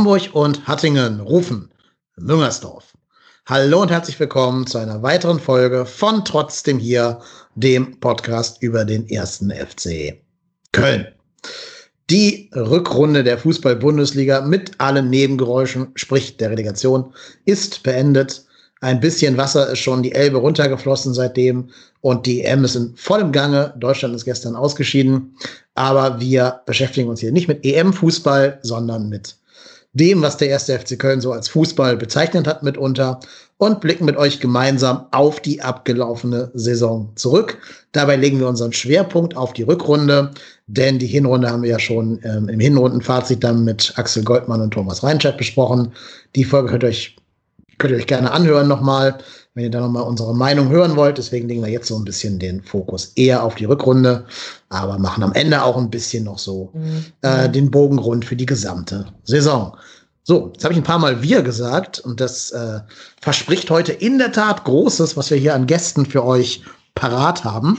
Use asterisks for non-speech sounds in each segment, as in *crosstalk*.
Hamburg und Hattingen rufen Müngersdorf. Hallo und herzlich willkommen zu einer weiteren Folge von Trotzdem hier, dem Podcast über den ersten FC Köln. Die Rückrunde der Fußball-Bundesliga mit allen Nebengeräuschen, sprich der Relegation, ist beendet. Ein bisschen Wasser ist schon die Elbe runtergeflossen seitdem und die EM ist in vollem Gange. Deutschland ist gestern ausgeschieden. Aber wir beschäftigen uns hier nicht mit EM-Fußball, sondern mit dem, was der erste FC Köln so als Fußball bezeichnet hat mitunter und blicken mit euch gemeinsam auf die abgelaufene Saison zurück. Dabei legen wir unseren Schwerpunkt auf die Rückrunde, denn die Hinrunde haben wir ja schon ähm, im Hinrundenfazit dann mit Axel Goldmann und Thomas Reinscheid besprochen. Die Folge könnt ihr euch Könnt ihr euch gerne anhören nochmal, wenn ihr da nochmal unsere Meinung hören wollt. Deswegen legen wir jetzt so ein bisschen den Fokus eher auf die Rückrunde, aber machen am Ende auch ein bisschen noch so mhm. äh, den Bogen rund für die gesamte Saison. So, jetzt habe ich ein paar Mal wir gesagt und das äh, verspricht heute in der Tat Großes, was wir hier an Gästen für euch parat haben.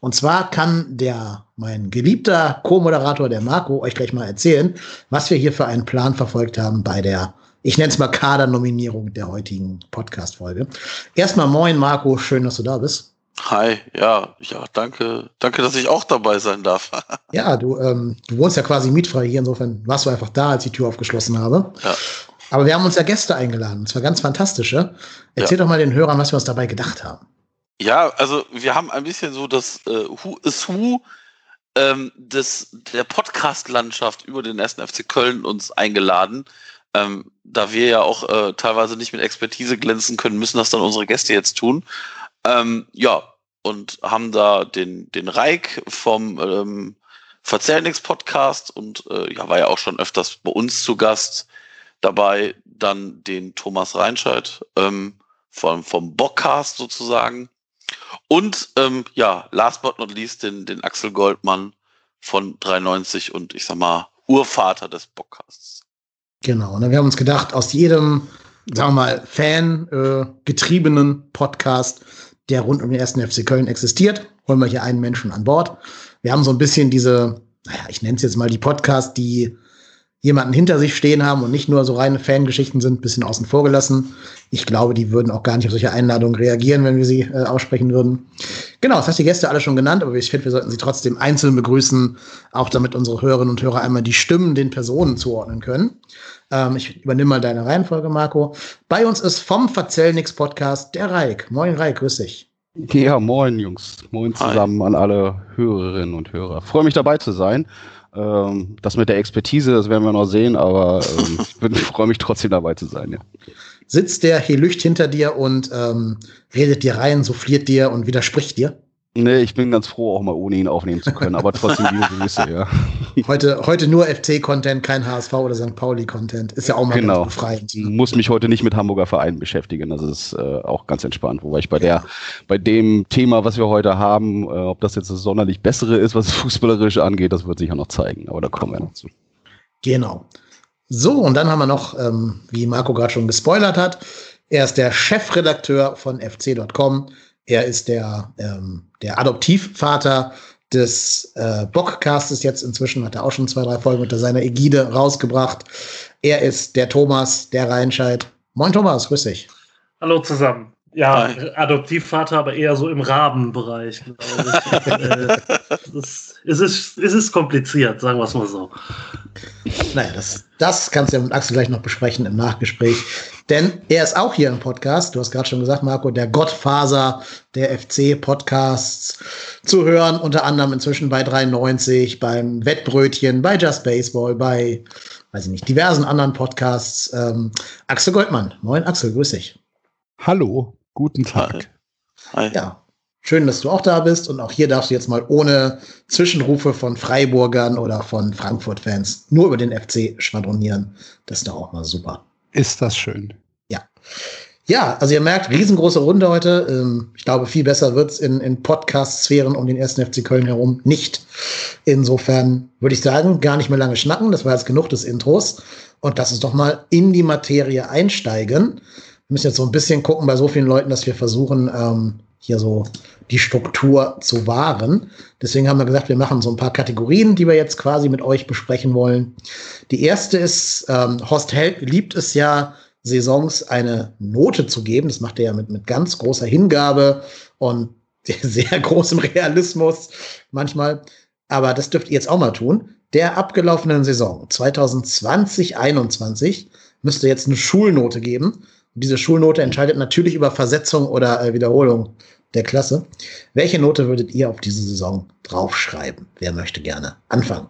Und zwar kann der, mein geliebter Co-Moderator, der Marco, euch gleich mal erzählen, was wir hier für einen Plan verfolgt haben bei der ich nenne es mal Kadernominierung der heutigen Podcast-Folge. Erstmal moin, Marco, schön, dass du da bist. Hi, ja, ja, danke, danke, dass ich auch dabei sein darf. *laughs* ja, du, ähm, du wohnst ja quasi mietfrei hier, insofern warst du einfach da, als ich die Tür aufgeschlossen habe. Ja. Aber wir haben uns ja Gäste eingeladen, und zwar ganz fantastische. Erzähl ja. doch mal den Hörern, was wir uns dabei gedacht haben. Ja, also wir haben ein bisschen so das äh, Who is Who ähm, des, der Podcast-Landschaft über den ersten FC Köln uns eingeladen. Ähm, da wir ja auch äh, teilweise nicht mit Expertise glänzen können, müssen das dann unsere Gäste jetzt tun. Ähm, ja, und haben da den, den Reik vom ähm, Verzählnix Podcast und äh, ja, war ja auch schon öfters bei uns zu Gast dabei. Dann den Thomas Reinscheid ähm, vom, vom Bockcast sozusagen. Und ähm, ja, last but not least den, den Axel Goldmann von 93 und ich sag mal Urvater des Bockcasts. Genau. Und wir haben uns gedacht, aus jedem, sagen wir mal, Fan-getriebenen äh, Podcast, der rund um den ersten FC Köln existiert, holen wir hier einen Menschen an Bord. Wir haben so ein bisschen diese, naja, ich nenne es jetzt mal die Podcast, die jemanden hinter sich stehen haben und nicht nur so reine Fangeschichten sind, bisschen außen vor gelassen. Ich glaube, die würden auch gar nicht auf solche Einladungen reagieren, wenn wir sie äh, aussprechen würden. Genau, das hast die Gäste alle schon genannt, aber ich finde, wir sollten sie trotzdem einzeln begrüßen, auch damit unsere Hörerinnen und Hörer einmal die Stimmen den Personen zuordnen können. Ähm, ich übernehme mal deine Reihenfolge, Marco. Bei uns ist vom Verzellnix Podcast der Reik. Moin Reik, grüß dich. Ja, moin Jungs. Moin zusammen Hi. an alle Hörerinnen und Hörer. Freue mich dabei zu sein. Ähm, das mit der Expertise, das werden wir noch sehen, aber ähm, ich *laughs* freue mich trotzdem dabei zu sein, ja. Sitzt der hier Lücht hinter dir und ähm, redet dir rein, souffliert dir und widerspricht dir? Nee, ich bin ganz froh, auch mal ohne ihn aufnehmen zu können, aber trotzdem liebe Grüße, ja. *laughs* Heute, heute nur FC-Content, kein HSV oder St. Pauli-Content. Ist ja auch mal genau. befreiend. Muss mich heute nicht mit Hamburger Vereinen beschäftigen. Das ist äh, auch ganz entspannt. Wobei ich bei der, bei dem Thema, was wir heute haben, äh, ob das jetzt das sonderlich bessere ist, was *laughs* fußballerisch angeht, das wird sich ja noch zeigen. Aber da kommen wir noch zu. Genau. So, und dann haben wir noch, ähm, wie Marco gerade schon gespoilert hat, er ist der Chefredakteur von fc.com er ist der, ähm, der Adoptivvater des äh, Bockcastes jetzt inzwischen, hat er auch schon zwei, drei Folgen unter seiner Ägide rausgebracht. Er ist der Thomas, der Reinscheid. Moin Thomas, grüß dich. Hallo zusammen. Ja, Hi. Adoptivvater, aber eher so im Rabenbereich, glaube ich. *laughs* äh, das, es, ist, es ist kompliziert, sagen wir es mal so. Naja, das, das kannst du ja mit Axel gleich noch besprechen im Nachgespräch. Denn er ist auch hier im Podcast. Du hast gerade schon gesagt, Marco, der Gottfaser der FC-Podcasts zu hören. Unter anderem inzwischen bei 93, beim Wettbrötchen, bei Just Baseball, bei, weiß ich nicht, diversen anderen Podcasts. Ähm, Axel Goldmann. Moin, Axel, grüß dich. Hallo. Guten Tag. Hi. Ja, schön, dass du auch da bist. Und auch hier darfst du jetzt mal ohne Zwischenrufe von Freiburgern oder von Frankfurt-Fans nur über den FC schwadronieren. Das ist doch auch mal super. Ist das schön. Ja. Ja, also ihr merkt, riesengroße Runde heute. Ähm, ich glaube, viel besser wird's in, in Podcast-Sphären um den ersten FC Köln herum nicht. Insofern würde ich sagen, gar nicht mehr lange schnacken. Das war jetzt genug des Intros. Und lass uns doch mal in die Materie einsteigen müssen jetzt so ein bisschen gucken bei so vielen Leuten, dass wir versuchen, ähm, hier so die Struktur zu wahren. Deswegen haben wir gesagt, wir machen so ein paar Kategorien, die wir jetzt quasi mit euch besprechen wollen. Die erste ist, ähm, Horst Held liebt es ja, Saisons eine Note zu geben. Das macht er ja mit, mit ganz großer Hingabe und *laughs* sehr großem Realismus manchmal. Aber das dürft ihr jetzt auch mal tun. Der abgelaufenen Saison 2020-21 müsste jetzt eine Schulnote geben. Diese Schulnote entscheidet natürlich über Versetzung oder äh, Wiederholung der Klasse. Welche Note würdet ihr auf diese Saison draufschreiben? Wer möchte gerne anfangen?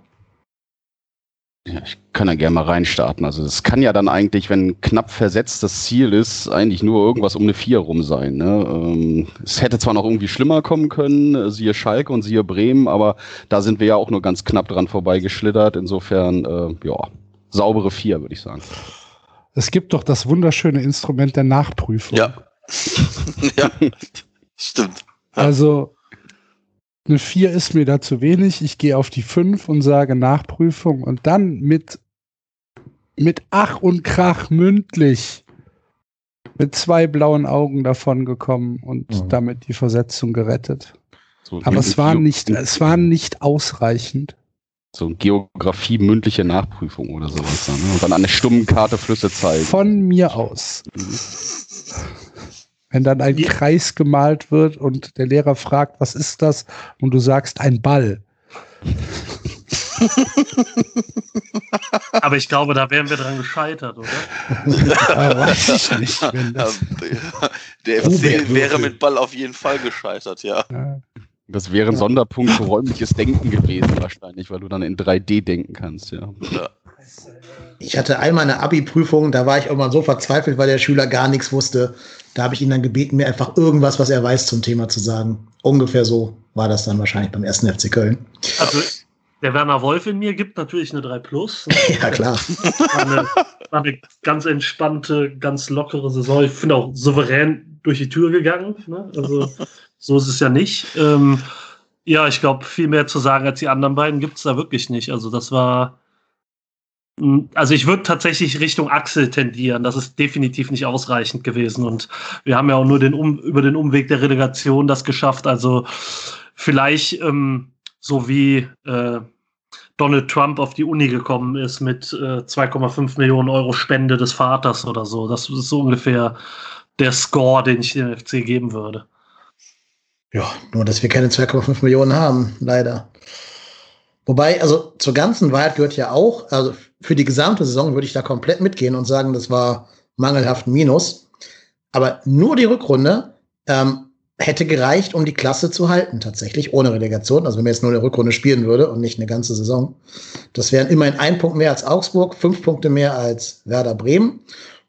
Ja, ich kann ja gerne mal reinstarten. Also es kann ja dann eigentlich, wenn knapp versetzt das Ziel ist, eigentlich nur irgendwas um eine 4 rum sein. Ne? Ähm, es hätte zwar noch irgendwie schlimmer kommen können, äh, siehe Schalke und siehe Bremen, aber da sind wir ja auch nur ganz knapp dran vorbeigeschlittert. Insofern, äh, ja, saubere 4, würde ich sagen. Es gibt doch das wunderschöne Instrument der Nachprüfung. Ja. *laughs* ja, stimmt. Ja. Also eine 4 ist mir da zu wenig. Ich gehe auf die 5 und sage Nachprüfung und dann mit, mit Ach und Krach mündlich mit zwei blauen Augen davon gekommen und mhm. damit die Versetzung gerettet. So Aber es war, nicht, es war nicht ausreichend. So Geografie mündliche Nachprüfung oder sowas. Dann, ne? Und dann eine Stummenkarte Flüsse zeigen. Von mir aus. Wenn dann ein ja. Kreis gemalt wird und der Lehrer fragt, was ist das? Und du sagst, ein Ball. *laughs* Aber ich glaube, da wären wir dran gescheitert, oder? *laughs* ja, weiß ich nicht. *laughs* Der FC wäre mit Ball auf jeden Fall gescheitert, ja. Das wäre ein Sonderpunkt für räumliches Denken gewesen, wahrscheinlich, weil du dann in 3D denken kannst, ja. ja. Ich hatte einmal eine Abi-Prüfung, da war ich irgendwann so verzweifelt, weil der Schüler gar nichts wusste. Da habe ich ihn dann gebeten, mir einfach irgendwas, was er weiß, zum Thema zu sagen. Ungefähr so war das dann wahrscheinlich beim ersten FC Köln. Also der Werner Wolf in mir gibt natürlich eine 3 Plus. *laughs* ja, klar. War eine, war eine, ganz entspannte, ganz lockere Saison. Ich finde auch souverän durch die Tür gegangen. Ne? Also so ist es ja nicht. Ähm, ja, ich glaube, viel mehr zu sagen als die anderen beiden gibt es da wirklich nicht. Also das war also ich würde tatsächlich Richtung Axel tendieren. Das ist definitiv nicht ausreichend gewesen. Und wir haben ja auch nur den um, über den Umweg der Relegation das geschafft. Also vielleicht ähm, so wie äh, Donald Trump auf die Uni gekommen ist mit äh, 2,5 Millionen Euro Spende des Vaters oder so. Das ist so ungefähr der Score, den ich dem FC geben würde. Ja, nur dass wir keine 2,5 Millionen haben, leider. Wobei, also zur ganzen Wahrheit gehört ja auch, also für die gesamte Saison würde ich da komplett mitgehen und sagen, das war mangelhaft Minus. Aber nur die Rückrunde ähm, hätte gereicht, um die Klasse zu halten, tatsächlich, ohne Relegation. Also wenn man jetzt nur eine Rückrunde spielen würde und nicht eine ganze Saison. Das wären immerhin ein Punkt mehr als Augsburg, fünf Punkte mehr als Werder Bremen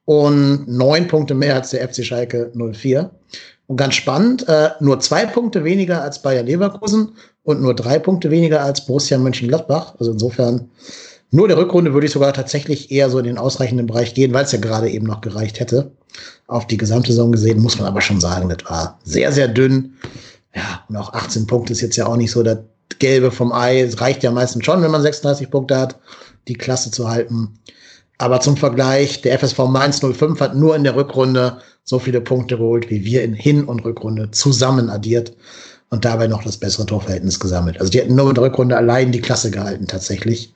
und neun Punkte mehr als der FC Schalke 04. Und ganz spannend, äh, nur zwei Punkte weniger als Bayer Leverkusen und nur drei Punkte weniger als Borussia Mönchengladbach. Also insofern nur der Rückrunde würde ich sogar tatsächlich eher so in den ausreichenden Bereich gehen, weil es ja gerade eben noch gereicht hätte. Auf die gesamte Saison gesehen muss man aber schon sagen, das war sehr, sehr dünn. Ja, und auch 18 Punkte ist jetzt ja auch nicht so das Gelbe vom Ei. Es reicht ja meistens schon, wenn man 36 Punkte hat, die Klasse zu halten. Aber zum Vergleich, der FSV Mainz 05 hat nur in der Rückrunde so viele Punkte geholt, wie wir in Hin- und Rückrunde zusammen addiert und dabei noch das bessere Torverhältnis gesammelt. Also die hätten nur in der Rückrunde allein die Klasse gehalten, tatsächlich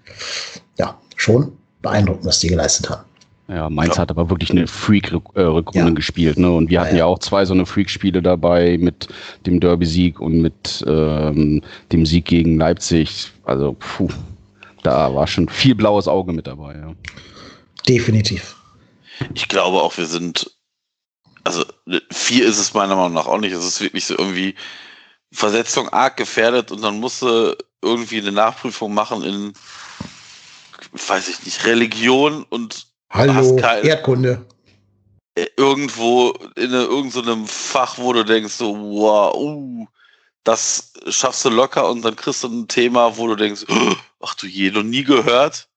ja, schon beeindruckend, was die geleistet haben. Ja, Mainz ja. hat aber wirklich eine Freak-Rückrunde ja. gespielt. Ne? Und wir hatten ja, ja auch zwei so eine Freak-Spiele dabei mit dem Derby-Sieg und mit ähm, dem Sieg gegen Leipzig. Also, puh, da war schon viel blaues Auge mit dabei. Ja. Definitiv. Ich glaube auch, wir sind, also vier ist es meiner Meinung nach auch nicht. Es ist wirklich so irgendwie Versetzung arg gefährdet und dann musste irgendwie eine Nachprüfung machen in weiß ich nicht, Religion und Hallo, kein, Erdkunde. Äh, irgendwo in irgendeinem so Fach, wo du denkst, so, wow, uh, das schaffst du locker und dann kriegst du ein Thema, wo du denkst, *gasps* ach du je, noch nie gehört.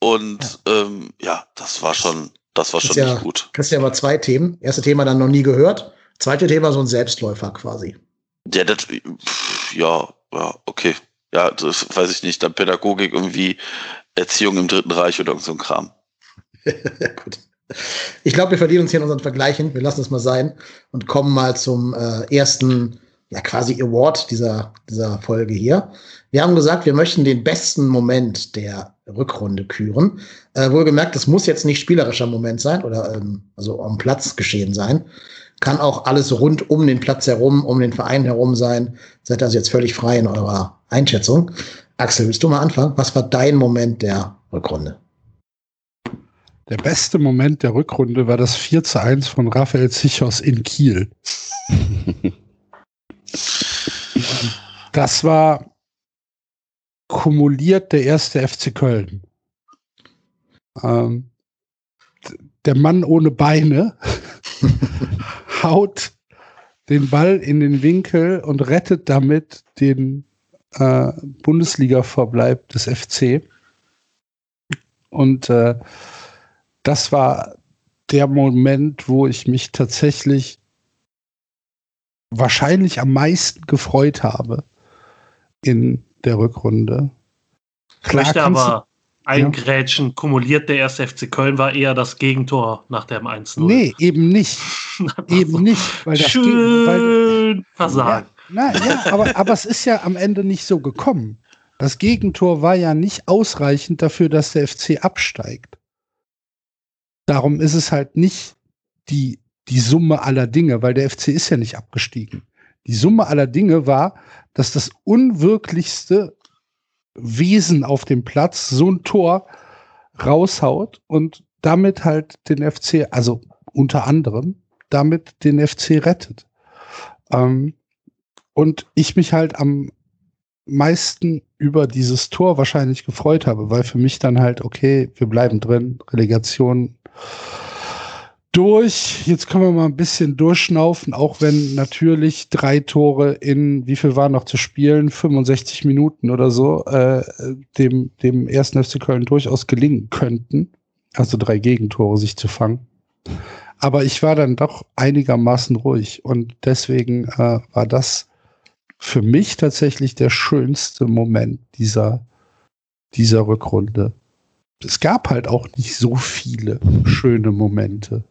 Und ja, ähm, ja das war schon, das war schon ja, nicht gut. Ja aber zwei Themen. Erste Thema dann noch nie gehört. Zweite Thema so ein Selbstläufer quasi. Ja, das, ja, ja, okay. Ja, das weiß ich nicht. Dann Pädagogik irgendwie Erziehung im Dritten Reich oder so ein Kram. *laughs* Gut. Ich glaube, wir verlieren uns hier in unseren Vergleichen. Wir lassen es mal sein und kommen mal zum äh, ersten, ja, quasi Award dieser, dieser Folge hier. Wir haben gesagt, wir möchten den besten Moment der Rückrunde küren. Äh, wohlgemerkt, das muss jetzt nicht spielerischer Moment sein oder ähm, also am Platz geschehen sein. Kann auch alles rund um den Platz herum, um den Verein herum sein. Seid also jetzt völlig frei in eurer Einschätzung. Axel, willst du mal anfangen? Was war dein Moment der Rückrunde? Der beste Moment der Rückrunde war das 4 zu 1 von Raphael Zichos in Kiel. *laughs* das war kumuliert der erste FC Köln. Ähm, der Mann ohne Beine *laughs* haut den Ball in den Winkel und rettet damit den äh, Bundesliga-Verbleib des FC. Und äh, das war der Moment, wo ich mich tatsächlich wahrscheinlich am meisten gefreut habe in der Rückrunde. Klar ich möchte aber eingrätschen, ja. kumuliert der erste FC Köln war eher das Gegentor nach dem 1-0. Nee, eben nicht. *laughs* eben nicht. Weil Schön versagen. Ja, na, ja aber, aber es ist ja am Ende nicht so gekommen. Das Gegentor war ja nicht ausreichend dafür, dass der FC absteigt. Darum ist es halt nicht die, die Summe aller Dinge, weil der FC ist ja nicht abgestiegen. Die Summe aller Dinge war, dass das unwirklichste Wesen auf dem Platz so ein Tor raushaut und damit halt den FC, also unter anderem, damit den FC rettet. Ähm, und ich mich halt am meisten über dieses Tor wahrscheinlich gefreut habe, weil für mich dann halt, okay, wir bleiben drin, Relegation durch. Jetzt können wir mal ein bisschen durchschnaufen, auch wenn natürlich drei Tore in, wie viel war noch zu spielen? 65 Minuten oder so, äh, dem, dem ersten FC Köln durchaus gelingen könnten. Also drei Gegentore sich zu fangen. Aber ich war dann doch einigermaßen ruhig und deswegen äh, war das für mich tatsächlich der schönste Moment dieser, dieser Rückrunde. Es gab halt auch nicht so viele schöne Momente.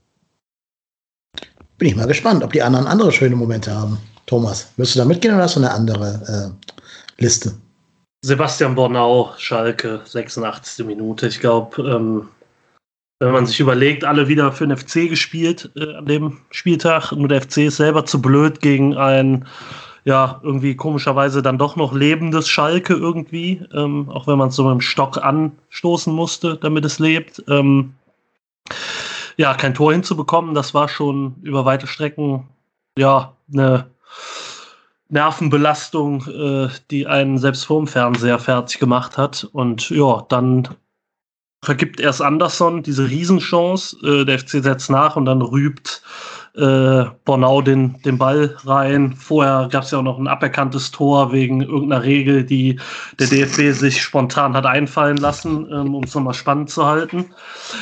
Bin ich mal gespannt, ob die anderen andere schöne Momente haben. Thomas, wirst du da mitgehen oder hast du eine andere äh, Liste? Sebastian Bornau, Schalke, 86. Minute. Ich glaube, ähm, wenn man sich überlegt, alle wieder für den FC gespielt äh, an dem Spieltag, nur der FC ist selber zu blöd gegen ein, ja, irgendwie komischerweise dann doch noch lebendes Schalke irgendwie, ähm, auch wenn man es so mit dem Stock anstoßen musste, damit es lebt. Ähm, ja, kein Tor hinzubekommen, das war schon über weite Strecken ja eine Nervenbelastung, äh, die einen selbst vorm Fernseher fertig gemacht hat. Und ja, dann vergibt erst Anderson diese Riesenchance, äh, der FC setzt nach und dann rübt äh, Bornau den, den Ball rein. Vorher gab es ja auch noch ein aberkanntes Tor wegen irgendeiner Regel, die der DFB sich spontan hat einfallen lassen, ähm, um es nochmal spannend zu halten.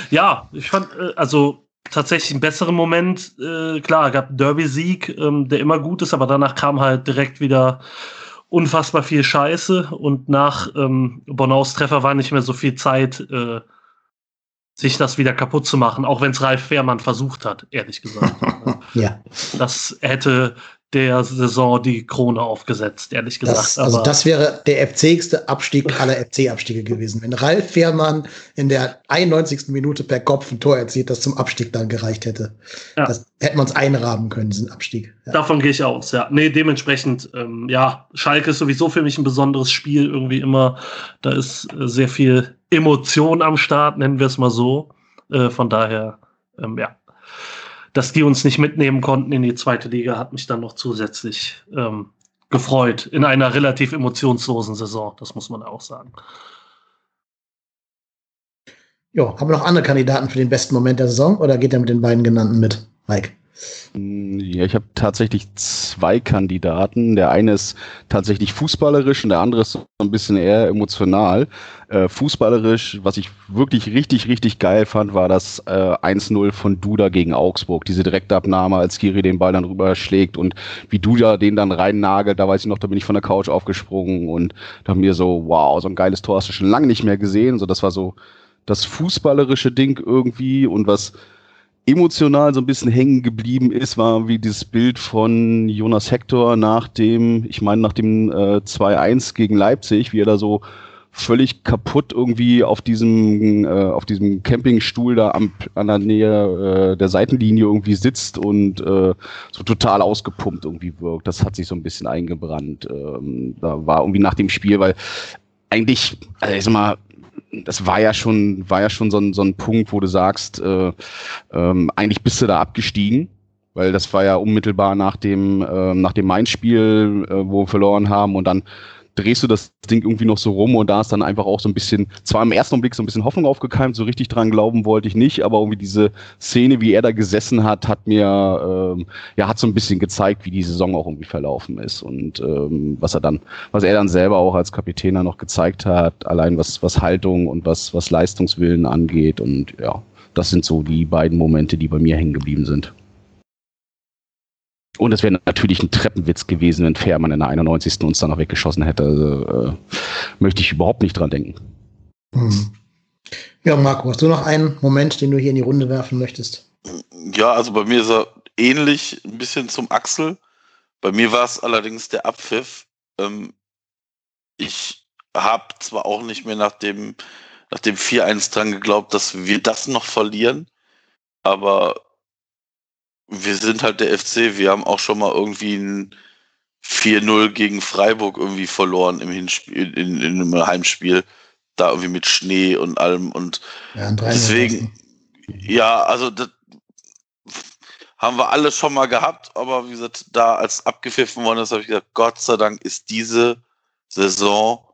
Ja, ich fand, äh, also tatsächlich einen besseren Moment. Äh, klar, gab einen Derby-Sieg, ähm, der immer gut ist, aber danach kam halt direkt wieder unfassbar viel Scheiße und nach ähm, Bonaus Treffer war nicht mehr so viel Zeit, äh, sich das wieder kaputt zu machen, auch wenn es Ralf Fährmann versucht hat, ehrlich gesagt. *laughs* ja. Das hätte der Saison die Krone aufgesetzt, ehrlich gesagt. Das, also das wäre der FC-igste Abstieg aller FC-Abstiege gewesen. Wenn Ralf Fährmann in der 91. Minute per Kopf ein Tor erzielt, das zum Abstieg dann gereicht hätte. Ja. Das hätten wir uns einrahmen können, diesen Abstieg. Ja. Davon gehe ich aus, ja. Nee, dementsprechend, ähm, ja, Schalke ist sowieso für mich ein besonderes Spiel irgendwie immer. Da ist äh, sehr viel Emotion am Start, nennen wir es mal so. Äh, von daher, ähm, ja, dass die uns nicht mitnehmen konnten in die zweite Liga, hat mich dann noch zusätzlich ähm, gefreut. In einer relativ emotionslosen Saison, das muss man auch sagen. Ja, haben wir noch andere Kandidaten für den besten Moment der Saison oder geht er mit den beiden genannten mit, Mike? Ja, ich habe tatsächlich zwei Kandidaten. Der eine ist tatsächlich fußballerisch und der andere ist so ein bisschen eher emotional. Äh, fußballerisch, was ich wirklich richtig, richtig geil fand, war das äh, 1-0 von Duda gegen Augsburg. Diese Direktabnahme, als Giri den Ball dann rüber schlägt und wie Duda den dann rein nagelt, da weiß ich noch, da bin ich von der Couch aufgesprungen und da mir so, wow, so ein geiles Tor hast du schon lange nicht mehr gesehen. So, das war so das fußballerische Ding irgendwie und was emotional so ein bisschen hängen geblieben ist, war wie dieses Bild von Jonas Hector nach dem, ich meine, nach dem äh, 2-1 gegen Leipzig, wie er da so völlig kaputt irgendwie auf diesem, äh, auf diesem Campingstuhl da am, an der Nähe äh, der Seitenlinie irgendwie sitzt und äh, so total ausgepumpt irgendwie wirkt. Das hat sich so ein bisschen eingebrannt. Ähm, da war irgendwie nach dem Spiel, weil eigentlich, also ich sag mal, das war ja schon, war ja schon so ein, so ein Punkt, wo du sagst, äh, ähm, eigentlich bist du da abgestiegen, weil das war ja unmittelbar nach dem, äh, nach dem Main-Spiel, äh, wo wir verloren haben und dann drehst du das Ding irgendwie noch so rum und da ist dann einfach auch so ein bisschen, zwar im ersten Blick so ein bisschen Hoffnung aufgekeimt, so richtig dran glauben wollte ich nicht, aber irgendwie diese Szene, wie er da gesessen hat, hat mir, ähm, ja, hat so ein bisschen gezeigt, wie die Saison auch irgendwie verlaufen ist und ähm, was er dann, was er dann selber auch als Kapitän noch gezeigt hat, allein was, was Haltung und was, was Leistungswillen angeht und ja, das sind so die beiden Momente, die bei mir hängen geblieben sind. Und es wäre natürlich ein Treppenwitz gewesen, wenn Fährmann in der 91. uns dann noch weggeschossen hätte. Also, äh, möchte ich überhaupt nicht dran denken. Hm. Ja, Marco, hast du noch einen Moment, den du hier in die Runde werfen möchtest? Ja, also bei mir ist er ähnlich, ein bisschen zum Axel. Bei mir war es allerdings der Abpfiff. Ähm, ich habe zwar auch nicht mehr nach dem, nach dem 4-1 dran geglaubt, dass wir das noch verlieren, aber wir sind halt der FC, wir haben auch schon mal irgendwie ein 4-0 gegen Freiburg irgendwie verloren im Hinspiel, in, in einem Heimspiel. Da irgendwie mit Schnee und allem und Ja, deswegen, ja, also das haben wir alles schon mal gehabt, aber wie gesagt, da als abgepfiffen worden ist, habe ich gesagt, Gott sei Dank ist diese Saison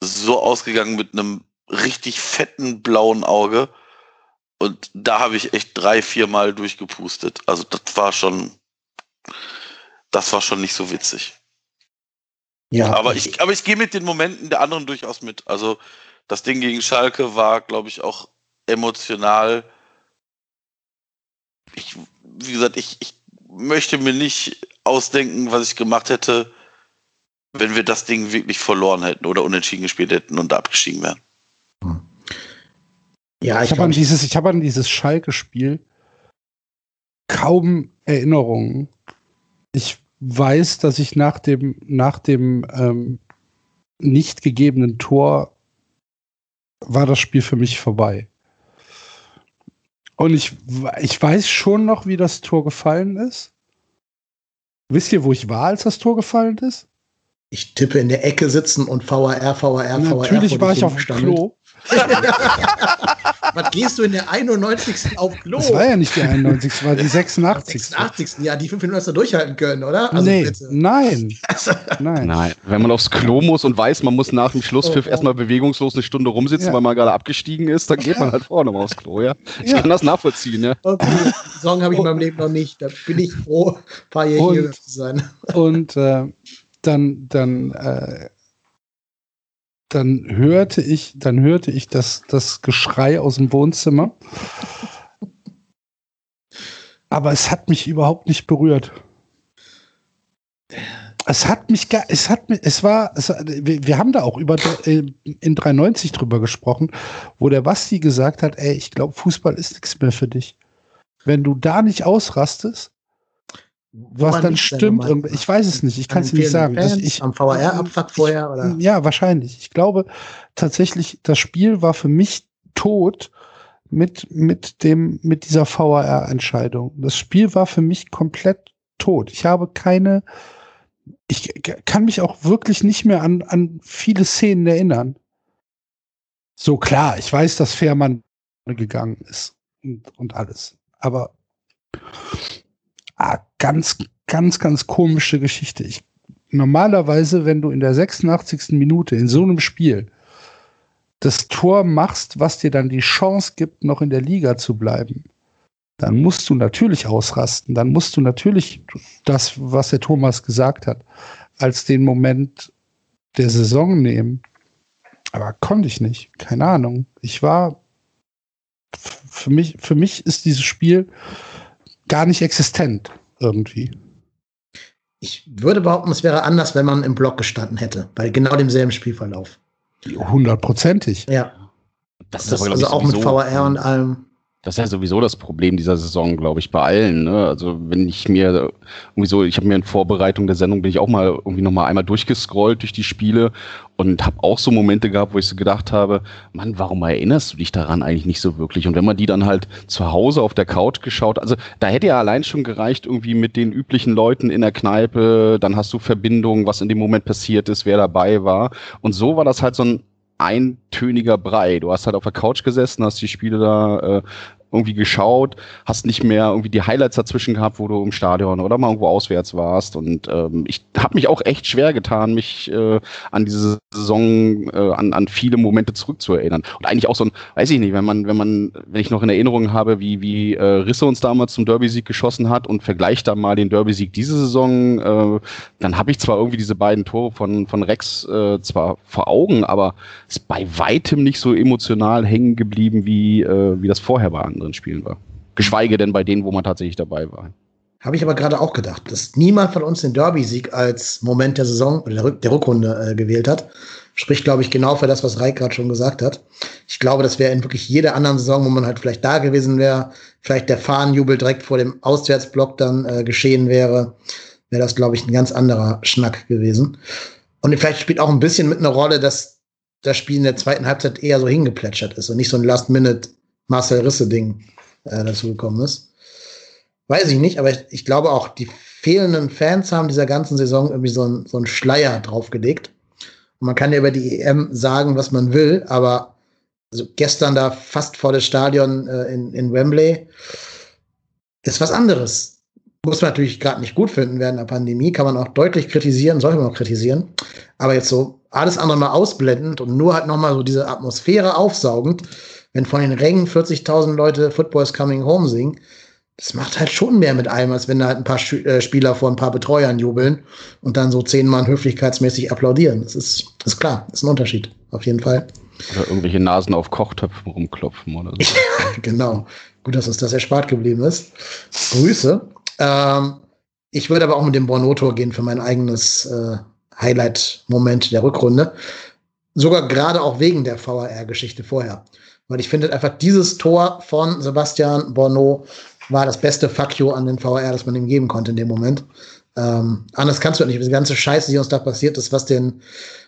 so ausgegangen mit einem richtig fetten blauen Auge. Und da habe ich echt drei, vier Mal durchgepustet. Also das war schon, das war schon nicht so witzig. ja, Aber ich, aber ich gehe mit den Momenten der anderen durchaus mit. Also das Ding gegen Schalke war, glaube ich, auch emotional. Ich, wie gesagt, ich, ich möchte mir nicht ausdenken, was ich gemacht hätte, wenn wir das Ding wirklich verloren hätten oder unentschieden gespielt hätten und abgestiegen wären. Ja, Ich ich habe an dieses, ich habe an dieses Schalke-Spiel kaum Erinnerungen. Ich weiß, dass ich nach dem, nach dem ähm, nicht gegebenen Tor war das Spiel für mich vorbei. Und ich, ich weiß schon noch, wie das Tor gefallen ist. Wisst ihr, wo ich war, als das Tor gefallen ist? ich tippe in der Ecke sitzen und VAR, VAR, VAR. Natürlich war ich auf dem. Klo. *laughs* Was gehst du in der 91. auf Klo? Das war ja nicht die 91, das war die 86. 86. Ja, die fünf Minuten hast du durchhalten können, oder? Also nee, bitte. nein, nein. Nein, wenn man aufs Klo muss und weiß, man muss nach dem Schlusspfiff Oh, oh. erstmal bewegungslos eine Stunde rumsitzen, Ja. weil man gerade abgestiegen ist, dann geht man halt vorne mal aufs Klo, ja. Ich Ja. kann das nachvollziehen, ja. Okay, die Song habe ich in meinem Leben noch nicht. Da bin ich froh, ein paar Jahre hier zu sein. Und äh, dann, dann, äh, dann hörte ich, dann hörte ich das, das Geschrei aus dem Wohnzimmer. Aber es hat mich überhaupt nicht berührt. Es hat mich, es hat mich, es war, es, wir, wir haben da auch über äh, in 93 drüber gesprochen, wo der Basti gesagt hat, ey, ich glaube, Fußball ist nichts mehr für dich. Wenn du da nicht ausrastest, was Woran dann stimmt, ich weiß es nicht, ich kann es nicht sagen. Fans, ich, am VR-Abfuck vorher, oder? Ja, wahrscheinlich. Ich glaube tatsächlich, das Spiel war für mich tot mit, mit dem, mit dieser VAR-Entscheidung. Das Spiel war für mich komplett tot. Ich habe keine, ich kann mich auch wirklich nicht mehr an, an viele Szenen erinnern. So klar, ich weiß, dass Fährmann gegangen ist und, und alles. Aber ah, ganz, ganz, ganz komische Geschichte. Ich, normalerweise, wenn du in der 86. Minute in so einem Spiel das Tor machst, was dir dann die Chance gibt, noch in der Liga zu bleiben, dann musst du natürlich ausrasten. Dann musst du natürlich das, was der Thomas gesagt hat, als den Moment der Saison nehmen. Aber konnte ich nicht. Keine Ahnung. Ich war für mich, für mich ist dieses Spiel gar nicht existent irgendwie. Ich würde behaupten, es wäre anders, wenn man im Block gestanden hätte, bei genau demselben Spielverlauf. Hundertprozentig. Ja, Das das, also auch mit VAR und allem. Das ist ja sowieso das Problem dieser Saison, glaube ich, bei allen. Ne? Also wenn ich mir irgendwie so, ich habe mir in Vorbereitung der Sendung bin ich auch mal irgendwie noch mal einmal durchgescrollt durch die Spiele und habe auch so Momente gehabt, wo ich so gedacht habe, Mann, warum erinnerst du dich daran eigentlich nicht so wirklich? Und wenn man die dann halt zu Hause auf der Couch geschaut, also da hätte ja allein schon gereicht irgendwie mit den üblichen Leuten in der Kneipe, dann hast du Verbindungen, was in dem Moment passiert ist, wer dabei war. Und so war das halt so ein eintöniger Brei. Du hast halt auf der Couch gesessen, hast die Spiele da äh, irgendwie geschaut, hast nicht mehr irgendwie die Highlights dazwischen gehabt, wo du im Stadion oder mal irgendwo auswärts warst. Und ähm, ich habe mich auch echt schwer getan, mich äh, an diese Saison, äh, an, an viele Momente zurückzuerinnern. Und eigentlich auch so ein, weiß ich nicht, wenn man, wenn man, wenn ich noch in Erinnerung habe, wie, wie äh, Risse uns damals zum Derby-Sieg geschossen hat und vergleicht dann mal den Derby-Sieg diese Saison, äh, dann habe ich zwar irgendwie diese beiden Tore von, von Rex äh, zwar vor Augen, aber ist bei weitem nicht so emotional hängen geblieben, wie, äh, wie das vorher war anderen Spielen war. Geschweige denn bei denen, wo man tatsächlich dabei war. Habe ich aber gerade auch gedacht, dass niemand von uns den Derby-Sieg als Moment der Saison oder der, Rück der Rückrunde äh, gewählt hat. Spricht, glaube ich, genau für das, was Reik gerade schon gesagt hat. Ich glaube, das wäre in wirklich jeder anderen Saison, wo man halt vielleicht da gewesen wäre, vielleicht der Fahnenjubel direkt vor dem Auswärtsblock dann äh, geschehen wäre, wäre das, glaube ich, ein ganz anderer Schnack gewesen. Und vielleicht spielt auch ein bisschen mit einer Rolle, dass das Spiel in der zweiten Halbzeit eher so hingeplätschert ist und nicht so ein Last-Minute Marcel Risse-Ding äh, dazu gekommen ist. Weiß ich nicht, aber ich, ich, glaube auch, die fehlenden Fans haben dieser ganzen Saison irgendwie so, ein, so einen Schleier draufgelegt. Und man kann ja über die EM sagen, was man will, aber also gestern da fast vor das Stadion äh, in, in Wembley ist was anderes. Muss man natürlich gerade nicht gut finden während der Pandemie, kann man auch deutlich kritisieren, sollte man auch kritisieren. Aber jetzt so alles andere mal ausblendend und nur halt nochmal so diese Atmosphäre aufsaugend, wenn von den Rängen 40.000 Leute Football is Coming Home singen, das macht halt schon mehr mit einem, als wenn da halt ein paar äh, Spieler vor ein paar Betreuern jubeln und dann so zehn Mann höflichkeitsmäßig applaudieren. Das ist, das ist klar, das ist ein Unterschied, auf jeden Fall. Oder irgendwelche Nasen auf Kochtöpfen rumklopfen oder so. *laughs* genau. Gut, dass uns das erspart geblieben ist. Grüße. Ähm, ich würde aber auch mit dem Bonotor gehen für mein eigenes äh, Highlight-Moment der Rückrunde. Sogar gerade auch wegen der VAR-Geschichte vorher. Weil ich finde einfach, dieses Tor von Sebastian Bono war das beste Fuck you an den VR, das man ihm geben konnte in dem Moment. Ähm, anders kannst du nicht. Diese ganze Scheiße, die uns da passiert ist, was den,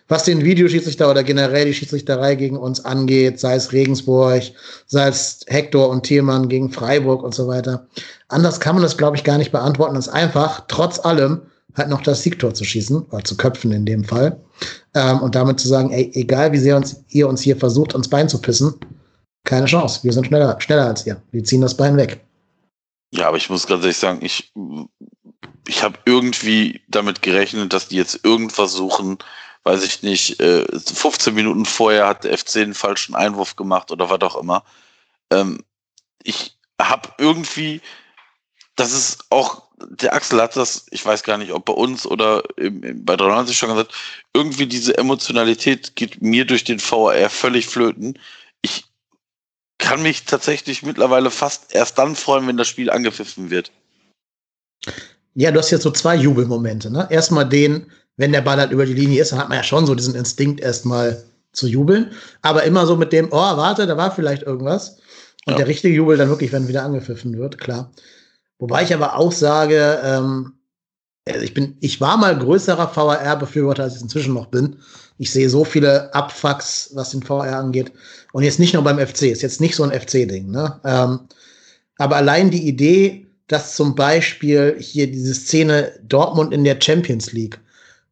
was den Videoschiedsrichter oder generell die Schiedsrichterei gegen uns angeht, sei es Regensburg, sei es Hector und Thielmann gegen Freiburg und so weiter. Anders kann man das, glaube ich, gar nicht beantworten, als einfach, trotz allem, halt noch das Siegtor zu schießen, oder zu köpfen in dem Fall. Ähm, und damit zu sagen, ey, egal wie sehr uns, ihr uns hier versucht, uns Bein zu pissen, keine Chance. Wir sind schneller, schneller als ihr. Wir ziehen das Bein weg. Ja, aber ich muss ganz ehrlich sagen, ich, ich habe irgendwie damit gerechnet, dass die jetzt irgendwas suchen, weiß ich nicht, 15 äh, Minuten vorher hat der FC einen falschen Einwurf gemacht oder was auch immer. Ähm, ich habe irgendwie, das ist auch, der Axel hat das, ich weiß gar nicht, ob bei uns oder bei 93 schon gesagt, irgendwie diese Emotionalität geht mir durch den VAR völlig flöten. Ich kann mich tatsächlich mittlerweile fast erst dann freuen, wenn das Spiel angepfiffen wird. Ja, du hast jetzt so zwei Jubelmomente. Ne? Erstmal den, wenn der Ball halt über die Linie ist, dann hat man ja schon so diesen Instinkt, erstmal zu jubeln. Aber immer so mit dem, oh, warte, da war vielleicht irgendwas. Und ja. der richtige Jubel dann wirklich, wenn wieder angepfiffen wird, klar. Wobei ich aber auch sage, ähm, also ich bin, ich war mal größerer VR-Befürworter, als ich inzwischen noch bin. Ich sehe so viele Abfucks, was den VR angeht. Und jetzt nicht nur beim FC, ist jetzt nicht so ein FC-Ding. Ne? Ähm, aber allein die Idee, dass zum Beispiel hier diese Szene Dortmund in der Champions League,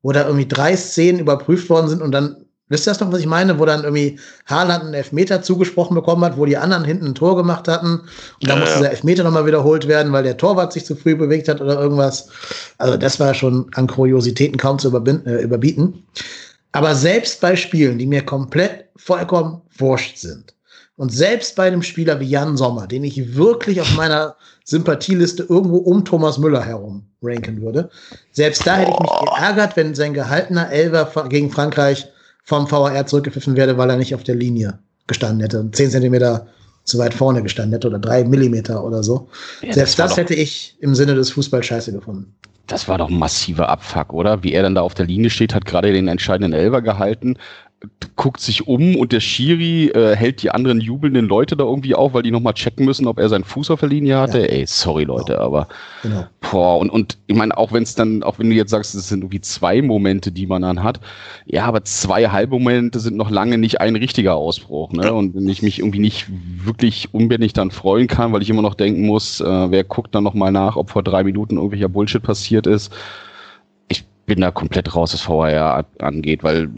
wo da irgendwie drei Szenen überprüft worden sind und dann, wisst ihr das noch, was ich meine, wo dann irgendwie Haaland einen Elfmeter zugesprochen bekommen hat, wo die anderen hinten ein Tor gemacht hatten und ja, dann musste ja. der Elfmeter nochmal wiederholt werden, weil der Torwart sich zu früh bewegt hat oder irgendwas. Also das war schon an Kuriositäten kaum zu äh, überbieten. Aber selbst bei Spielen, die mir komplett vollkommen wurscht sind, und selbst bei einem Spieler wie Jan Sommer, den ich wirklich auf meiner Sympathieliste irgendwo um Thomas Müller herum ranken würde, selbst da hätte ich mich geärgert, wenn sein gehaltener Elver gegen Frankreich vom VAR zurückgepfiffen werde, weil er nicht auf der Linie gestanden hätte und 10 Zentimeter zu weit vorne gestanden hätte oder drei Millimeter oder so. Ja, selbst das, das hätte ich im Sinne des Fußballs scheiße gefunden. Das war doch ein massiver Abfuck, oder? Wie er dann da auf der Linie steht, hat gerade den entscheidenden Elver gehalten. Guckt sich um und der Schiri äh, hält die anderen jubelnden Leute da irgendwie auf, weil die nochmal checken müssen, ob er seinen Fuß auf der Linie hatte. Ja. Ey, sorry Leute, genau. aber genau. boah, und, und ich meine, auch wenn es dann, auch wenn du jetzt sagst, es sind irgendwie zwei Momente, die man dann hat, ja, aber zwei Halbmomente sind noch lange nicht ein richtiger Ausbruch, ne? Und wenn ich mich irgendwie nicht wirklich unbändig dann freuen kann, weil ich immer noch denken muss, äh, wer guckt dann nochmal nach, ob vor drei Minuten irgendwelcher Bullshit passiert ist. Ich bin da komplett raus, was VR angeht, weil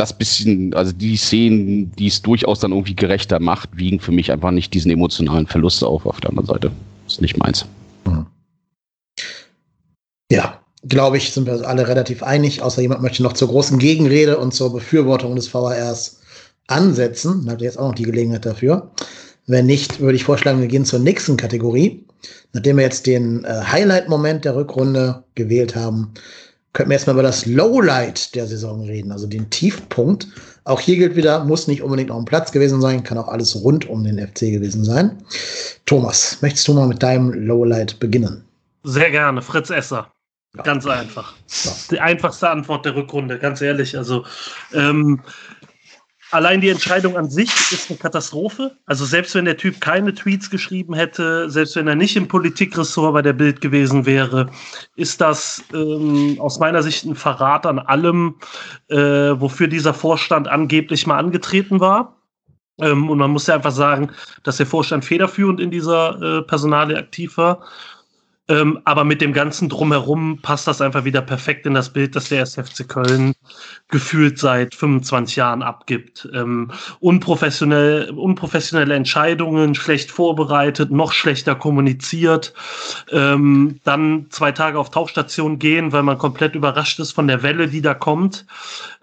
das bisschen, also die Szenen, die es durchaus dann irgendwie gerechter macht, wiegen für mich einfach nicht diesen emotionalen Verlust auf. Auf der anderen Seite ist nicht meins. Mhm. Ja, glaube ich, sind wir alle relativ einig, außer jemand möchte noch zur großen Gegenrede und zur Befürwortung des VHRs ansetzen. Dann habt ihr jetzt auch noch die Gelegenheit dafür. Wenn nicht, würde ich vorschlagen, wir gehen zur nächsten Kategorie. Nachdem wir jetzt den äh, Highlight-Moment der Rückrunde gewählt haben, könnten wir erstmal über das Lowlight der Saison reden, also den Tiefpunkt. Auch hier gilt wieder, muss nicht unbedingt auf dem Platz gewesen sein, kann auch alles rund um den FC gewesen sein. Thomas, möchtest du mal mit deinem Lowlight beginnen? Sehr gerne, Fritz Esser. Ja. Ganz einfach. Ja. Die einfachste Antwort der Rückrunde, ganz ehrlich. Also ähm, Allein die Entscheidung an sich ist eine Katastrophe. Also selbst wenn der Typ keine Tweets geschrieben hätte, selbst wenn er nicht im Politikressort bei der Bild gewesen wäre, ist das ähm, aus meiner Sicht ein Verrat an allem, äh, wofür dieser Vorstand angeblich mal angetreten war. Ähm, und man muss ja einfach sagen, dass der Vorstand federführend in dieser äh, Personalie aktiv war. Ähm, aber mit dem ganzen Drumherum passt das einfach wieder perfekt in das Bild, das der SFC Köln gefühlt seit 25 Jahren abgibt. Ähm, unprofessionell, unprofessionelle Entscheidungen, schlecht vorbereitet, noch schlechter kommuniziert. Ähm, dann zwei Tage auf Tauchstation gehen, weil man komplett überrascht ist von der Welle, die da kommt.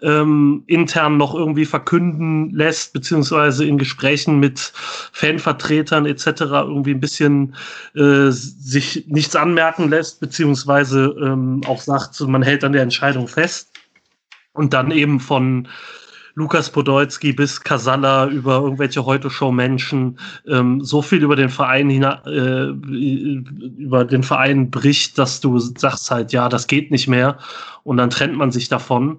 Ähm, intern noch irgendwie verkünden lässt, beziehungsweise in Gesprächen mit Fanvertretern etc. irgendwie ein bisschen äh, sich nichts anmerken lässt, beziehungsweise ähm, auch sagt, man hält an der Entscheidung fest. Und dann eben von Lukas Podolski bis Casalla über irgendwelche Heute-Show-Menschen ähm, so viel über den Verein äh, über den Verein bricht, dass du sagst halt, ja, das geht nicht mehr. Und dann trennt man sich davon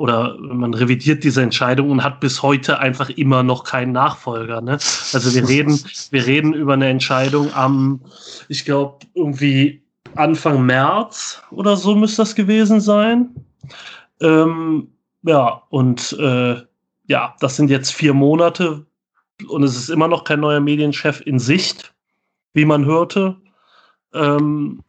oder man revidiert diese Entscheidung und hat bis heute einfach immer noch keinen Nachfolger. Ne? Also wir reden, *laughs* wir reden über eine Entscheidung am, ich glaube, irgendwie Anfang März oder so müsste das gewesen sein. Ähm, ja, und äh, ja, das sind jetzt vier Monate und es ist immer noch kein neuer Medienchef in Sicht, wie man hörte. Ähm,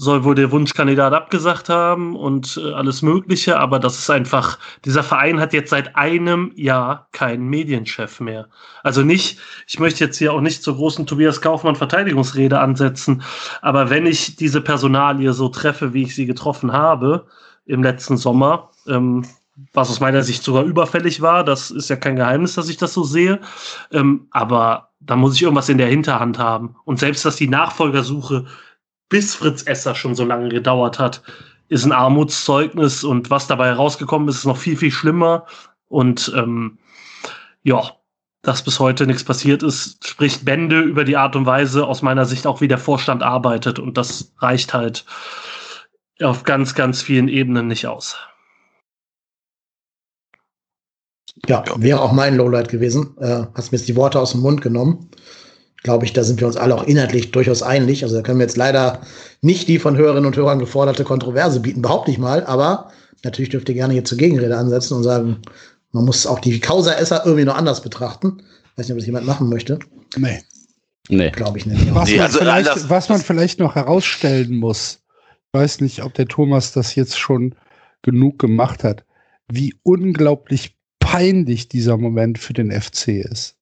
soll wohl der Wunschkandidat abgesagt haben und äh, alles Mögliche, aber das ist einfach, dieser Verein hat jetzt seit einem Jahr keinen Medienchef mehr. Also nicht, ich möchte jetzt hier auch nicht zur großen Tobias Kaufmann Verteidigungsrede ansetzen, aber wenn ich diese Personalie so treffe, wie ich sie getroffen habe im letzten Sommer, ähm, was aus meiner Sicht sogar überfällig war, das ist ja kein Geheimnis, dass ich das so sehe, ähm, aber da muss ich irgendwas in der Hinterhand haben. Und selbst, dass die Nachfolgersuche bis Fritz Esser schon so lange gedauert hat, ist ein Armutszeugnis und was dabei rausgekommen ist, ist noch viel, viel schlimmer. Und ähm, ja, dass bis heute nichts passiert ist, spricht Bände über die Art und Weise aus meiner Sicht auch, wie der Vorstand arbeitet. Und das reicht halt auf ganz, ganz vielen Ebenen nicht aus. Ja, wäre auch mein Lowlight gewesen. Äh, hast mir jetzt die Worte aus dem Mund genommen glaube ich, da sind wir uns alle auch inhaltlich durchaus einig. Also da können wir jetzt leider nicht die von Hörerinnen und Hörern geforderte Kontroverse bieten, behaupte ich mal, aber natürlich dürft ihr gerne hier zur Gegenrede ansetzen und sagen, man muss auch die Causa Esser irgendwie noch anders betrachten. Weiß nicht, ob das jemand machen möchte. Nee. Nee. Glaube ich nicht. Was, nee, also man vielleicht, was man vielleicht noch herausstellen muss, ich weiß nicht, ob der Thomas das jetzt schon genug gemacht hat, wie unglaublich peinlich dieser Moment für den FC ist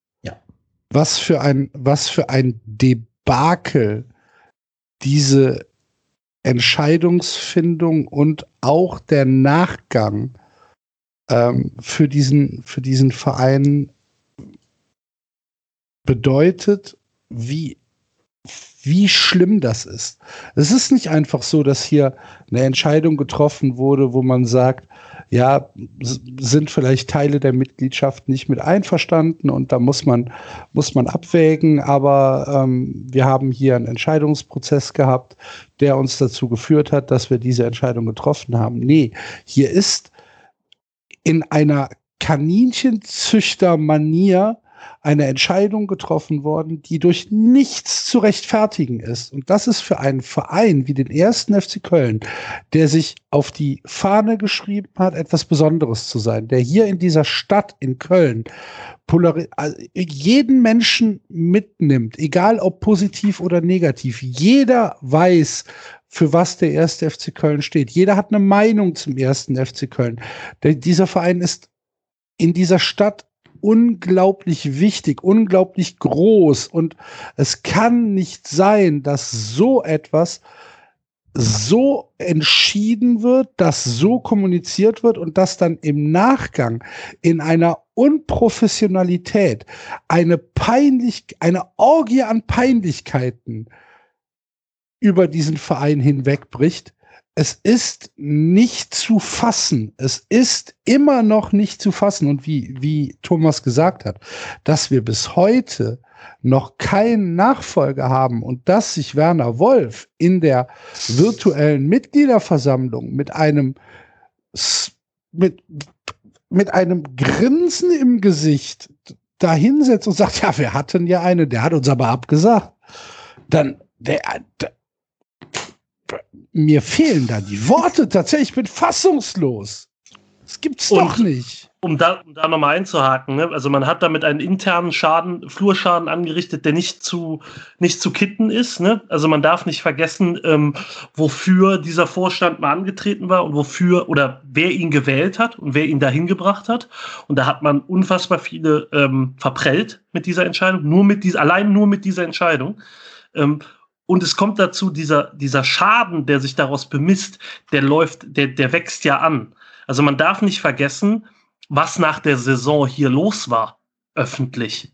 was für ein, was für ein Debakel diese Entscheidungsfindung und auch der Nachgang ähm, für, diesen, für diesen Verein bedeutet, wie, wie schlimm das ist. Es ist nicht einfach so, dass hier eine Entscheidung getroffen wurde, wo man sagt, ja, sind vielleicht Teile der Mitgliedschaft nicht mit einverstanden und da muss man, muss man abwägen, aber ähm, wir haben hier einen Entscheidungsprozess gehabt, der uns dazu geführt hat, dass wir diese Entscheidung getroffen haben. Nee, hier ist in einer Kaninchenzüchter-Manier eine Entscheidung getroffen worden, die durch nichts zu rechtfertigen ist. Und das ist für einen Verein wie den ersten FC Köln, der sich auf die Fahne geschrieben hat, etwas Besonderes zu sein, der hier in dieser Stadt in Köln also jeden Menschen mitnimmt, egal ob positiv oder negativ. Jeder weiß, für was der erste FC Köln steht. Jeder hat eine Meinung zum ersten FC Köln. Der, dieser Verein ist in dieser Stadt unglaublich wichtig, unglaublich groß. Und es kann nicht sein, dass so etwas so entschieden wird, dass so kommuniziert wird und dass dann im Nachgang in einer Unprofessionalität eine peinlich, eine Orgie an Peinlichkeiten über diesen Verein hinwegbricht, es ist nicht zu fassen. Es ist immer noch nicht zu fassen. Und wie, wie Thomas gesagt hat, dass wir bis heute noch keinen Nachfolger haben und dass sich Werner Wolf in der virtuellen Mitgliederversammlung mit einem, mit, mit einem Grinsen im Gesicht dahinsetzt und sagt, ja, wir hatten ja eine, der hat uns aber abgesagt. Dann, der, der mir fehlen da die Worte tatsächlich. Ich bin fassungslos. Das gibt's Und doch nicht. Um da, um da nochmal einzuhaken, ne? also man hat damit einen internen Schaden, Flurschaden angerichtet, der nicht zu, nicht zu kitten ist. Ne? Also man darf nicht vergessen, ähm, wofür dieser Vorstand mal angetreten war und wofür oder wer ihn gewählt hat und wer ihn dahin gebracht hat. Und da hat man unfassbar viele ähm, verprellt mit dieser Entscheidung, nur mit dieser, allein nur mit dieser Entscheidung. Ähm, und es kommt dazu, dieser, dieser Schaden, der sich daraus bemisst, der läuft, der, der wächst ja an. Also man darf nicht vergessen, was nach der Saison hier los war, öffentlich.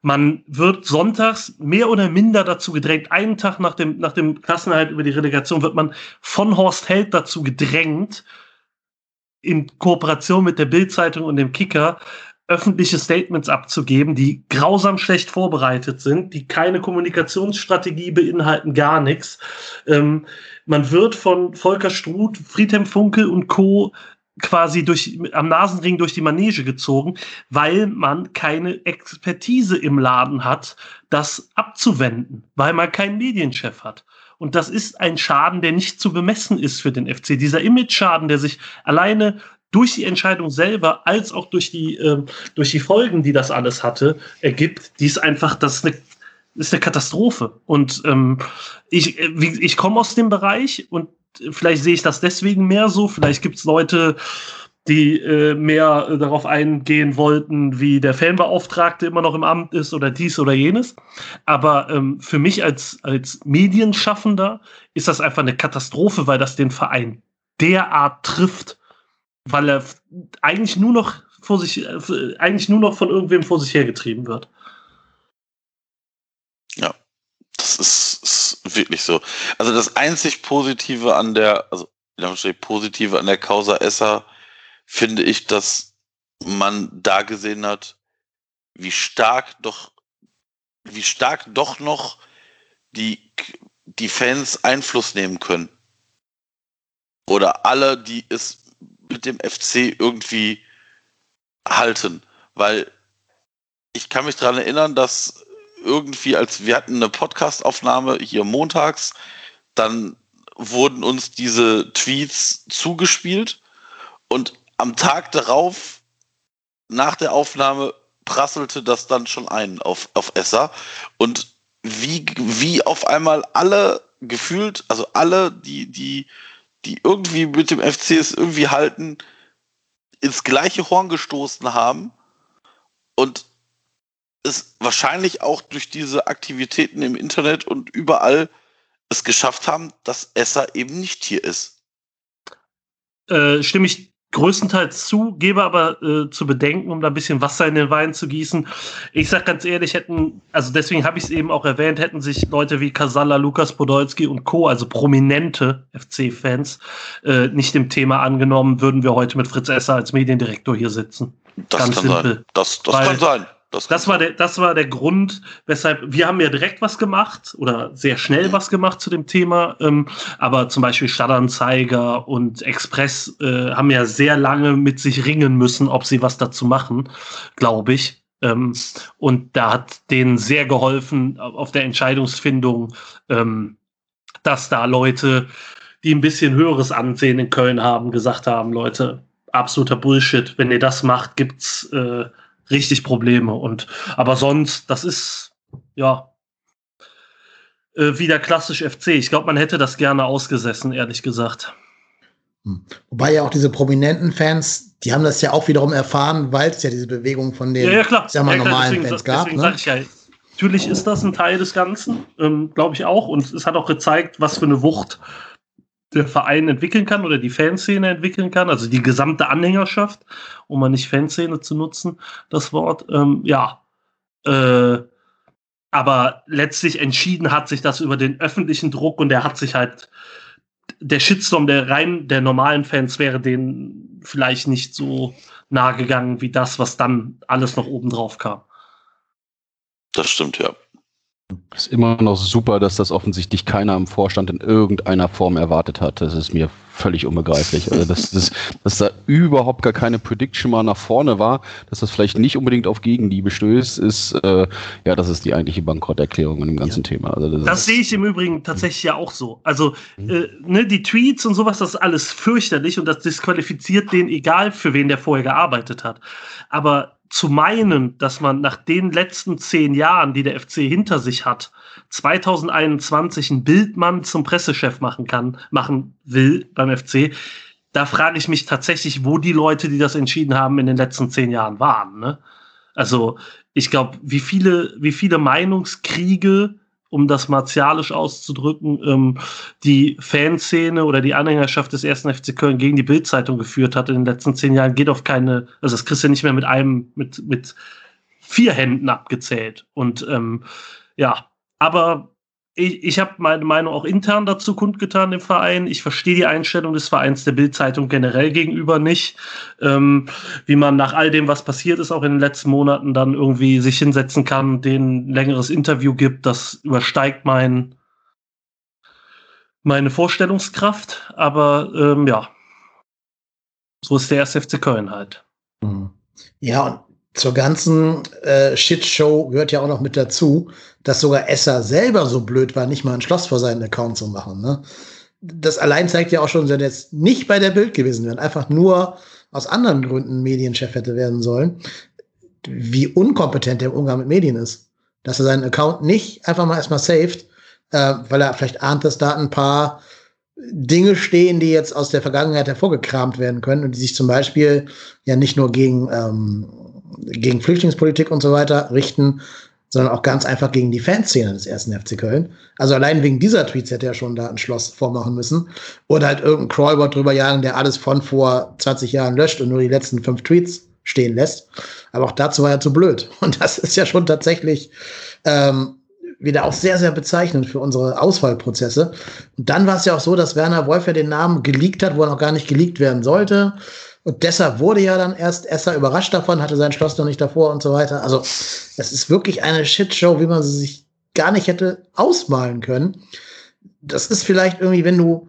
Man wird sonntags mehr oder minder dazu gedrängt, einen Tag nach dem, nach dem Klassenerhalt über die Relegation wird man von Horst Held dazu gedrängt, in Kooperation mit der Bildzeitung und dem Kicker öffentliche Statements abzugeben, die grausam schlecht vorbereitet sind, die keine Kommunikationsstrategie beinhalten, gar nichts. Ähm, man wird von Volker Struth, Friedhelm Funkel und Co. quasi durch, am Nasenring durch die Manege gezogen, weil man keine Expertise im Laden hat, das abzuwenden, weil man keinen Medienchef hat. Und das ist ein Schaden, der nicht zu bemessen ist für den FC. Dieser Image-Schaden, der sich alleine durch die Entscheidung selber als auch durch die, äh, durch die Folgen, die das alles hatte, ergibt, die ist einfach, das ist eine, ist eine Katastrophe. Und ähm, ich, äh, ich komme aus dem Bereich und vielleicht sehe ich das deswegen mehr so. Vielleicht gibt es Leute, die äh, mehr äh, darauf eingehen wollten, wie der Fanbeauftragte immer noch im Amt ist oder dies oder jenes. Aber ähm, für mich als, als Medienschaffender ist das einfach eine Katastrophe, weil das den Verein derart trifft weil er eigentlich nur noch vor sich, äh, eigentlich nur noch von irgendwem vor sich hergetrieben wird. Ja, das ist, ist wirklich so. Also das einzig Positive an der, also Positive an der Causa Esser finde ich, dass man da gesehen hat, wie stark doch, wie stark doch noch die, die Fans Einfluss nehmen können. Oder alle, die es mit dem FC irgendwie halten. Weil ich kann mich daran erinnern, dass irgendwie, als wir hatten eine Podcastaufnahme hier montags, dann wurden uns diese Tweets zugespielt und am Tag darauf, nach der Aufnahme, prasselte das dann schon ein auf, auf Esser. Und wie, wie auf einmal alle gefühlt, also alle, die, die die irgendwie mit dem FC es irgendwie halten, ins gleiche Horn gestoßen haben und es wahrscheinlich auch durch diese Aktivitäten im Internet und überall es geschafft haben, dass Esser eben nicht hier ist. Äh, stimme ich größtenteils zu, gebe aber äh, zu bedenken, um da ein bisschen Wasser in den Wein zu gießen. Ich sag ganz ehrlich, hätten, also deswegen habe ich es eben auch erwähnt, hätten sich Leute wie Kasala, Lukas Podolski und Co., also prominente FC-Fans, äh, nicht dem Thema angenommen, würden wir heute mit Fritz Esser als Mediendirektor hier sitzen. Das ganz kann simpel. sein. Das, das Weil, kann sein. Das, das, war der, das war der Grund, weshalb wir haben ja direkt was gemacht oder sehr schnell was gemacht zu dem Thema. Ähm, aber zum Beispiel Stadtanzeiger und Express äh, haben ja sehr lange mit sich ringen müssen, ob sie was dazu machen, glaube ich. Ähm, und da hat denen sehr geholfen auf der Entscheidungsfindung, ähm, dass da Leute, die ein bisschen höheres Ansehen in Köln haben, gesagt haben, Leute, absoluter Bullshit. Wenn ihr das macht, gibt's äh, richtig Probleme. Und aber sonst, das ist ja äh, wieder klassisch FC. Ich glaube, man hätte das gerne ausgesessen, ehrlich gesagt. Hm. Wobei ja auch diese prominenten Fans, die haben das ja auch wiederum erfahren, weil es ja diese Bewegung von den ja, ja, klar. Sag mal, ja, klar, normalen deswegen, Fans gab. ne? ich ja, natürlich ist das ein Teil des Ganzen, ähm, glaube ich auch. Und es hat auch gezeigt, was für eine Wucht der Verein entwickeln kann oder die Fanszene entwickeln kann, also die gesamte Anhängerschaft, um mal nicht Fanszene zu nutzen, das Wort. Ähm, ja. Äh, aber letztlich entschieden hat sich das über den öffentlichen Druck und der hat sich halt, der Shitstorm der rein der normalen Fans wäre denen vielleicht nicht so nahe gegangen wie das, was dann alles noch oben drauf kam. Das stimmt, ja. Ist immer noch super, dass das offensichtlich keiner im Vorstand in irgendeiner Form erwartet hat. Das ist mir völlig unbegreiflich. Also dass, dass, dass da überhaupt gar keine Prediction mal nach vorne war, dass das vielleicht nicht unbedingt auf Gegenliebe stößt, ist äh, ja, das ist die eigentliche Bankrotterklärung in dem ganzen ja. Thema. Also das, das sehe ich im Übrigen tatsächlich ja auch so. Also mhm. äh, ne, die Tweets und sowas, das ist alles fürchterlich und das disqualifiziert den, egal für wen der vorher gearbeitet hat. Aber zu meinen, dass man nach den letzten zehn Jahren, die der FC hinter sich hat, 2021 einen Bildmann zum Pressechef machen kann, machen will beim FC, da frage ich mich tatsächlich, wo die Leute, die das entschieden haben, in den letzten zehn Jahren waren. Ne? Also ich glaube, wie viele, wie viele Meinungskriege um das martialisch auszudrücken, ähm, die Fanszene oder die Anhängerschaft des ersten FC Köln gegen die Bildzeitung geführt hat in den letzten zehn Jahren, geht auf keine, also das kriegst du nicht mehr mit einem, mit, mit vier Händen abgezählt. Und ähm, ja, aber ich, ich habe meine Meinung auch intern dazu kundgetan im Verein. Ich verstehe die Einstellung des Vereins der Bildzeitung generell gegenüber nicht. Ähm, wie man nach all dem, was passiert ist, auch in den letzten Monaten dann irgendwie sich hinsetzen kann, denen ein längeres Interview gibt, das übersteigt mein, meine Vorstellungskraft. Aber ähm, ja, so ist der erste FC Köln halt. Mhm. Ja, und zur ganzen äh, Shitshow gehört ja auch noch mit dazu, dass sogar Esser selber so blöd war, nicht mal ein Schloss vor seinen Account zu machen. Ne? Das allein zeigt ja auch schon, dass er jetzt nicht bei der Bild gewesen wäre, einfach nur aus anderen Gründen Medienchef hätte werden sollen, wie unkompetent der Umgang mit Medien ist. Dass er seinen Account nicht einfach mal erstmal saved, äh, weil er vielleicht ahnt, dass da ein paar Dinge stehen, die jetzt aus der Vergangenheit hervorgekramt werden können und die sich zum Beispiel ja nicht nur gegen ähm, gegen Flüchtlingspolitik und so weiter richten, sondern auch ganz einfach gegen die Fanszene des ersten FC Köln. Also allein wegen dieser Tweets hätte er schon da ein Schloss vormachen müssen. Oder halt irgendein Crawlbot drüber jagen, der alles von vor 20 Jahren löscht und nur die letzten fünf Tweets stehen lässt. Aber auch dazu war er zu blöd. *laughs* Und das ist ja schon tatsächlich ähm, wieder auch sehr, sehr bezeichnend für unsere Auswahlprozesse. Und dann war es ja auch so, dass Werner Wolf ja den Namen geleakt hat, wo er noch gar nicht geleakt werden sollte. Und deshalb wurde ja dann erst Esser überrascht davon, hatte sein Schloss noch nicht davor und so weiter. Also es ist wirklich eine Shitshow, wie man sie sich gar nicht hätte ausmalen können. Das ist vielleicht irgendwie, wenn du,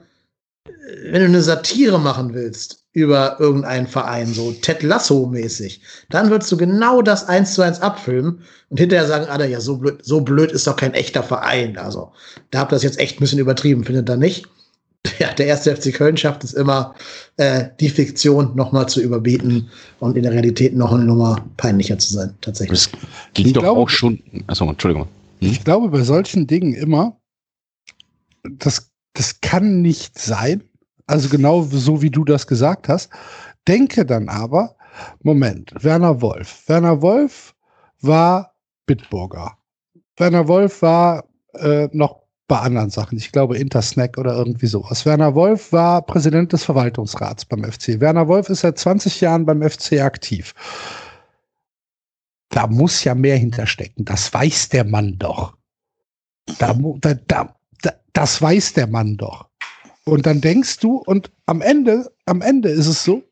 wenn du eine Satire machen willst über irgendeinen Verein, so Ted Lasso-mäßig, dann würdest du genau das eins zu eins abfilmen und hinterher sagen alle, ja, so blöd, so blöd ist doch kein echter Verein. Also, da habt ihr das jetzt echt ein bisschen übertrieben, findet ihr nicht? *laughs* ja, der erste FC Köln schafft es immer, äh, die Fiktion nochmal zu überbieten und in der Realität noch eine Nummer peinlicher zu sein, tatsächlich. Das ging ich doch glaube, auch schon. Achso, Entschuldigung. Hm? Ich glaube bei solchen Dingen immer, das, das kann nicht sein. Also genau so wie du das gesagt hast. Denke dann aber, Moment, Werner Wolf. Werner Wolf war Bitburger. Werner Wolf war äh, noch bei anderen Sachen. Ich glaube Intersnack oder irgendwie sowas. Werner Wolf war Präsident des Verwaltungsrats beim FC. Werner Wolf ist seit 20 Jahren beim FC aktiv. Da muss ja mehr hinterstecken. Das weiß der Mann doch. Da, da, da, das weiß der Mann doch. Und dann denkst du, und am Ende, am Ende ist es so,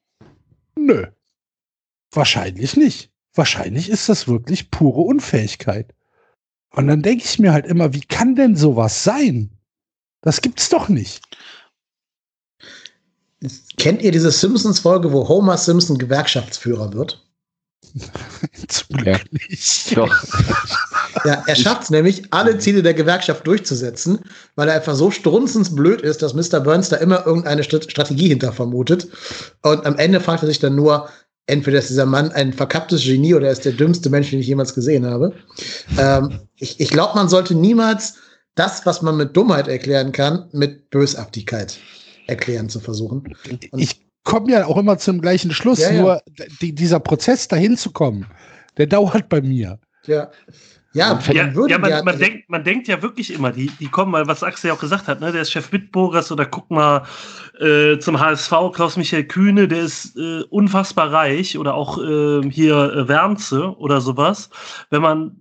nö. Wahrscheinlich nicht. wahrscheinlich ist das wirklich pure Unfähigkeit. Und dann denke ich mir halt immer, wie kann denn sowas sein? Das gibt's doch nicht. Kennt ihr diese Simpsons-Folge, wo Homer Simpson Gewerkschaftsführer wird? *laughs* Zum Glück nicht. Doch. *laughs* Ja, er schafft es nämlich, alle Ziele der Gewerkschaft durchzusetzen, weil er einfach so strunzensblöd ist, dass Mr. Burns da immer irgendeine St Strategie hinter vermutet. Und am Ende fragt er sich dann nur, entweder ist dieser Mann ein verkapptes Genie oder er ist der dümmste Mensch, den ich jemals gesehen habe. Ähm, ich ich glaube, man sollte niemals das, was man mit Dummheit erklären kann, mit Bösartigkeit erklären zu versuchen. Und Ich komme ja auch immer zum gleichen Schluss, Ja, ja. nur die, dieser Prozess dahin zu kommen, der dauert bei mir. ja, ja, man Ja, ja man, gerne- man, denkt, man denkt ja wirklich immer, die, die kommen mal, was Axel ja auch gesagt hat, ne? der ist Chef Bitburgers oder guck mal äh, zum HSV, Klaus-Michael Kühne, der ist äh, unfassbar reich oder auch äh, hier Wernze oder sowas. Wenn man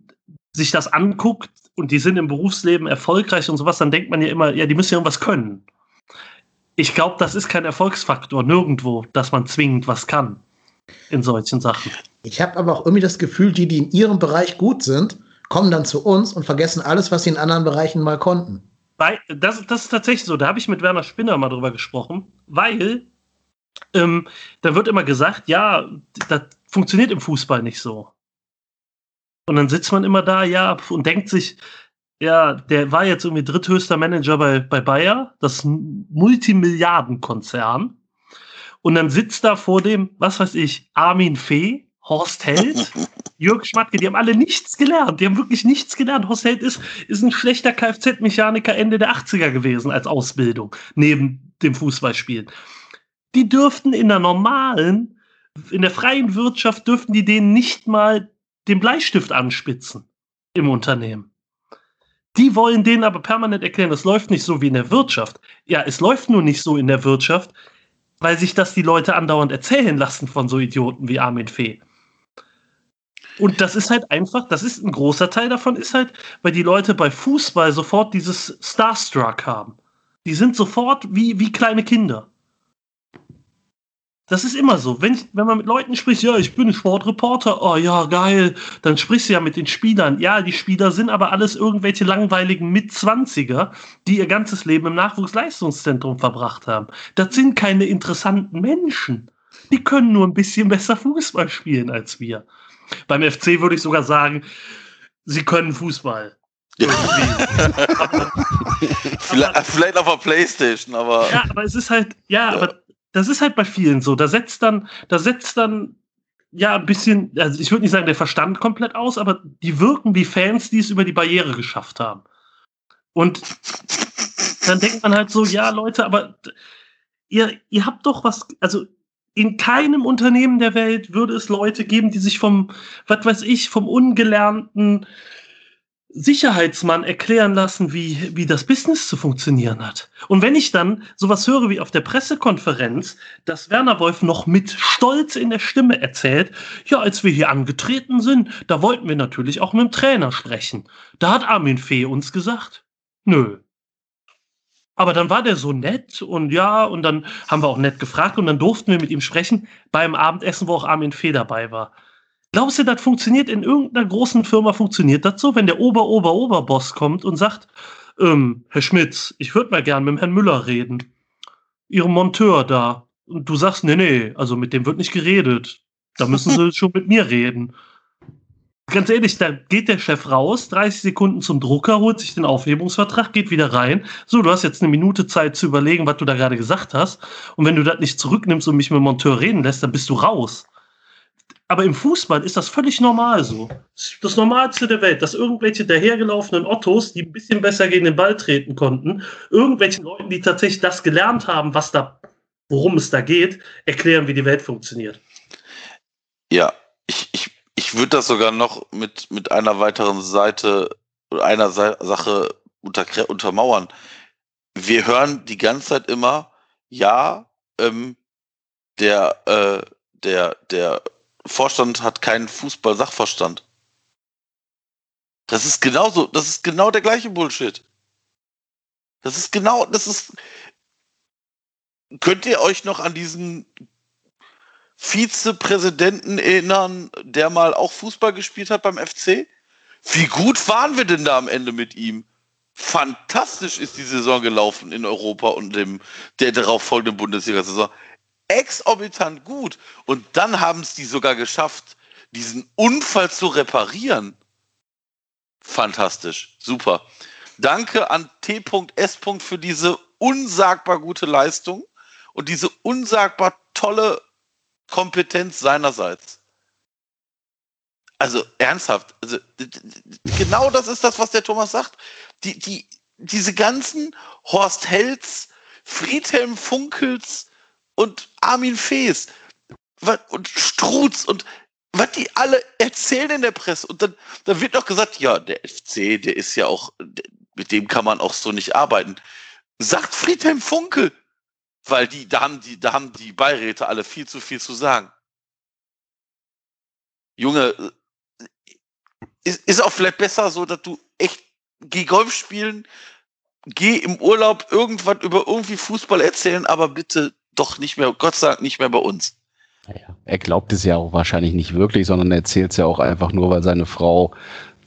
sich das anguckt und die sind im Berufsleben erfolgreich und sowas, dann denkt man ja immer, ja, die müssen ja irgendwas können. Ich glaube, das ist kein Erfolgsfaktor nirgendwo, dass man zwingend was kann in solchen Sachen. Ich habe aber auch irgendwie das Gefühl, die, die in ihrem Bereich gut sind, kommen dann zu uns und vergessen alles, was sie in anderen Bereichen mal konnten. Weil, das, das ist tatsächlich so. Da habe ich mit Werner Spinner mal drüber gesprochen, weil ähm, da wird immer gesagt, ja, das funktioniert im Fußball nicht so. Und dann sitzt man immer da, ja, und denkt sich, ja, der war jetzt irgendwie dritthöchster Manager bei, bei Bayer, das Multimilliardenkonzern. Und dann sitzt da vor dem, was weiß ich, Armin Fee, Horst Held, Jörg Schmatke, die haben alle nichts gelernt. Die haben wirklich nichts gelernt. Horst Held ist, ist ein schlechter Kfz-Mechaniker Ende der 80er gewesen als Ausbildung, neben dem Fußballspielen. Die dürften in der normalen, in der freien Wirtschaft dürften die denen nicht mal den Bleistift anspitzen im Unternehmen. Die wollen denen aber permanent erklären, es läuft nicht so wie in der Wirtschaft. Ja, es läuft nur nicht so in der Wirtschaft, weil sich das die Leute andauernd erzählen lassen von so Idioten wie Armin Fee. Und das ist halt einfach, das ist ein großer Teil davon, ist halt, weil die Leute bei Fußball sofort dieses Starstruck haben. Die sind sofort wie, wie kleine Kinder. Das ist immer so. Wenn, wenn man mit Leuten spricht, ja, ich bin Sportreporter, oh ja, geil, dann sprichst du ja mit den Spielern. Ja, die Spieler sind aber alles irgendwelche langweiligen Mitzwanziger, die ihr ganzes Leben im Nachwuchsleistungszentrum verbracht haben. Das sind keine interessanten Menschen. Die können nur ein bisschen besser Fußball spielen als wir. Beim FC würde ich sogar sagen, sie können Fußball. *laughs* vielleicht, vielleicht auf der Playstation, aber Ja, aber es ist halt, ja, aber das ist halt bei vielen so. Da setzt dann, da setzt dann ja ein bisschen, also ich würde nicht sagen, der Verstand komplett aus, aber die wirken wie Fans, die es über die Barriere geschafft haben. Und dann denkt man halt so, ja, Leute, aber ihr, ihr habt doch was, also in keinem Unternehmen der Welt würde es Leute geben, die sich vom, was weiß ich, vom ungelernten Sicherheitsmann erklären lassen, wie, wie das Business zu funktionieren hat. Und wenn ich dann sowas höre wie auf der Pressekonferenz, dass Werner Wolf noch mit Stolz in der Stimme erzählt, ja, als wir hier angetreten sind, da wollten wir natürlich auch mit dem Trainer sprechen. Da hat Armin Fee uns gesagt, nö. Aber dann war der so nett und ja, und dann haben wir auch nett gefragt und dann durften wir mit ihm sprechen beim Abendessen, wo auch Armin Fee dabei war. Glaubst du, das funktioniert in irgendeiner großen Firma? Funktioniert das so, wenn der Ober-Ober-Oberboss kommt und sagt, ähm, Herr Schmitz, ich würde mal gern mit dem Herrn Müller reden. Ihrem Monteur da. Und du sagst, nee, nee, also mit dem wird nicht geredet. Da müssen *laughs* Sie schon mit mir reden. Ganz ehrlich, da geht der Chef raus, 30 Sekunden zum Drucker, holt sich den Aufhebungsvertrag, geht wieder rein. So, du hast jetzt eine Minute Zeit zu überlegen, was du da gerade gesagt hast. Und wenn du das nicht zurücknimmst und mich mit dem Monteur reden lässt, dann bist du raus. Aber im Fußball ist das völlig normal so. Das Normalste der Welt, dass irgendwelche dahergelaufenen Ottos, die ein bisschen besser gegen den Ball treten konnten, irgendwelchen Leuten, die tatsächlich das gelernt haben, was da, worum es da geht, erklären, wie die Welt funktioniert. ja, ich, ich, würde das sogar noch mit, mit einer weiteren Seite oder einer Sa Sache unter, untermauern. Wir hören die ganze Zeit immer, ja, ähm, der, äh, der, der Vorstand hat keinen Fußball-Sachverstand. Das ist genauso, das ist genau der gleiche Bullshit. Das ist genau, das ist. Könnt ihr euch noch an diesen Vizepräsidenten erinnern, der mal auch Fußball gespielt hat beim FC? Wie gut waren wir denn da am Ende mit ihm? Fantastisch ist die Saison gelaufen in Europa und dem, der darauf folgenden Bundesliga-Saison. Exorbitant gut. Und dann haben es die sogar geschafft, diesen Unfall zu reparieren. Fantastisch. Super. Danke an T.S. für diese unsagbar gute Leistung und diese unsagbar tolle Kompetenz seinerseits. Also ernsthaft, also, genau das ist das, was der Thomas sagt. Die, die, diese ganzen Horst Helz, Friedhelm Funkels und Armin Fees und Strutz und was die alle erzählen in der Presse. Und dann, dann wird noch gesagt, ja, der FC, der ist ja auch, mit dem kann man auch so nicht arbeiten. Sagt Friedhelm Funkel, weil die, da haben die, da haben die Beiräte alle viel zu viel zu sagen. Junge, ist, ist auch vielleicht besser so, dass du echt geh Golf spielen, geh im Urlaub irgendwann über irgendwie Fußball erzählen, aber bitte doch nicht mehr, Gott sei Dank nicht mehr bei uns. Er glaubt es ja auch wahrscheinlich nicht wirklich, sondern er erzählt es ja auch einfach nur, weil seine Frau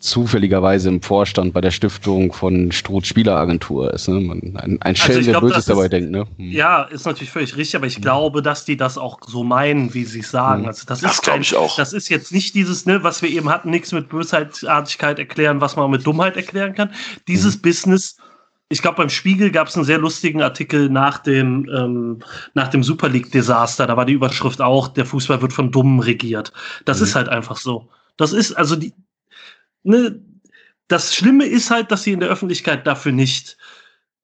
zufälligerweise im Vorstand bei der Stiftung von Struth Spieleragentur ist. Ne? Man, ein, ein Schelm, also der Böses dabei denkt. Ne? Hm. Ja, ist natürlich völlig richtig, aber ich hm. glaube, dass die das auch so meinen, wie sie es sagen. Hm. Also das, das glaube ich auch. Das ist jetzt nicht dieses, ne, was wir eben hatten, nichts mit Bösartigkeit erklären, was man mit Dummheit erklären kann. Dieses hm. Business ich glaube, beim Spiegel gab es einen sehr lustigen Artikel nach dem, ähm, nach dem Super League-Desaster. Da war die Überschrift auch, der Fußball wird von Dummen regiert. Das mhm. ist halt einfach so. Das ist, also die, ne, das Schlimme ist halt, dass sie in der Öffentlichkeit dafür nicht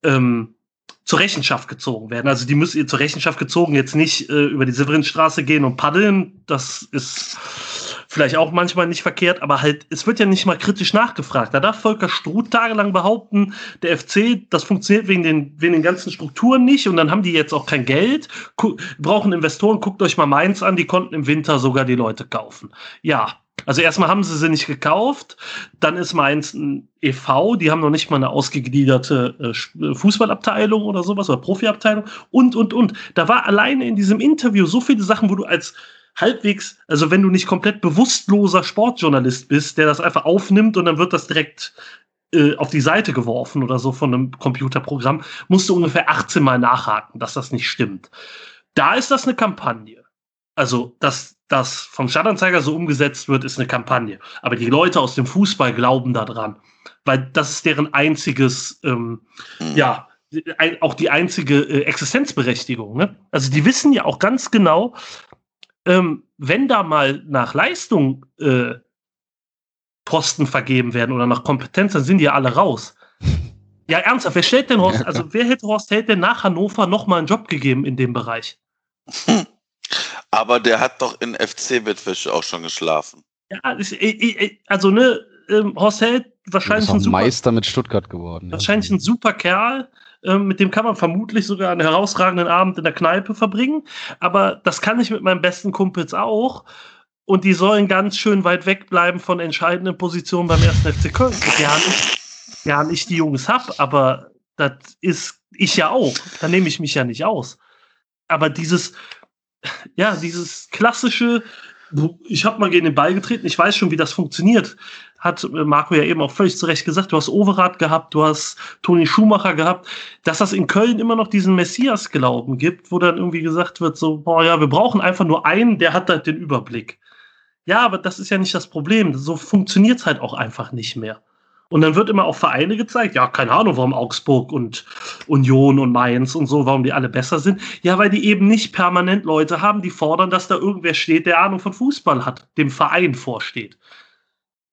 ähm, zur Rechenschaft gezogen werden. Also die müssen zur Rechenschaft gezogen jetzt nicht äh, über die Severinstraße gehen und paddeln. Das ist vielleicht auch manchmal nicht verkehrt, aber halt, es wird ja nicht mal kritisch nachgefragt. Da darf Volker Struth tagelang behaupten, der FC, das funktioniert wegen den, wegen den ganzen Strukturen nicht und dann haben die jetzt auch kein Geld, brauchen Investoren, guckt euch mal Mainz an, die konnten im Winter sogar die Leute kaufen. Ja, also erstmal haben sie sie nicht gekauft, dann ist Mainz ein EV, die haben noch nicht mal eine ausgegliederte äh, Fußballabteilung oder sowas oder Profiabteilung und, und, und. Da war alleine in diesem Interview so viele Sachen, wo du als halbwegs, also wenn du nicht komplett bewusstloser Sportjournalist bist, der das einfach aufnimmt und dann wird das direkt äh, auf die Seite geworfen oder so von einem Computerprogramm, musst du ungefähr 18 Mal nachhaken, dass das nicht stimmt. Da ist das eine Kampagne. Also, dass das vom Stadtanzeiger so umgesetzt wird, ist eine Kampagne. Aber die Leute aus dem Fußball glauben daran, weil das ist deren einziges, ähm, mhm. ja, auch die einzige äh, Existenzberechtigung. Ne? Also die wissen ja auch ganz genau, ähm, wenn da mal nach Leistung äh, Posten vergeben werden oder nach Kompetenz, dann sind die ja alle raus. Ja, ernsthaft, wer stellt denn Horst, also wer hätte Horst Held denn nach Hannover nochmal einen Job gegeben in dem Bereich? *laughs* Aber der hat doch in FC-Bettwäsche auch schon geschlafen. Ja, also ne, ähm, Horst Held wahrscheinlich ein super, Meister mit Stuttgart geworden. Wahrscheinlich ein super Kerl, ähm, mit dem kann man vermutlich sogar einen herausragenden Abend in der Kneipe verbringen. Aber das kann ich mit meinen besten Kumpels auch. Und die sollen ganz schön weit weg bleiben von entscheidenden Positionen beim ersten FC Köln. Ja, nicht, ja, nicht die Jungs hab, aber das ist ich ja auch. Da nehme ich mich ja nicht aus. Aber dieses, ja, dieses klassische, ich habe mal gegen den Ball getreten, ich weiß schon, wie das funktioniert hat Marco ja eben auch völlig zu Recht gesagt, du hast Overath gehabt, du hast Toni Schumacher gehabt, dass das in Köln immer noch diesen Messias-Glauben gibt, wo dann irgendwie gesagt wird, so, boah, ja, wir brauchen einfach nur einen, der hat halt den Überblick. Ja, aber das ist ja nicht das Problem. So funktioniert es halt auch einfach nicht mehr. Und dann wird immer auch Vereine gezeigt, ja, keine Ahnung, warum Augsburg und Union und Mainz und so, warum die alle besser sind. Ja, weil die eben nicht permanent Leute haben, die fordern, dass da irgendwer steht, der Ahnung von Fußball hat, dem Verein vorsteht.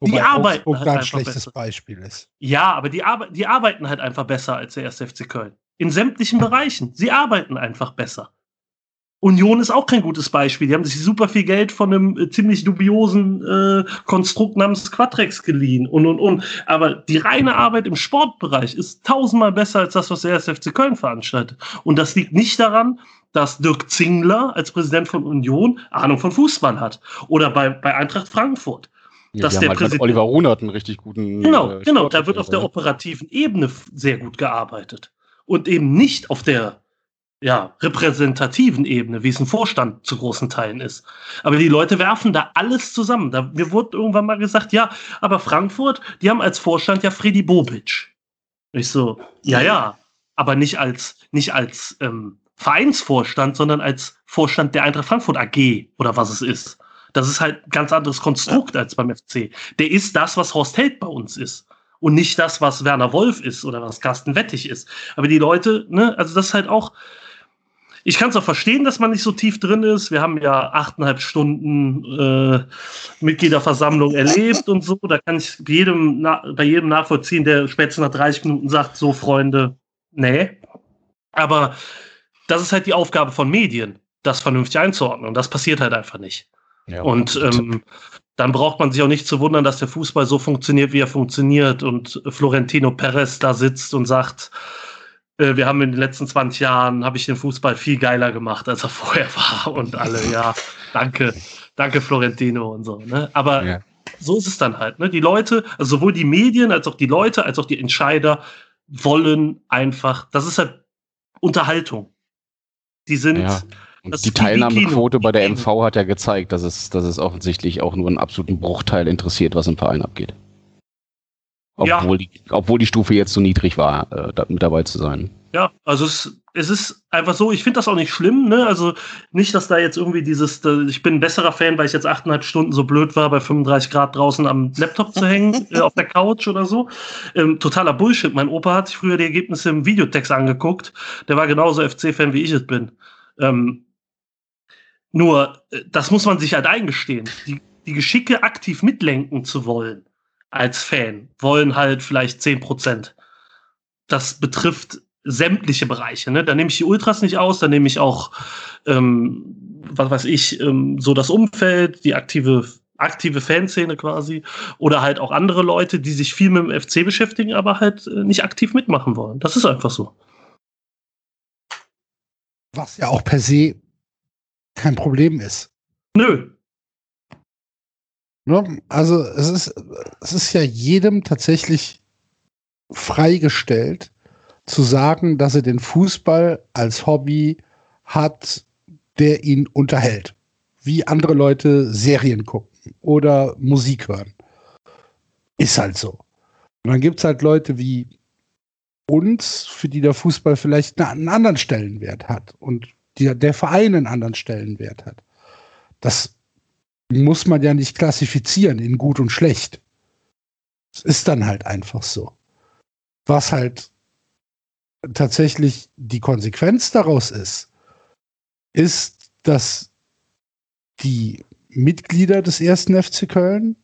Wobei die arbeiten Augsburg halt ein schlechtes besser. Beispiel ist. Ja, aber die, Arbe die arbeiten halt einfach besser als der 1. FC Köln. In sämtlichen *laughs* Bereichen. Sie arbeiten einfach besser. Union ist auch kein gutes Beispiel. Die haben sich super viel Geld von einem äh, ziemlich dubiosen äh, Konstrukt namens Quatrex geliehen und und und. Aber die reine Arbeit im Sportbereich ist tausendmal besser als das, was der 1. FC Köln veranstaltet. Und das liegt nicht daran, dass Dirk Zingler als Präsident von Union Ahnung von Fußball hat. Oder bei, bei Eintracht Frankfurt. Ja, dass der halt Präsident Oliver Runert einen richtig guten. Genau, äh, genau. Da wird auf der operativen Ebene sehr gut gearbeitet. Und eben nicht auf der ja, repräsentativen Ebene, wie es ein Vorstand zu großen Teilen ist. Aber die Leute werfen da alles zusammen. Da, mir wurde irgendwann mal gesagt, ja, aber Frankfurt, die haben als Vorstand ja Freddy Bobic. Ich so, ja, ja, aber nicht als, nicht als ähm, Vereinsvorstand, sondern als Vorstand der Eintracht Frankfurt AG oder was es ist. Das ist halt ein ganz anderes Konstrukt als beim FC. Der ist das, was Horst Held bei uns ist. Und nicht das, was Werner Wolf ist oder was Carsten Wettig ist. Aber die Leute, ne, also das ist halt auch, ich kann es auch verstehen, dass man nicht so tief drin ist. Wir haben ja achteinhalb Stunden äh, Mitgliederversammlung erlebt und so. Da kann ich jedem, bei jedem nachvollziehen, der spätestens nach 30 Minuten sagt, so Freunde, nee. Aber das ist halt die Aufgabe von Medien, das vernünftig einzuordnen. Und das passiert halt einfach nicht. Ja, und ähm, dann braucht man sich auch nicht zu wundern, dass der Fußball so funktioniert, wie er funktioniert und Florentino Perez da sitzt und sagt, wir haben in den letzten 20 Jahren, habe ich den Fußball viel geiler gemacht, als er vorher war und alle, ja, danke, danke Florentino und so. Ne? Aber ja. so ist es dann halt. Ne? Die Leute, also sowohl die Medien als auch die Leute, als auch die Entscheider wollen einfach, das ist halt Unterhaltung. Die sind. Ja. die Teilnahmequote bei der MV hat ja gezeigt, dass es, dass es offensichtlich auch nur einen absoluten Bruchteil interessiert, was im Verein abgeht. Obwohl, ja. die, obwohl die Stufe jetzt so niedrig war, äh, da, mit dabei zu sein. Ja, also es, es ist einfach so, ich finde das auch nicht schlimm, ne? Also nicht, dass da jetzt irgendwie dieses, ich bin ein besserer Fan, weil ich jetzt achteinhalb Stunden so blöd war, bei 35 Grad draußen am Laptop zu hängen, *laughs* äh, auf der Couch oder so. Ähm, totaler Bullshit. Mein Opa hat sich früher die Ergebnisse im Videotext angeguckt. Der war genauso FC-Fan, wie ich es bin. Ähm, nur, äh, das muss man sich halt eingestehen. Die, die Geschicke aktiv mitlenken zu wollen als Fan wollen halt vielleicht 10 Prozent. Das betrifft sämtliche Bereiche. Ne? Da nehme ich die Ultras nicht aus, da nehme ich auch, ähm, was weiß ich, ähm, so das Umfeld, die aktive, aktive Fanszene quasi oder halt auch andere Leute, die sich viel mit dem FC beschäftigen, aber halt äh, nicht aktiv mitmachen wollen. Das ist einfach so. Was ja auch per se kein Problem ist. Nö, Ne? Also es ist, es ist ja jedem tatsächlich freigestellt, zu sagen, dass er den Fußball als Hobby hat, der ihn unterhält. Wie andere Leute Serien gucken oder Musik hören. Ist halt so. Und dann gibt es halt Leute wie uns, für die der Fußball vielleicht einen anderen Stellenwert hat und die, der Verein einen anderen Stellenwert hat. Das muss man ja nicht klassifizieren in gut und schlecht. Es ist dann halt einfach so. Was halt tatsächlich die Konsequenz daraus ist, ist, dass die Mitglieder des ersten FC Köln,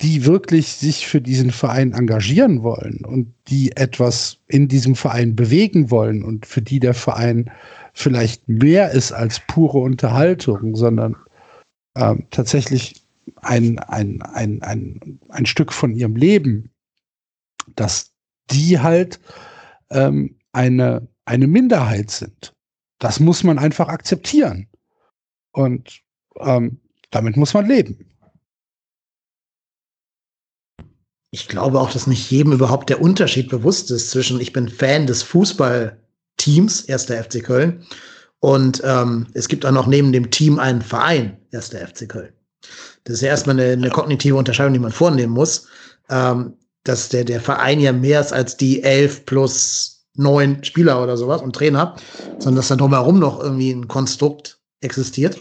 die wirklich sich für diesen Verein engagieren wollen und die etwas in diesem Verein bewegen wollen und für die der Verein vielleicht mehr ist als pure Unterhaltung, sondern ähm, tatsächlich ein, ein, ein, ein, ein Stück von ihrem Leben, dass die halt ähm, eine, eine Minderheit sind. Das muss man einfach akzeptieren. Und ähm, damit muss man leben. Ich glaube auch, dass nicht jedem überhaupt der Unterschied bewusst ist zwischen ich bin Fan des Fußball Teams, erster FC Köln. Und ähm, es gibt auch noch neben dem Team einen Verein, erster FC Köln. Das ist ja erstmal eine, eine kognitive Unterscheidung, die man vornehmen muss, ähm, dass der, der Verein ja mehr ist als die elf plus neun Spieler oder sowas und Trainer, sondern dass da drumherum noch irgendwie ein Konstrukt existiert.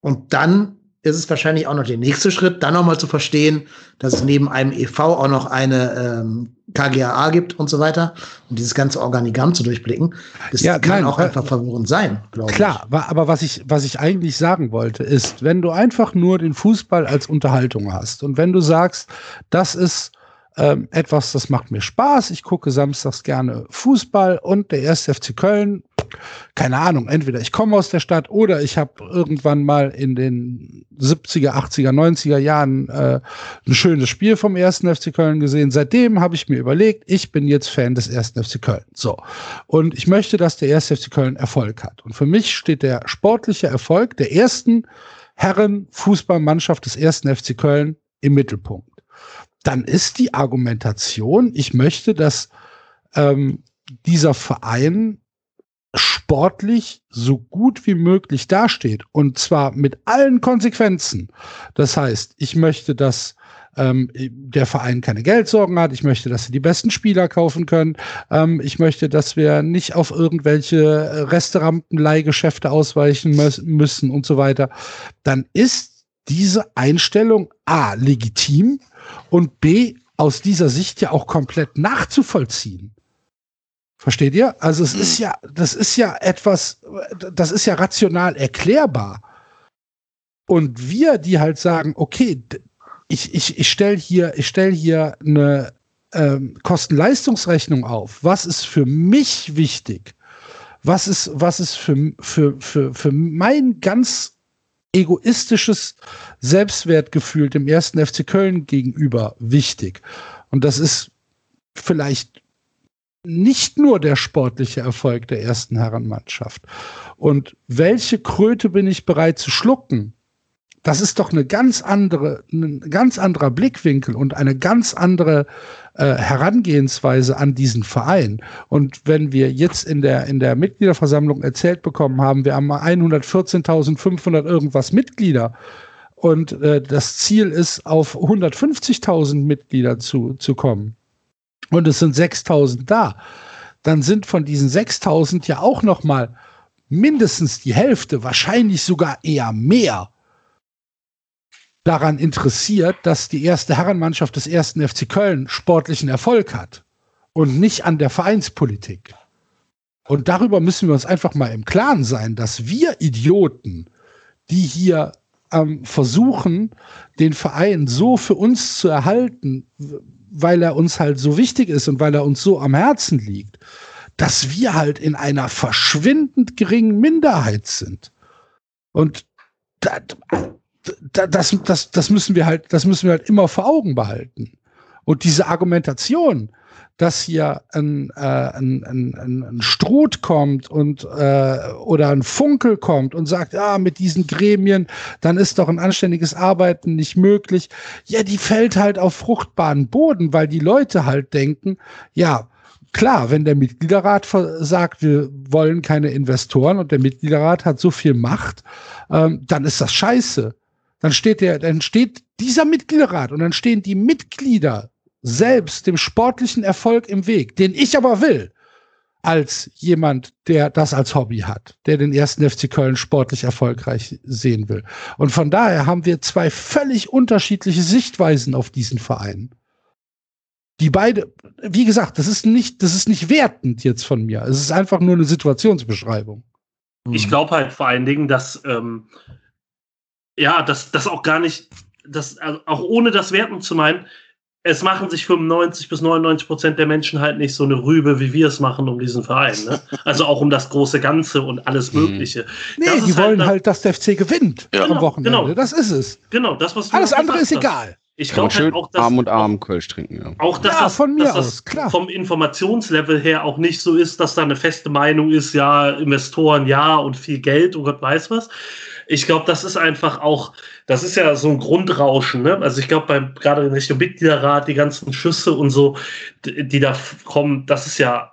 Und dann ist es wahrscheinlich auch noch der nächste Schritt, dann nochmal zu verstehen, dass es neben einem EV auch noch eine ähm, KGAA gibt und so weiter und dieses ganze Organigramm zu durchblicken. Das ja, kann nein, auch einfach verwirrend sein, glaube ich. Klar, aber was ich, was ich eigentlich sagen wollte, ist, wenn du einfach nur den Fußball als Unterhaltung hast und wenn du sagst, das ist ähm, etwas, das macht mir Spaß, ich gucke samstags gerne Fußball und der erste FC Köln keine Ahnung, entweder ich komme aus der Stadt oder ich habe irgendwann mal in den 70er, 80er, 90er Jahren äh, ein schönes Spiel vom ersten FC Köln gesehen. Seitdem habe ich mir überlegt, ich bin jetzt Fan des ersten FC Köln. So. Und ich möchte, dass der erste FC Köln Erfolg hat. Und für mich steht der sportliche Erfolg der ersten Herren Fußballmannschaft des ersten FC Köln im Mittelpunkt. Dann ist die Argumentation, ich möchte, dass ähm, dieser Verein sportlich so gut wie möglich dasteht. Und zwar mit allen Konsequenzen. Das heißt, ich möchte, dass ähm, der Verein keine Geldsorgen hat. Ich möchte, dass sie die besten Spieler kaufen können. Ähm, ich möchte, dass wir nicht auf irgendwelche Restaurantleihgeschäfte ausweichen müssen und so weiter. Dann ist diese Einstellung A legitim und B aus dieser Sicht ja auch komplett nachzuvollziehen. Versteht ihr? Also es ist ja, das ist ja etwas, das ist ja rational erklärbar. Und wir, die halt sagen, okay, ich, ich, ich stelle hier, ich stell hier eine ähm, Kosten-Leistungsrechnung auf. Was ist für mich wichtig? Was ist, was ist für, für, für, für mein ganz egoistisches Selbstwertgefühl dem ersten FC Köln gegenüber wichtig? Und das ist vielleicht nicht nur der sportliche Erfolg der ersten Herrenmannschaft. Und welche Kröte bin ich bereit zu schlucken? Das ist doch eine ganz andere, ein ganz anderer Blickwinkel und eine ganz andere äh, Herangehensweise an diesen Verein. Und wenn wir jetzt in der, in der Mitgliederversammlung erzählt bekommen haben, wir haben 114.500 irgendwas Mitglieder und äh, das Ziel ist, auf 150.000 Mitglieder zu, zu kommen und es sind 6000 da, dann sind von diesen 6000 ja auch noch mal mindestens die Hälfte, wahrscheinlich sogar eher mehr daran interessiert, dass die erste Herrenmannschaft des ersten FC Köln sportlichen Erfolg hat und nicht an der Vereinspolitik. Und darüber müssen wir uns einfach mal im Klaren sein, dass wir Idioten, die hier ähm, versuchen, den Verein so für uns zu erhalten, weil er uns halt so wichtig ist und weil er uns so am Herzen liegt, dass wir halt in einer verschwindend geringen Minderheit sind. Und da, da, das, das, das müssen wir halt, das müssen wir halt immer vor Augen behalten. Und diese Argumentation, dass hier ein, äh, ein, ein, ein Struth kommt und äh, oder ein Funkel kommt und sagt, ja, mit diesen Gremien, dann ist doch ein anständiges Arbeiten nicht möglich. Ja, die fällt halt auf fruchtbaren Boden, weil die Leute halt denken, ja, klar, wenn der Mitgliederrat sagt, wir wollen keine Investoren und der Mitgliederrat hat so viel Macht, ähm, dann ist das scheiße. Dann steht der, dann steht dieser Mitgliederrat und dann stehen die Mitglieder selbst dem sportlichen Erfolg im Weg, den ich aber will, als jemand, der das als Hobby hat, der den ersten FC Köln sportlich erfolgreich sehen will. Und von daher haben wir zwei völlig unterschiedliche Sichtweisen auf diesen Verein. Die beide, wie gesagt, das ist nicht, das ist nicht wertend jetzt von mir. Es ist einfach nur eine Situationsbeschreibung. Ich glaube halt vor allen Dingen, dass ähm, ja, dass das auch gar nicht, das, also auch ohne das werten zu meinen, es machen sich 95 bis 99 Prozent der Menschen halt nicht so eine Rübe, wie wir es machen um diesen Verein. Ne? *laughs* Also auch um das große Ganze und alles mhm. Mögliche. Nee, das die wollen halt, halt, dass der FC gewinnt ja. am genau, Wochenende. Genau. Das ist es. Genau, das, was Alles andere ist egal. Ich glaube halt auch, dass. Arm und Arm Kölsch trinken, ja. Auch, dass, ja, das, von mir dass aus, klar. vom Informationslevel her auch nicht so ist, dass da eine feste Meinung ist, ja, Investoren ja und viel Geld und Gott weiß was. Ich glaube, das ist einfach auch das ist ja so ein Grundrauschen. Ne? Also ich glaube, gerade in Richtung Mitgliederrat, die ganzen Schüsse und so, die, die da kommen, das ist ja,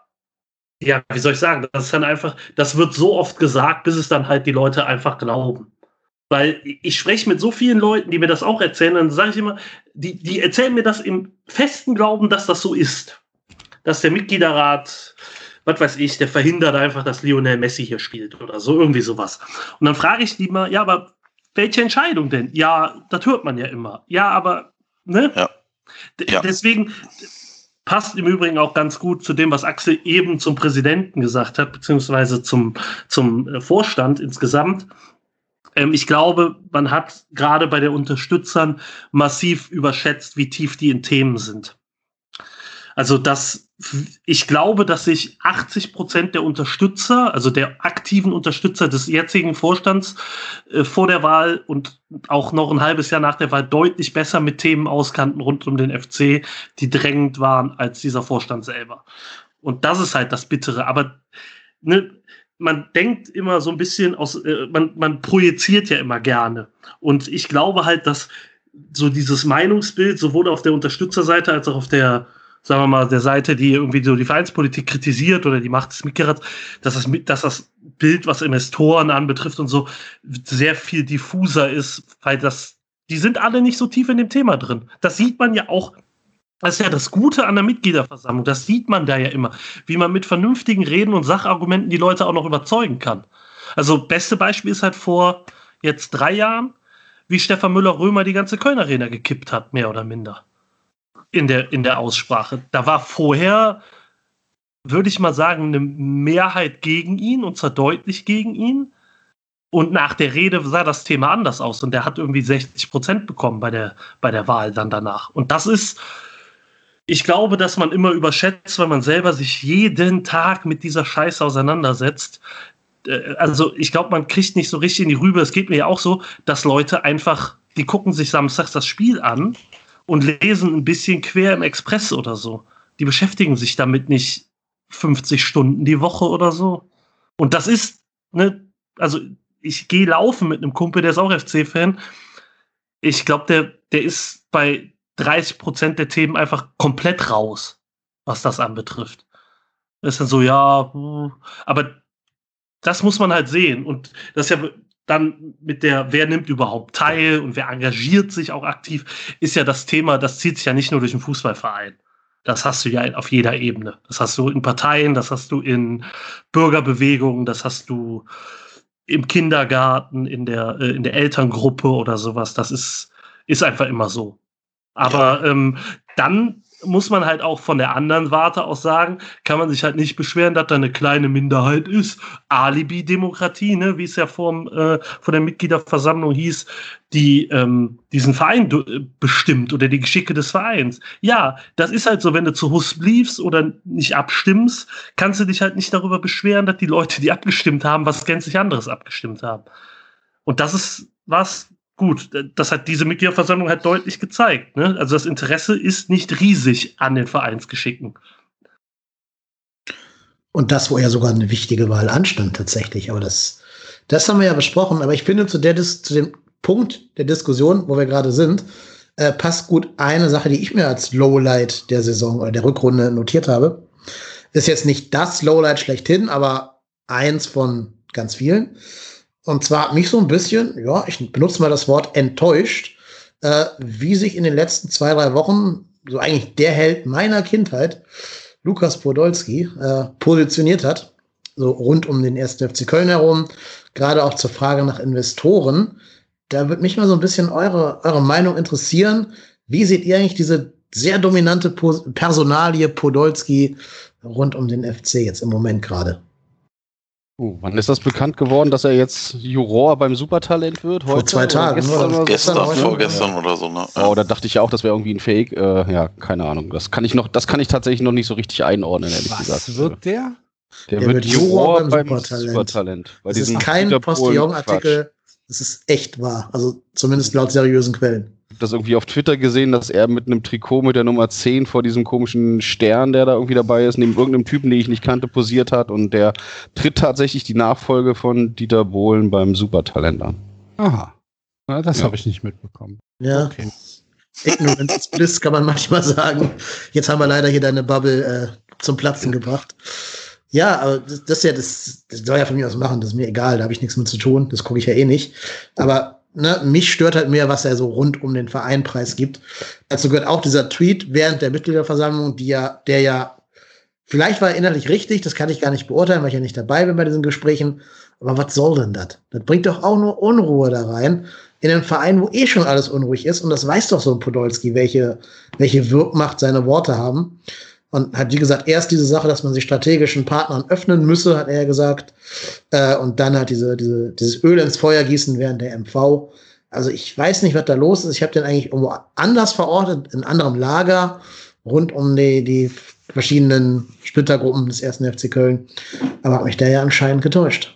ja, wie soll ich sagen, das ist dann einfach, das wird so oft gesagt, bis es dann halt die Leute einfach glauben. Weil ich spreche mit so vielen Leuten, die mir das auch erzählen, dann sage ich immer, die, die erzählen mir das im festen Glauben, dass das so ist. Dass der Mitgliederrat, was weiß ich, der verhindert einfach, dass Lionel Messi hier spielt oder so, irgendwie sowas. Und dann frage ich die mal, ja, aber welche Entscheidung denn? Ja, das hört man ja immer. Ja, aber, ne? Ja. ja. Deswegen passt im Übrigen auch ganz gut zu dem, was Axel eben zum Präsidenten gesagt hat, beziehungsweise zum, zum äh, Vorstand insgesamt. Ähm, ich glaube, man hat gerade bei den Unterstützern massiv überschätzt, wie tief die in Themen sind. Also das ich glaube, dass sich 80 Prozent der Unterstützer, also der aktiven Unterstützer des jetzigen Vorstands äh, vor der Wahl und auch noch ein halbes Jahr nach der Wahl deutlich besser mit Themen auskannten rund um den FC, die drängend waren als dieser Vorstand selber. Und das ist halt das Bittere. Aber ne, man denkt immer so ein bisschen aus, äh, man, man projiziert ja immer gerne. Und ich glaube halt, dass so dieses Meinungsbild sowohl auf der Unterstützerseite als auch auf der sagen wir mal, der Seite, die irgendwie so die Vereinspolitik kritisiert oder die Macht des Mitgerats, dass das, dass das Bild, was Investoren anbetrifft und so, sehr viel diffuser ist, weil das, die sind alle nicht so tief in dem Thema drin. Das sieht man ja auch das ist ja das Gute an der Mitgliederversammlung. Das sieht man da ja immer, wie man mit vernünftigen Reden und Sachargumenten die Leute auch noch überzeugen kann. Also, beste Beispiel ist halt vor jetzt drei Jahren, wie Stefan Müller-Römer die ganze Köln Arena gekippt hat, mehr oder minder. In der, in der Aussprache. Da war vorher, würde ich mal sagen, eine Mehrheit gegen ihn und zwar deutlich gegen ihn. Und nach der Rede sah das Thema anders aus und der hat irgendwie 60 Prozent bekommen bei der, bei der Wahl dann danach. Und das ist, ich glaube, dass man immer überschätzt, wenn man selber sich jeden Tag mit dieser Scheiße auseinandersetzt. Äh, also ich glaube, man kriegt nicht so richtig in die Rübe. Es geht mir ja auch so, dass Leute einfach, die gucken sich samstags das Spiel an und lesen ein bisschen quer im Express oder so. Die beschäftigen sich damit nicht 50 Stunden die Woche oder so. Und das ist, ne, also ich gehe laufen mit einem Kumpel, der ist auch FC-Fan. Ich glaube, der, der ist bei 30 Prozent der Themen einfach komplett raus, was das anbetrifft. Das ist dann so, ja, aber das muss man halt sehen. Und das ist ja dann mit der, wer nimmt überhaupt teil und wer engagiert sich auch aktiv, ist ja das Thema, das zieht sich ja nicht nur durch den Fußballverein. Das hast du ja auf jeder Ebene. Das hast du in Parteien, das hast du in Bürgerbewegungen, das hast du im Kindergarten, in der, äh, in der Elterngruppe oder sowas. Das ist, ist einfach immer so. Aber ähm, dann muss man halt auch von der anderen Warte aus sagen, kann man sich halt nicht beschweren, dass da eine kleine Minderheit ist. Alibi-Demokratie, ne, wie es ja vom, äh, von der Mitgliederversammlung hieß, die ähm, diesen Verein bestimmt oder die Geschicke des Vereins. Ja, das ist halt so, wenn du zu Hus bliebst oder nicht abstimmst, kannst du dich halt nicht darüber beschweren, dass die Leute, die abgestimmt haben, was gänzlich anderes abgestimmt haben. Und das ist was, gut, das hat diese Mitgliederversammlung halt deutlich gezeigt. Ne? Also das Interesse ist nicht riesig an den Vereinsgeschicken. Und das, wo ja sogar eine wichtige Wahl anstand, tatsächlich. Aber das, das haben wir ja besprochen. Aber ich finde, zu, der, zu dem Punkt der Diskussion, wo wir gerade sind, äh, passt gut eine Sache, die ich mir als Lowlight der Saison oder der Rückrunde notiert habe. Ist jetzt nicht das Lowlight schlechthin, aber eins von ganz vielen. Und zwar hat mich so ein bisschen, ja, ich benutze mal das Wort enttäuscht, äh, wie sich in den letzten zwei, drei Wochen so eigentlich der Held meiner Kindheit, Lukas Podolski, äh, positioniert hat. So rund um den ersten FC Köln herum, gerade auch zur Frage nach Investoren. Da würde mich mal so ein bisschen eure, eure Meinung interessieren. Wie seht ihr eigentlich diese sehr dominante Personalie Podolski rund um den FC jetzt im Moment gerade? Uh, wann ist das bekannt geworden, dass er jetzt Juror beim Supertalent wird? Heute Vor zwei Tagen. Gestern, oder gestern, gestern vorgestern oder so. Ne? Oh, da dachte ich ja auch, das wäre irgendwie ein Fake. Äh, ja, keine Ahnung. Das kann ich noch, das kann ich tatsächlich noch nicht so richtig einordnen, ehrlich Was gesagt. Was wird der? Der, der wird, wird Juror beim, beim Supertalent. Supertalent. das ist kein Postillon-Artikel. Das ist echt wahr. Also zumindest laut seriösen Quellen das irgendwie auf Twitter gesehen, dass er mit einem Trikot mit der Nummer 10 vor diesem komischen Stern, der da irgendwie dabei ist, neben irgendeinem Typen, den ich nicht kannte, posiert hat. Und der tritt tatsächlich die Nachfolge von Dieter Bohlen beim Supertalent an. Aha. Na, das ja. habe ich nicht mitbekommen. Ja. Okay. Ignorance is bliss, kann man manchmal sagen. Jetzt haben wir leider hier deine Bubble äh, zum Platzen gebracht. Ja, aber das, das, ist ja, das, das soll ja von mir aus machen, das ist mir egal, da habe ich nichts mit zu tun, das gucke ich ja eh nicht. Aber ne, mich stört halt mehr, was er so rund um den Verein preisgibt. Dazu gehört auch dieser Tweet während der Mitgliederversammlung, die ja, der ja, vielleicht war er innerlich richtig, das kann ich gar nicht beurteilen, weil ich ja nicht dabei bin bei diesen Gesprächen. Aber was soll denn das? Das bringt doch auch nur Unruhe da rein. In einem Verein, wo eh schon alles unruhig ist. Und das weiß doch so ein Podolski, welche, welche Wirkmacht seine Worte haben. Und hat, wie gesagt, erst diese Sache, dass man sich strategischen Partnern öffnen müsse, hat er gesagt. Äh, und dann halt diese, diese, dieses Öl ins Feuer gießen während der MV. Also ich weiß nicht, was da los ist. Ich habe den eigentlich irgendwo anders verortet, in anderem Lager, rund um die, die verschiedenen Splittergruppen des ersten FC Köln. Aber hat mich da ja anscheinend getäuscht.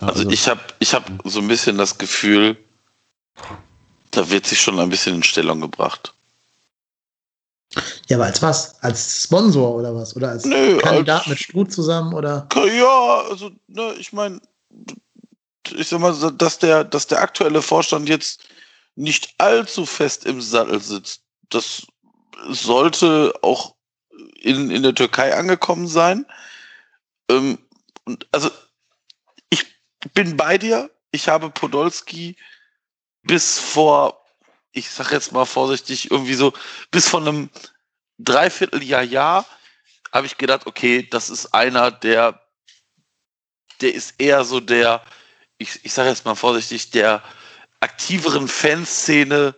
Also ich habe ich hab so ein bisschen das Gefühl, da wird sich schon ein bisschen in Stellung gebracht. Ja, aber als was? Als Sponsor oder was? Oder als Nö, Kandidat als, mit Struth zusammen? Oder? Ja, also, ne, ich meine, ich sag mal, dass der, dass der aktuelle Vorstand jetzt nicht allzu fest im Sattel sitzt, das sollte auch in, in der Türkei angekommen sein. Ähm, und also ich bin bei dir. Ich habe Podolski bis vor, ich sag jetzt mal vorsichtig, irgendwie so, bis vor einem Dreivierteljahr, Jahr, habe ich gedacht, okay, das ist einer, der, der ist eher so der, ich, ich sage jetzt mal vorsichtig, der aktiveren Fanszene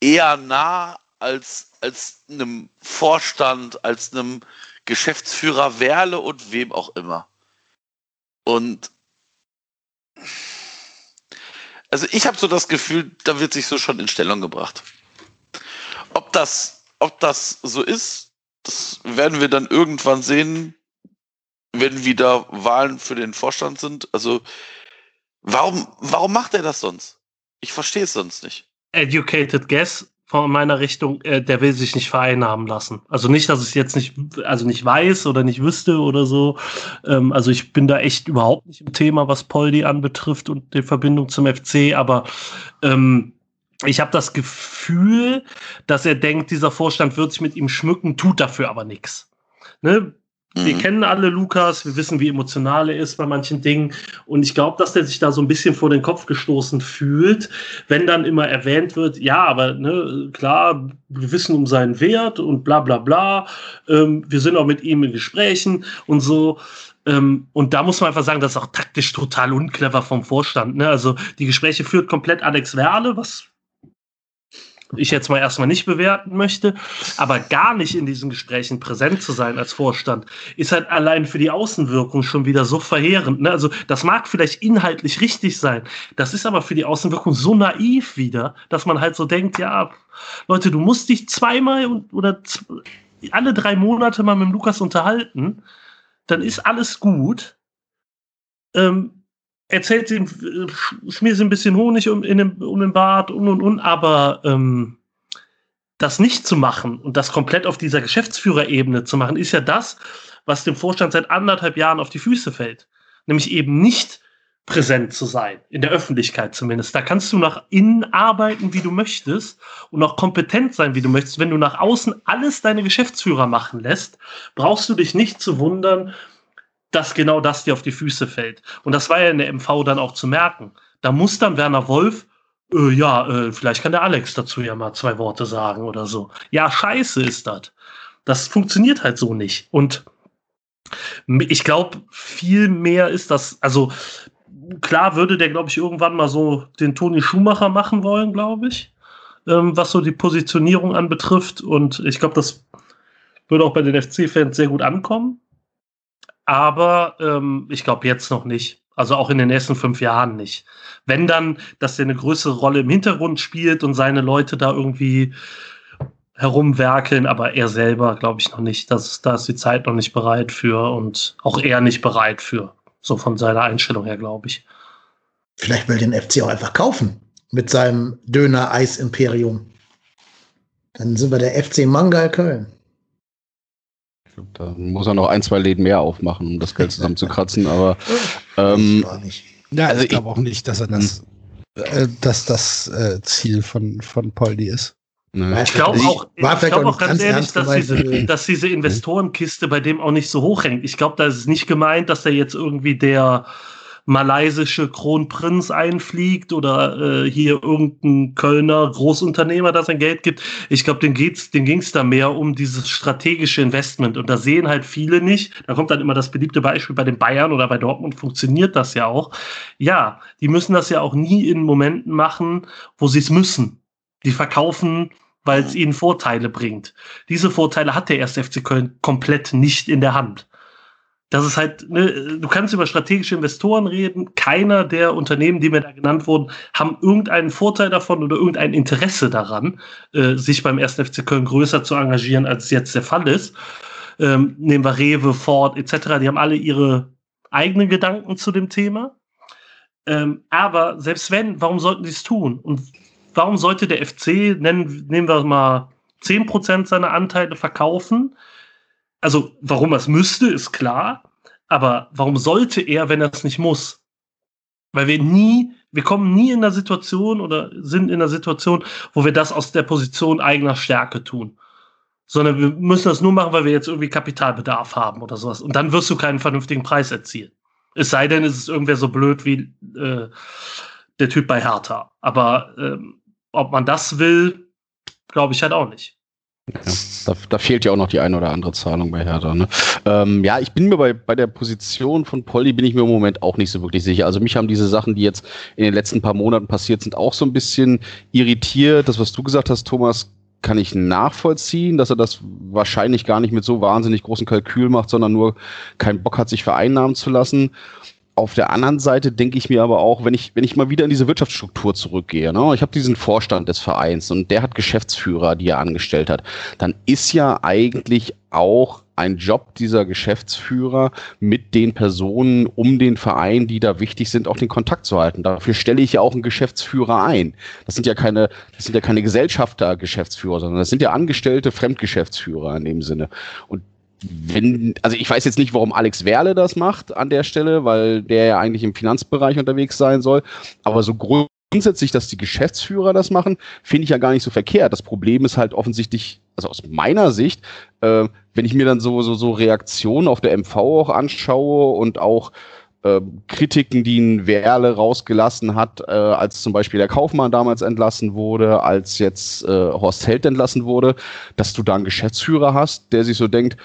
eher nah als, als einem Vorstand, als einem Geschäftsführer Werle und wem auch immer. Und also ich habe so das Gefühl, da wird sich so schon in Stellung gebracht. Ob das, ob das so ist, das werden wir dann irgendwann sehen, wenn wieder Wahlen für den Vorstand sind. Also warum, warum macht er das sonst? Ich verstehe es sonst nicht. Educated guess von meiner Richtung, äh, der will sich nicht vereinnahmen lassen. Also nicht, dass ich jetzt nicht, also nicht weiß oder nicht wüsste oder so. Ähm, also ich bin da echt überhaupt nicht im Thema, was Poldi anbetrifft und die Verbindung zum FC, aber ähm, ich habe das Gefühl, dass er denkt, dieser Vorstand wird sich mit ihm schmücken, tut dafür aber nichts. Ne? Wir mhm. kennen alle Lukas, wir wissen, wie emotional er ist bei manchen Dingen. Und ich glaube, dass der sich da so ein bisschen vor den Kopf gestoßen fühlt, wenn dann immer erwähnt wird, ja, aber ne, klar, wir wissen um seinen Wert und bla bla bla. Ähm, wir sind auch mit ihm in Gesprächen und so. Ähm, und da muss man einfach sagen, das ist auch taktisch total unclever vom Vorstand. Ne? Also die Gespräche führt komplett Alex Werle, was ich jetzt mal erstmal nicht bewerten möchte, aber gar nicht in diesen Gesprächen präsent zu sein als Vorstand, ist halt allein für die Außenwirkung schon wieder so verheerend. Ne? Also das mag vielleicht inhaltlich richtig sein, das ist aber für die Außenwirkung so naiv wieder, dass man halt so denkt, ja, Leute, du musst dich zweimal oder alle drei Monate mal mit Lukas unterhalten, dann ist alles gut. Ähm, erzählt sie, schmier sie ein bisschen Honig um, in den, um den Bart und und und, aber ähm, das nicht zu machen und das komplett auf dieser Geschäftsführerebene zu machen, ist ja das, was dem Vorstand seit anderthalb Jahren auf die Füße fällt. Nämlich eben nicht präsent zu sein, in der Öffentlichkeit zumindest. Da kannst du nach innen arbeiten, wie du möchtest und auch kompetent sein, wie du möchtest. Wenn du nach außen alles deine Geschäftsführer machen lässt, brauchst du dich nicht zu wundern, dass genau das dir auf die Füße fällt. Und das war ja in der MV dann auch zu merken. Da muss dann Werner Wolf, äh, ja, äh, vielleicht kann der Alex dazu ja mal zwei Worte sagen oder so. Ja, scheiße ist das. Das funktioniert halt so nicht. Und ich glaube, viel mehr ist das, also klar würde der, glaube ich, irgendwann mal so den Toni Schumacher machen wollen, glaube ich, ähm, was so die Positionierung anbetrifft. Und ich glaube, das würde auch bei den FC-Fans sehr gut ankommen aber ähm, ich glaube jetzt noch nicht. Also auch in den nächsten fünf Jahren nicht. Wenn dann, dass er eine größere Rolle im Hintergrund spielt und seine Leute da irgendwie herumwerkeln, aber er selber glaube ich noch nicht. Da ist die Zeit noch nicht bereit für und auch er nicht bereit für. So von seiner Einstellung her, glaube ich. Vielleicht will den FC auch einfach kaufen mit seinem Döner-Eis-Imperium. Dann sind wir der FC Mangal Köln. Da muss er noch ein, zwei Läden mehr aufmachen, um das Geld zusammenzukratzen, aber *laughs* ähm, ja, also ich glaube auch nicht, dass er das, äh, dass das äh, Ziel von, von Poldi ist. Ne? Ich glaube auch, ich glaub auch ganz, ganz ehrlich, *laughs* dass diese, dass diese Investorenkiste bei dem auch nicht so hoch hängt. Ich glaube, da ist es nicht gemeint, dass er jetzt irgendwie der malaysische Kronprinz einfliegt oder äh, hier irgendein Kölner Großunternehmer, das sein Geld gibt. Ich glaube, den geht's, den ging's da mehr um dieses strategische Investment. Und da sehen halt viele nicht. Da kommt dann immer das beliebte Beispiel bei den Bayern oder bei Dortmund funktioniert das ja auch. Ja, die müssen das ja auch nie in Momenten machen, wo sie es müssen. Die verkaufen weil es ihnen Vorteile bringt. Diese Vorteile hat der 1. FC Köln komplett nicht in der Hand. Das ist halt, ne, du kannst über strategische Investoren reden. Keiner der Unternehmen, die mir da genannt wurden, haben irgendeinen Vorteil davon oder irgendein Interesse daran, äh, sich beim 1. FC Köln größer zu engagieren, als es jetzt der Fall ist. Ähm, nehmen wir Rewe, Ford etc. Die haben alle ihre eigenen Gedanken zu dem Thema. Ähm, aber selbst wenn, warum sollten sie es tun? Und warum sollte der FC, nennen, nehmen wir mal 10% seiner Anteile verkaufen? Also warum er es müsste, ist klar. Aber warum sollte er, wenn er es nicht muss? Weil wir nie wir kommen nie in der Situation oder sind in der Situation, wo wir das aus der Position eigener Stärke tun. Sondern wir müssen das nur machen, weil wir jetzt irgendwie Kapitalbedarf haben oder sowas. Und dann wirst du keinen vernünftigen Preis erzielen. Es sei denn, es ist irgendwer so blöd wie äh, der Typ bei Hertha. Aber ähm, ob man das will, glaube ich halt auch nicht. Ja, da, da, fehlt ja auch noch die eine oder andere Zahlung bei Hertha. Ne? Ähm, ja, ich bin mir bei, bei der Position von Polly bin ich mir im Moment auch nicht so wirklich sicher. Also mich haben diese Sachen, die jetzt in den letzten paar Monaten passiert sind, auch so ein bisschen irritiert. Das, was du gesagt hast, Thomas, kann ich nachvollziehen, dass er das wahrscheinlich gar nicht mit so wahnsinnig großen Kalkül macht, sondern nur keinen Bock hat, sich vereinnahmen zu lassen. Auf der anderen Seite denke ich mir aber auch, wenn ich, wenn ich mal wieder in diese Wirtschaftsstruktur zurückgehe, ne, ich habe diesen Vorstand des Vereins und der hat Geschäftsführer, die er angestellt hat, dann ist ja eigentlich auch ein Job dieser Geschäftsführer mit den Personen um den Verein, die da wichtig sind, auch den Kontakt zu halten. Dafür stelle ich ja auch einen Geschäftsführer ein. Das sind ja keine, das sind ja keine Gesellschafter-Geschäftsführer, sondern das sind ja angestellte Fremdgeschäftsführer in dem Sinne. Und wenn, also ich weiß jetzt nicht, warum Alex Werle das macht an der Stelle, weil der ja eigentlich im Finanzbereich unterwegs sein soll. Aber so grundsätzlich, dass die Geschäftsführer das machen, finde ich ja gar nicht so verkehrt. Das Problem ist halt offensichtlich, also aus meiner Sicht, äh, wenn ich mir dann so, so, so Reaktionen auf der MV auch anschaue und auch äh, Kritiken, die ein Werle rausgelassen hat, äh, als zum Beispiel der Kaufmann damals entlassen wurde, als jetzt äh, Horst Held entlassen wurde, dass du da einen Geschäftsführer hast, der sich so denkt,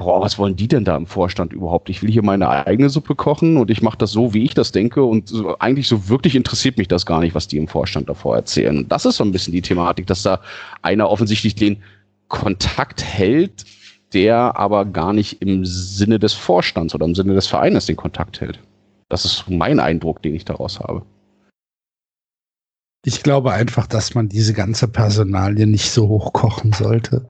boah, was wollen die denn da im Vorstand überhaupt? Ich will hier meine eigene Suppe kochen und ich mache das so, wie ich das denke und so, eigentlich so wirklich interessiert mich das gar nicht, was die im Vorstand davor erzählen. Und das ist so ein bisschen die Thematik, dass da einer offensichtlich den Kontakt hält, der aber gar nicht im Sinne des Vorstands oder im Sinne des Vereines den Kontakt hält. Das ist mein Eindruck, den ich daraus habe. Ich glaube einfach, dass man diese ganze Personalie nicht so hochkochen sollte.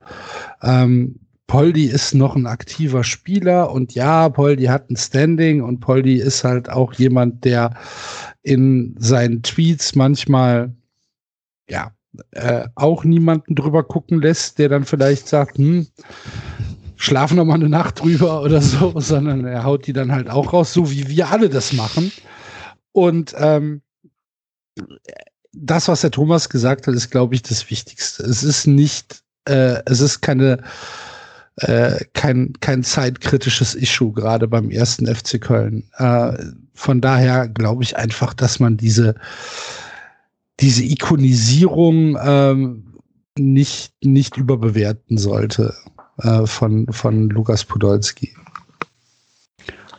Ähm, Poldi ist noch ein aktiver Spieler und ja, Poldi hat ein Standing und Poldi ist halt auch jemand, der in seinen Tweets manchmal ja äh, auch niemanden drüber gucken lässt, der dann vielleicht sagt, hm, schlaf noch mal eine Nacht drüber oder so, *laughs* sondern er haut die dann halt auch raus, so wie wir alle das machen. Und ähm, das, was der Thomas gesagt hat, ist, glaube ich, das Wichtigste. Es ist nicht, äh, es ist keine äh, kein, kein zeitkritisches Issue, gerade beim ersten FC Köln. Äh, von daher glaube ich einfach, dass man diese, diese Ikonisierung ähm, nicht, nicht überbewerten sollte äh, von, von Lukas Podolski.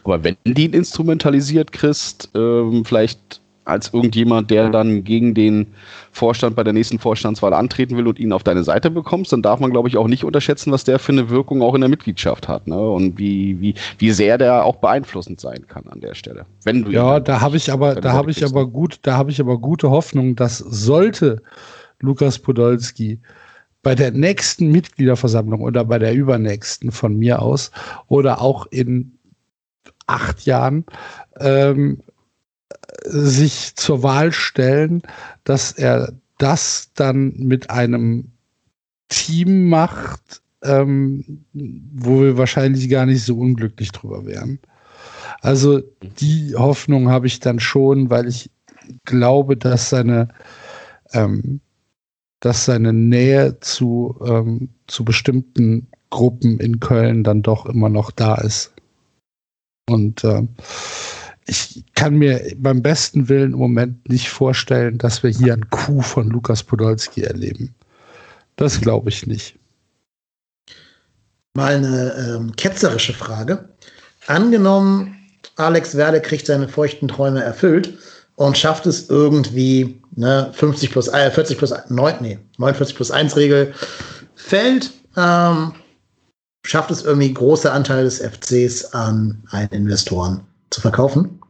Aber wenn die ihn instrumentalisiert, Christ, ähm, vielleicht als irgendjemand, der dann gegen den Vorstand bei der nächsten Vorstandswahl antreten will und ihn auf deine Seite bekommst, dann darf man, glaube ich, auch nicht unterschätzen, was der für eine Wirkung auch in der Mitgliedschaft hat ne? und wie, wie, wie sehr der auch beeinflussend sein kann an der Stelle. Wenn du ja, da habe ich aber, da habe ich aber gut, da habe ich aber gute Hoffnung, dass sollte Lukas Podolski bei der nächsten Mitgliederversammlung oder bei der übernächsten von mir aus oder auch in acht Jahren ähm, sich zur Wahl stellen, dass er das dann mit einem Team macht, ähm, wo wir wahrscheinlich gar nicht so unglücklich drüber wären. Also die Hoffnung habe ich dann schon, weil ich glaube, dass seine, ähm, dass seine Nähe zu, ähm, zu bestimmten Gruppen in Köln dann doch immer noch da ist. Und äh, ich kann mir beim besten Willen im Moment nicht vorstellen, dass wir hier ein Coup von Lukas Podolski erleben. Das glaube ich nicht. Mal eine ähm, ketzerische Frage. Angenommen, Alex Werde kriegt seine feuchten Träume erfüllt und schafft es irgendwie, ne, 50 plus, äh, 40 plus 9, nee, 49 plus 1 Regel fällt, ähm, schafft es irgendwie große Anteile des FCs an einen Investoren zu verkaufen.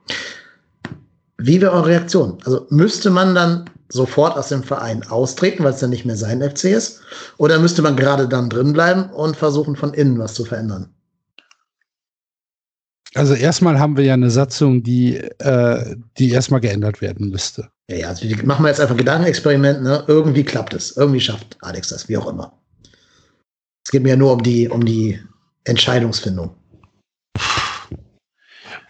Wie wäre eure Reaktion? Also müsste man dann sofort aus dem Verein austreten, weil es dann nicht mehr sein FC ist? Oder müsste man gerade dann drin bleiben und versuchen, von innen was zu verändern? Also erstmal haben wir ja eine Satzung, die, äh, die erstmal geändert werden müsste. Ja, ja, also machen wir jetzt einfach ein Gedankenexperiment, ne? Irgendwie klappt es. Irgendwie schafft Alex das, wie auch immer. Es geht mir ja nur um die, um die Entscheidungsfindung.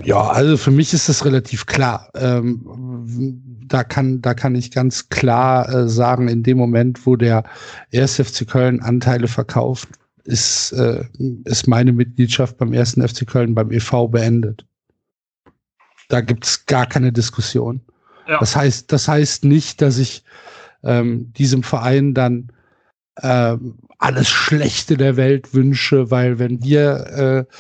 Ja, also für mich ist das relativ klar. Ähm, da kann, da kann ich ganz klar äh, sagen, in dem Moment, wo der 1. FC Köln Anteile verkauft, ist, äh, ist meine Mitgliedschaft beim 1. FC Köln beim EV beendet. Da gibt's gar keine Diskussion. Ja. Das heißt, das heißt nicht, dass ich ähm, diesem Verein dann ähm, alles Schlechte der Welt wünsche, weil wenn wir äh,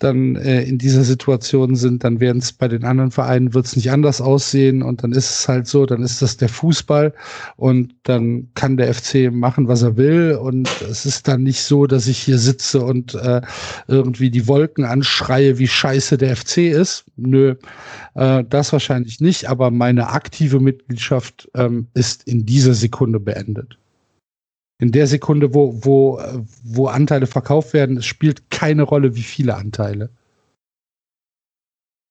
dann äh, in dieser Situation sind, dann werden es bei den anderen Vereinen wird es nicht anders aussehen und dann ist es halt so, dann ist das der Fußball und dann kann der FC machen, was er will und es ist dann nicht so, dass ich hier sitze und äh, irgendwie die Wolken anschreie, wie scheiße der FC ist. Nö, äh, das wahrscheinlich nicht, aber meine aktive Mitgliedschaft ähm, ist in dieser Sekunde beendet in der Sekunde, wo, wo, wo Anteile verkauft werden, es spielt keine Rolle, wie viele Anteile.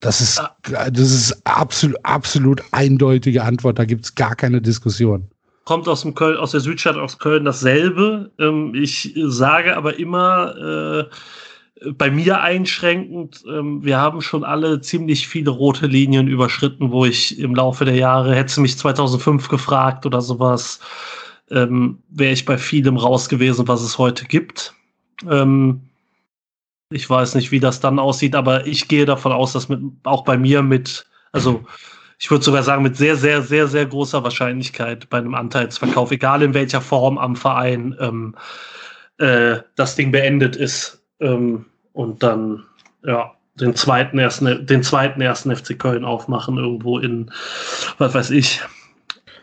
Das ist, das ist absolut, absolut eindeutige Antwort. Da gibt es gar keine Diskussion. Kommt aus dem Köln, aus der Südstadt aus Köln dasselbe. Ähm, ich sage aber immer äh, bei mir einschränkend, ähm, wir haben schon alle ziemlich viele rote Linien überschritten, wo ich im Laufe der Jahre, hätte mich 2005 gefragt oder sowas, ähm, wäre ich bei vielem raus gewesen, was es heute gibt. Ähm, ich weiß nicht, wie das dann aussieht, aber ich gehe davon aus, dass mit, auch bei mir mit, also ich würde sogar sagen, mit sehr, sehr, sehr, sehr großer Wahrscheinlichkeit bei einem Anteilsverkauf, egal in welcher Form am Verein, ähm, äh, das Ding beendet ist ähm, und dann, ja, den zweiten ersten, den zweiten ersten FC Köln aufmachen, irgendwo in, was weiß ich,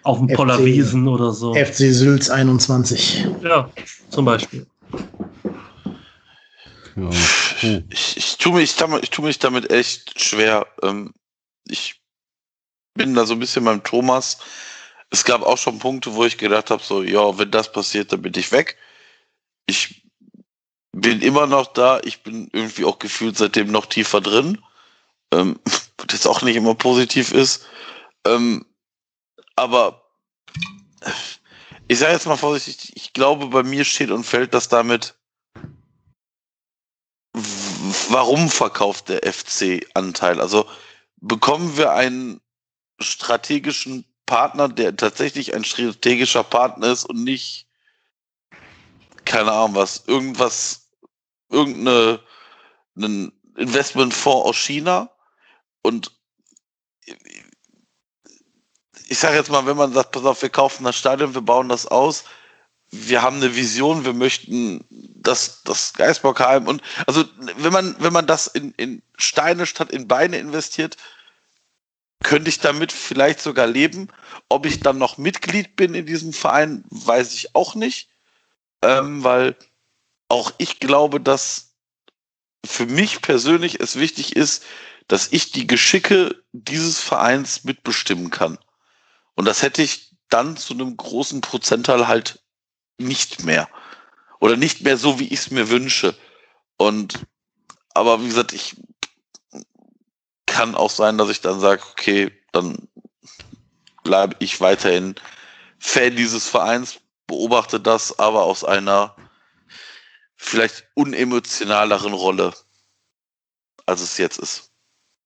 auf dem Pollerwiesen oder so. FC Sülz 21. Ja, zum Beispiel. Ja. Ich, ich, tue mich, ich tue mich damit echt schwer. Ähm, ich bin da so ein bisschen beim Thomas. Es gab auch schon Punkte, wo ich gedacht habe, so, ja, wenn das passiert, dann bin ich weg. Ich bin immer noch da. Ich bin irgendwie auch gefühlt seitdem noch tiefer drin. Ähm, *laughs* was jetzt auch nicht immer positiv ist. Ähm, aber ich sage jetzt mal vorsichtig, ich glaube, bei mir steht und fällt das damit, warum verkauft der FC Anteil? Also bekommen wir einen strategischen Partner, der tatsächlich ein strategischer Partner ist und nicht, keine Ahnung was, irgendwas, irgendeine, ein Investmentfonds aus China und ich sage jetzt mal, wenn man sagt, pass auf, wir kaufen das Stadion, wir bauen das aus, wir haben eine Vision, wir möchten das, das Geisbockheim und also wenn man, wenn man das in, in Steine statt in Beine investiert, könnte ich damit vielleicht sogar leben. Ob ich dann noch Mitglied bin in diesem Verein, weiß ich auch nicht. Ähm, weil auch ich glaube, dass für mich persönlich es wichtig ist, dass ich die Geschicke dieses Vereins mitbestimmen kann. Und das hätte ich dann zu einem großen Prozentteil halt nicht mehr. Oder nicht mehr so, wie ich es mir wünsche. Und aber wie gesagt, ich kann auch sein, dass ich dann sage, okay, dann bleibe ich weiterhin Fan dieses Vereins, beobachte das aber aus einer vielleicht unemotionaleren Rolle, als es jetzt ist.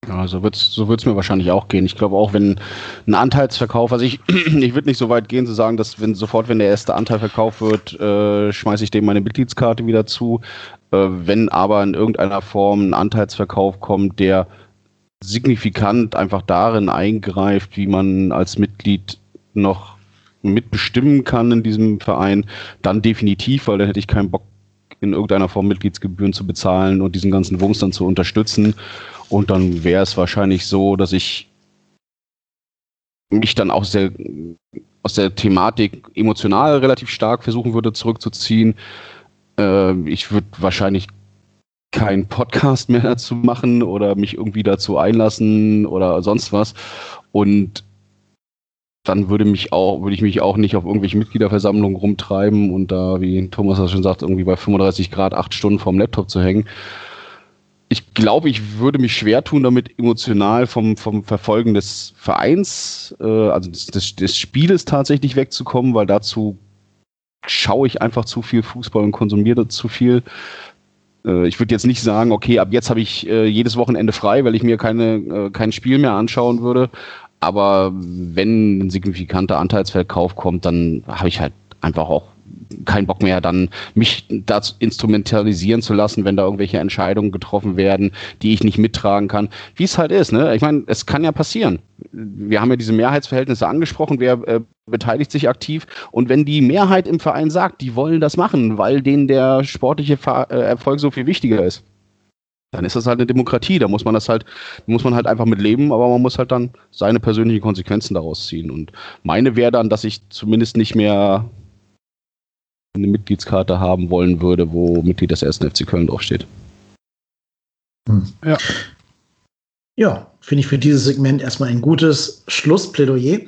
Ja, so wird's, so wird's mir wahrscheinlich auch gehen. Ich glaube auch, wenn ein Anteilsverkauf, also ich, *clears throat* ich würde nicht so weit gehen zu sagen, dass wenn sofort, wenn der erste Anteil verkauft wird, äh, schmeiße ich dem meine Mitgliedskarte wieder zu. Äh, wenn aber in irgendeiner Form ein Anteilsverkauf kommt, der signifikant einfach darin eingreift, wie man als Mitglied noch mitbestimmen kann in diesem Verein, dann definitiv, weil dann hätte ich keinen Bock, in irgendeiner Form Mitgliedsgebühren zu bezahlen und diesen ganzen Wumms dann zu unterstützen. Und dann wäre es wahrscheinlich so, dass ich mich dann auch sehr aus der Thematik emotional relativ stark versuchen würde zurückzuziehen. Äh, ich würde wahrscheinlich keinen Podcast mehr *laughs* dazu machen oder mich irgendwie dazu einlassen oder sonst was. Und dann würde mich auch, würde ich mich auch nicht auf irgendwelche Mitgliederversammlungen rumtreiben und da, wie Thomas das schon sagt, irgendwie bei 35 Grad acht Stunden vorm Laptop zu hängen ich glaube, ich würde mich schwer tun, damit emotional vom, vom Verfolgen des Vereins, äh, also des, des, Spieles tatsächlich wegzukommen, weil dazu schaue ich einfach zu viel Fußball und konsumiere zu viel. Äh, ich würde jetzt nicht sagen, okay, ab jetzt habe ich äh, jedes Wochenende frei, weil ich mir keine, äh, kein Spiel mehr anschauen würde. Aber wenn ein signifikanter Anteilsverkauf kommt, dann habe ich halt einfach auch keinen Bock mehr, dann mich dazu instrumentalisieren zu lassen, wenn da irgendwelche Entscheidungen getroffen werden, die ich nicht mittragen kann. Wie es halt ist, ne? Ich meine, es kann ja passieren. Wir haben ja diese Mehrheitsverhältnisse angesprochen, wer äh, beteiligt sich aktiv und wenn die Mehrheit im Verein sagt, die wollen das machen, weil denen der sportliche Ver äh, Erfolg so viel wichtiger ist, dann ist das halt eine Demokratie. Da muss man das halt, muss man halt einfach mit leben, aber man muss halt dann seine persönlichen Konsequenzen daraus ziehen. Und meine wäre dann, dass ich zumindest nicht mehr eine Mitgliedskarte haben wollen würde, wo Mitglied des 1. FC Köln draufsteht. Hm. Ja. Ja, finde ich für dieses Segment erstmal ein gutes Schlussplädoyer.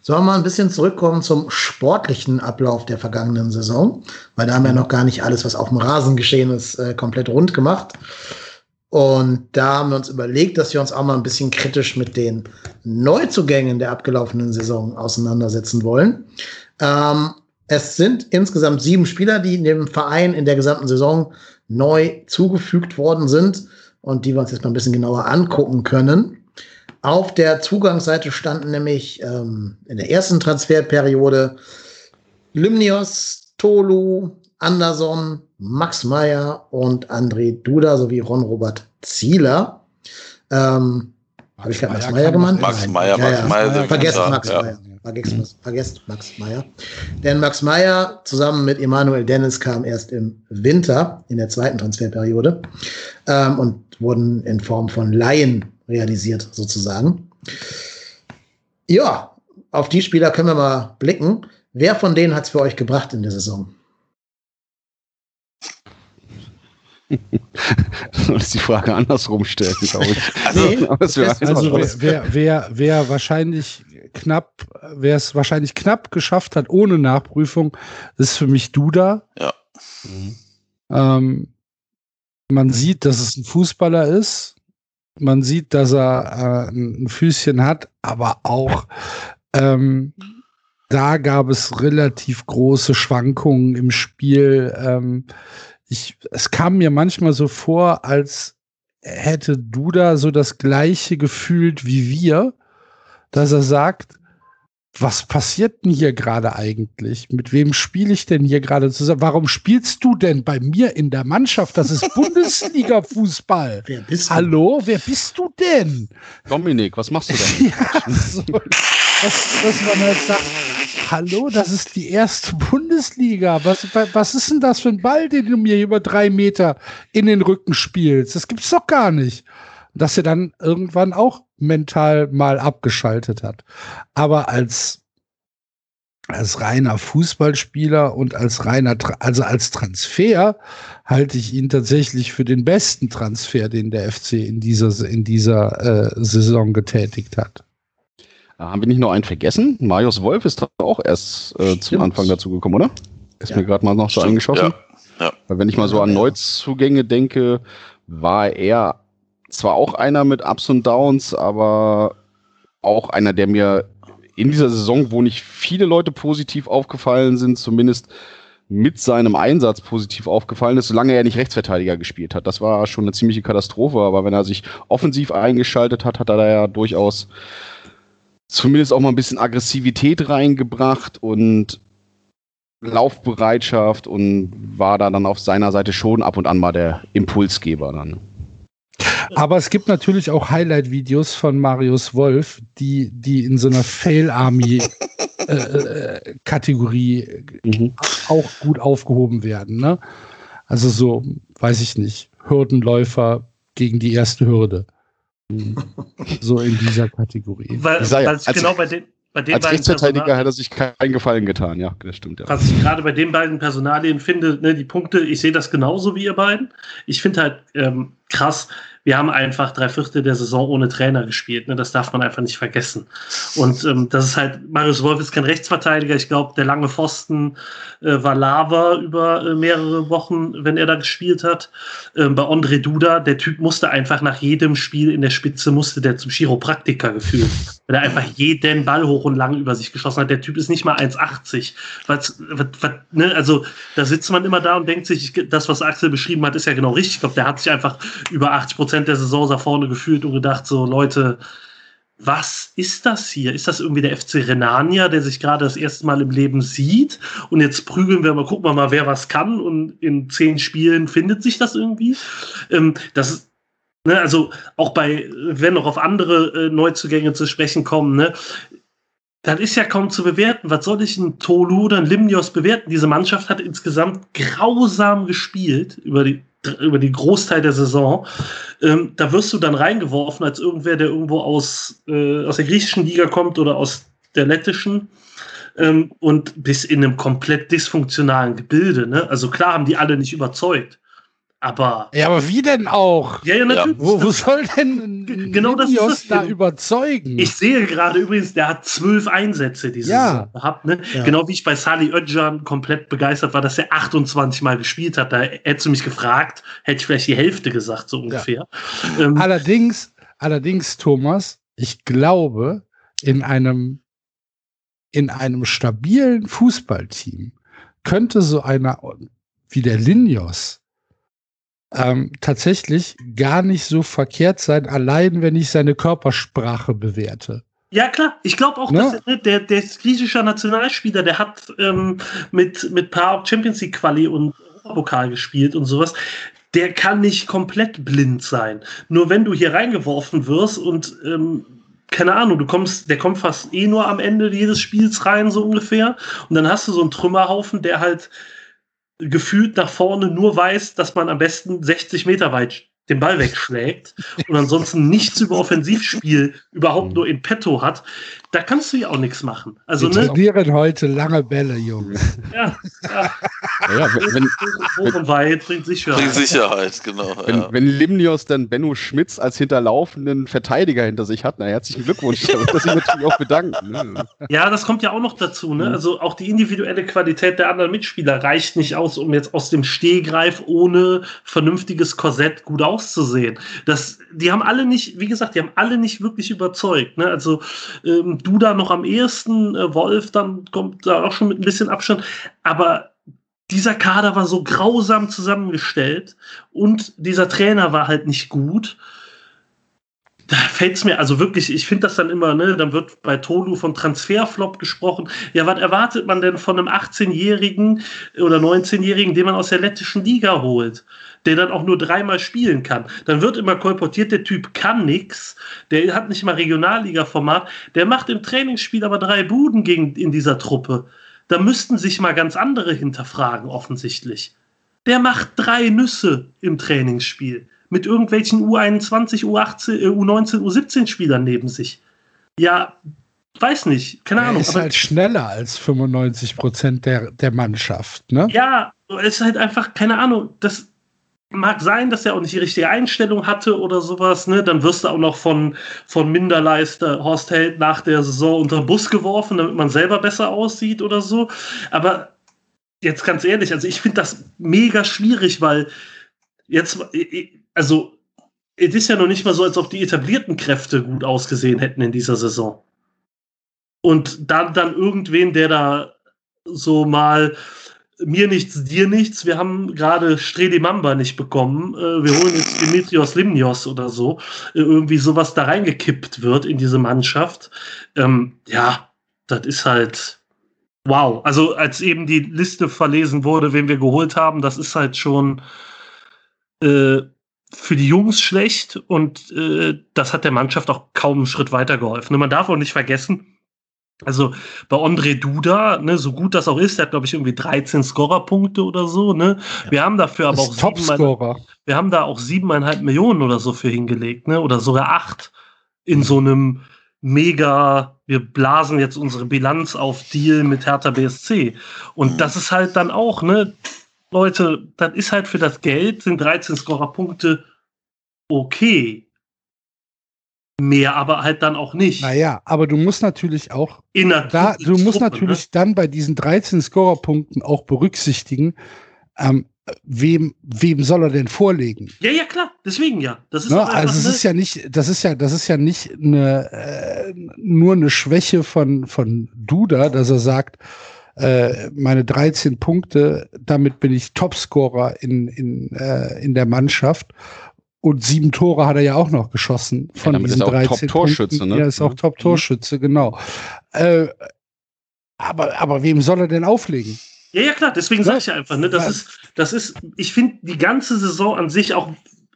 Sollen wir mal ein bisschen zurückkommen zum sportlichen Ablauf der vergangenen Saison, weil da haben wir noch gar nicht alles, was auf dem Rasen geschehen ist, äh, komplett rund gemacht. Und da haben wir uns überlegt, dass wir uns auch mal ein bisschen kritisch mit den Neuzugängen der abgelaufenen Saison auseinandersetzen wollen. Ähm, es sind insgesamt sieben Spieler, die dem Verein in der gesamten Saison neu zugefügt worden sind und die wir uns jetzt mal ein bisschen genauer angucken können. Auf der Zugangsseite standen nämlich ähm, in der ersten Transferperiode Limnios, Tolu, Anderson, Max Meyer und André Duda sowie Ron-Robert Zieler. Ähm, Habe ich gerade Max Meyer gemeint? Max Meyer, Max Meyer. Vergesst Max Meyer. Vergesst, mhm. vergesst Max Meyer. Denn Max Meyer zusammen mit Emanuel Dennis kam erst im Winter in der zweiten Transferperiode ähm, und wurden in Form von Laien realisiert sozusagen. Ja, auf die Spieler können wir mal blicken. Wer von denen hat es für euch gebracht in der Saison? *laughs* Soll ich die Frage andersrum stellen, glaube ich. *laughs* Also, also wer, wer, wer wahrscheinlich knapp, wer es wahrscheinlich knapp geschafft hat ohne Nachprüfung, ist für mich Duda. Ja. Mhm. Ähm, man sieht, dass es ein Fußballer ist. Man sieht, dass er äh, ein Füßchen hat, aber auch ähm, da gab es relativ große Schwankungen im Spiel. Ähm, ich, es kam mir manchmal so vor, als hätte Duda so das gleiche gefühlt wie wir, dass er sagt, was passiert denn hier gerade eigentlich? Mit wem spiele ich denn hier gerade zusammen? Warum spielst du denn bei mir in der Mannschaft? Das ist *laughs* Bundesliga-Fußball. Wer bist du? Hallo, wer bist du denn? Dominik, was machst du denn? *laughs* ja, so, dass, dass man halt sagt, hallo, das ist die erste Bundesliga. Was, was ist denn das für ein Ball, den du mir über drei Meter in den Rücken spielst? Das gibt's doch gar nicht. Dass er dann irgendwann auch mental mal abgeschaltet hat. Aber als als reiner Fußballspieler und als reiner, also als Transfer halte ich ihn tatsächlich für den besten Transfer, den der FC in dieser, in dieser äh, Saison getätigt hat. Haben wir nicht noch einen vergessen? Marius Wolf ist doch auch erst äh, zum Anfang dazu gekommen, oder? Ist ja. mir gerade mal noch so eingeschossen. Ja. ja. Weil wenn ich mal so an Neuzugänge denke, war er zwar auch einer mit Ups und Downs, aber auch einer, der mir in dieser Saison, wo nicht viele Leute positiv aufgefallen sind, zumindest mit seinem Einsatz positiv aufgefallen ist, solange er nicht Rechtsverteidiger gespielt hat. Das war schon eine ziemliche Katastrophe, aber wenn er sich offensiv eingeschaltet hat, hat er da ja durchaus zumindest auch mal ein bisschen Aggressivität reingebracht und Laufbereitschaft und war da dann auf seiner Seite schon ab und an mal der Impulsgeber dann. Aber es gibt natürlich auch Highlight-Videos von Marius Wolf, die, die in so einer Fail-Army-Kategorie äh, äh mhm. auch gut aufgehoben werden. Ne? Also so, weiß ich nicht, Hürdenläufer gegen die erste Hürde. Mhm. so in dieser Kategorie. Weil, ja, weil genau bei den, bei den als Rechtsverteidiger hat er sich keinen Gefallen getan, ja, das stimmt. Ja. Was ich gerade bei den beiden Personalien finde, ne, die Punkte, ich sehe das genauso wie ihr beiden. Ich finde halt ähm, krass, wir haben einfach drei Viertel der Saison ohne Trainer gespielt. Ne? Das darf man einfach nicht vergessen. Und ähm, das ist halt, Marius Wolf ist kein Rechtsverteidiger. Ich glaube, der lange Pfosten äh, war Lava über äh, mehrere Wochen, wenn er da gespielt hat. Ähm, bei André Duda, der Typ musste einfach nach jedem Spiel in der Spitze, musste der zum Chiropraktiker gefühlt. Weil er einfach jeden Ball hoch und lang über sich geschossen hat. Der Typ ist nicht mal 1,80. Was, was, was, ne? Also da sitzt man immer da und denkt sich, das, was Axel beschrieben hat, ist ja genau richtig. Ich glaube, der hat sich einfach über 80 Prozent der Saison da vorne gefühlt und gedacht, so Leute, was ist das hier? Ist das irgendwie der FC Renania, der sich gerade das erste Mal im Leben sieht? Und jetzt prügeln wir mal, gucken wir mal, wer was kann. Und in zehn Spielen findet sich das irgendwie. Ähm, das ist, ne, also auch bei, wenn noch auf andere äh, Neuzugänge zu sprechen kommen, ne, das ist ja kaum zu bewerten. Was soll ich ein Tolu oder ein Limnios bewerten? Diese Mannschaft hat insgesamt grausam gespielt über die über die Großteil der Saison. Ähm, da wirst du dann reingeworfen als irgendwer, der irgendwo aus, äh, aus der griechischen Liga kommt oder aus der lettischen ähm, und bis in einem komplett dysfunktionalen Gebilde. Ne? Also klar haben die alle nicht überzeugt. Aber. Ja, aber wie denn auch? Ja, ja, natürlich. Ja. Wo, wo soll denn genau das ist das da überzeugen? Ich sehe gerade übrigens, der hat zwölf Einsätze diese Ja. Saison gehabt. Ne? Ja. Genau wie ich bei Sali Özcan komplett begeistert war, dass er 28 Mal gespielt hat. Da hättest du mich gefragt, hätte ich vielleicht die Hälfte gesagt, so ungefähr. Ähm, Allerdings, allerdings, Thomas, ich glaube, in einem, in einem stabilen Fußballteam könnte so einer wie der Linios ähm, tatsächlich gar nicht so verkehrt sein, allein wenn ich seine Körpersprache bewerte. Ja, klar. Ich glaube auch, Ne? dass ne, der, der ist griechischer Nationalspieler, der hat ähm, mit, mit paar Champions League Quali und Pokal gespielt und sowas. Der kann nicht komplett blind sein. Nur wenn du hier reingeworfen wirst und ähm, keine Ahnung, du kommst, der kommt fast eh nur am Ende jedes Spiels rein, so ungefähr. Und dann hast du so einen Trümmerhaufen, der halt gefühlt nach vorne nur weiß, dass man am besten 60 Meter weit den Ball wegschlägt und ansonsten nichts über Offensivspiel überhaupt nur in petto hat, da kannst du ja auch nichts machen. Also, Wir ne? trainieren heute lange Bälle, Junge. Ja, ja. Ja, wenn, Hoch und weit bringt Sicherheit. Bringt Sicherheit, genau. wenn, ja. wenn Limnios dann Benno Schmitz als hinterlaufenden Verteidiger hinter sich hat, na herzlichen Glückwunsch. Da er sich natürlich auch bedanken. Ne? Ja, das kommt ja auch noch dazu. Ne? Also auch die individuelle Qualität der anderen Mitspieler reicht nicht aus, um jetzt aus dem Stehgreif ohne vernünftiges Korsett gut auszusehen. Das, die haben alle nicht, wie gesagt, die haben alle nicht wirklich überzeugt. Ne? Also ähm, du da noch am ehesten, äh, Wolf dann kommt da auch schon mit ein bisschen Abstand. Aber dieser Kader war so grausam zusammengestellt und dieser Trainer war halt nicht gut da fällt es mir, also wirklich, ich finde das dann immer, ne, dann wird bei Tolu von Transferflop gesprochen. Ja, was erwartet man denn von einem 18-Jährigen oder 19-Jährigen, den man aus der lettischen Liga holt, der dann auch nur dreimal spielen kann? Dann wird immer kolportiert, der Typ kann nix, der hat nicht mal Regionalliga-Format, der macht im Trainingsspiel aber drei Buden gegen, in dieser Truppe. Da müssten sich mal ganz andere hinterfragen, offensichtlich. Der macht drei Nüsse im Trainingsspiel mit irgendwelchen U21, U18, äh, U19, U17 Spielern neben sich. Ja, weiß nicht, keine Er Ahnung. ist Aber halt schneller als 95 Prozent der, der Mannschaft, ne? ja, es ist halt einfach, keine Ahnung, das mag sein, dass er auch nicht die richtige Einstellung hatte oder sowas, ne? Dann wirst du auch noch von, von Minderleister Horst Held nach der Saison unter den Bus geworfen, damit man selber besser aussieht oder so. Aber jetzt ganz ehrlich, also ich finde das mega schwierig, weil jetzt, also es ist ja noch nicht mal so, als ob die etablierten Kräfte gut ausgesehen hätten in dieser Saison. Und dann, dann irgendwen, der da so mal mir nichts, dir nichts. Wir haben gerade Stredi Mamba nicht bekommen. Äh, wir holen jetzt Dimitrios Limnios oder so. Äh, irgendwie sowas da reingekippt wird in diese Mannschaft. Ähm, ja, das ist halt wow. Also als eben die Liste verlesen wurde, wen wir geholt haben, das ist halt schon äh, für die Jungs schlecht und äh, das hat der Mannschaft auch kaum einen Schritt weitergeholfen. Man darf auch nicht vergessen, also bei André Duda, ne, so gut das auch ist, der hat, glaube ich, irgendwie 13 Scorerpunkte oder so, ne? Wir haben dafür aber auch Topscorer. wir haben da auch siebeneinhalb Millionen oder so für hingelegt, ne? Oder sogar acht in so einem mega, wir blasen jetzt unsere Bilanz auf Deal mit Hertha BSC. Und Mhm. das ist halt dann auch, ne, Leute, das ist halt für das Geld, sind 13 Scorerpunkte okay. Mehr aber halt dann auch nicht. Naja, aber du musst natürlich auch da, du musst Truppe, natürlich Ne? dann bei diesen 13 Scorerpunkten auch berücksichtigen, ähm, wem, wem soll er denn vorlegen? Ja, ja, klar, deswegen ja. Das ist Ne? Also es ne? ist ja nicht, das ist ja, das ist ja nicht eine, äh, nur eine Schwäche von, von Duda, dass er sagt, äh, meine 13 Punkte, damit bin ich Topscorer in, in, äh, in der Mannschaft. Und sieben Tore hat er ja auch noch geschossen von damit diesen ist er auch 13 Top-Torschütze, ne? Ja, ist auch Mhm. Top-Torschütze, genau. Äh, aber, aber wem soll er denn auflegen? Ja, ja, klar, deswegen sage ich ja einfach, ne, das Ja. ist, das ist, ich finde die ganze Saison an sich auch,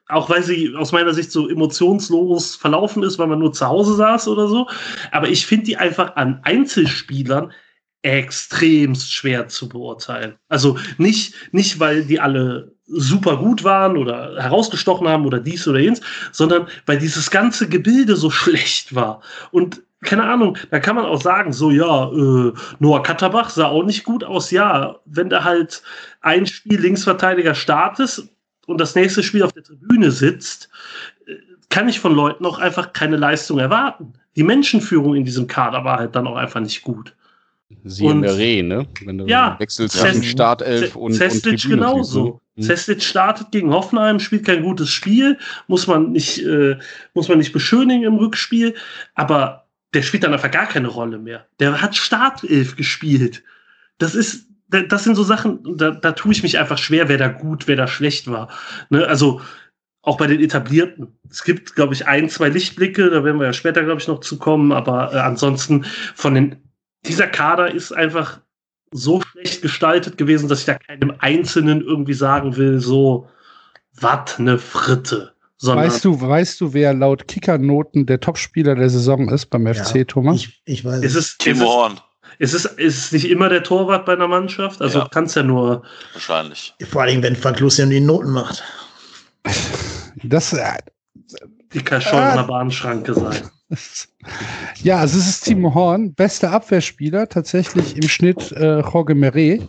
auch weil sie aus meiner Sicht so emotionslos verlaufen ist, weil man nur zu Hause saß oder so, aber ich finde die einfach an Einzelspielern extremst schwer zu beurteilen. Also nicht, nicht, weil die alle super gut waren oder herausgestochen haben oder dies oder jenes, sondern weil dieses ganze Gebilde so *laughs* schlecht war. Und keine Ahnung, da kann man auch sagen, so ja, äh, Noah Katterbach sah auch nicht gut aus. Ja, wenn da halt ein Spiel Linksverteidiger startet und das nächste Spiel auf der Tribüne sitzt, äh, kann ich von Leuten auch einfach keine Leistung erwarten. Die Menschenführung in diesem Kader war halt dann auch einfach nicht gut. Sie in Und- der Reh, ne? Wenn du Ja, wechselst zwischen Startelf und, und Tribüne genauso. Cestic startet gegen Hoffenheim, spielt kein gutes Spiel, muss man nicht, äh, muss man nicht beschönigen im Rückspiel, aber der spielt dann einfach gar keine Rolle mehr. Der hat Startelf gespielt. Das ist, da- das sind so Sachen, da, da tue ich mich einfach schwer, wer da gut, wer da schlecht war. Ne? Also auch bei den Etablierten. Es gibt, glaube ich, ein, zwei Lichtblicke, da werden wir ja später, glaube ich, noch zu kommen, aber äh, ansonsten von den, dieser Kader ist einfach so schlecht gestaltet gewesen, dass ich da keinem Einzelnen irgendwie sagen will, so, wat ne Fritte. Sondern, Weißt du, weißt du, wer laut Kickernoten der Topspieler der Saison ist beim FC, Thomas? Ich, ich weiß es. ist Timo es, Horn, ist es, ist es nicht immer der Torwart bei einer Mannschaft? Also Ja. kann es ja nur wahrscheinlich. Vor allem, wenn Frank Lucian die Noten macht. Das, äh, die Kascholner Bahnschranke sein. *laughs* ja, also es ist Timo Horn, bester Abwehrspieler, tatsächlich im Schnitt äh, Jorge Meret.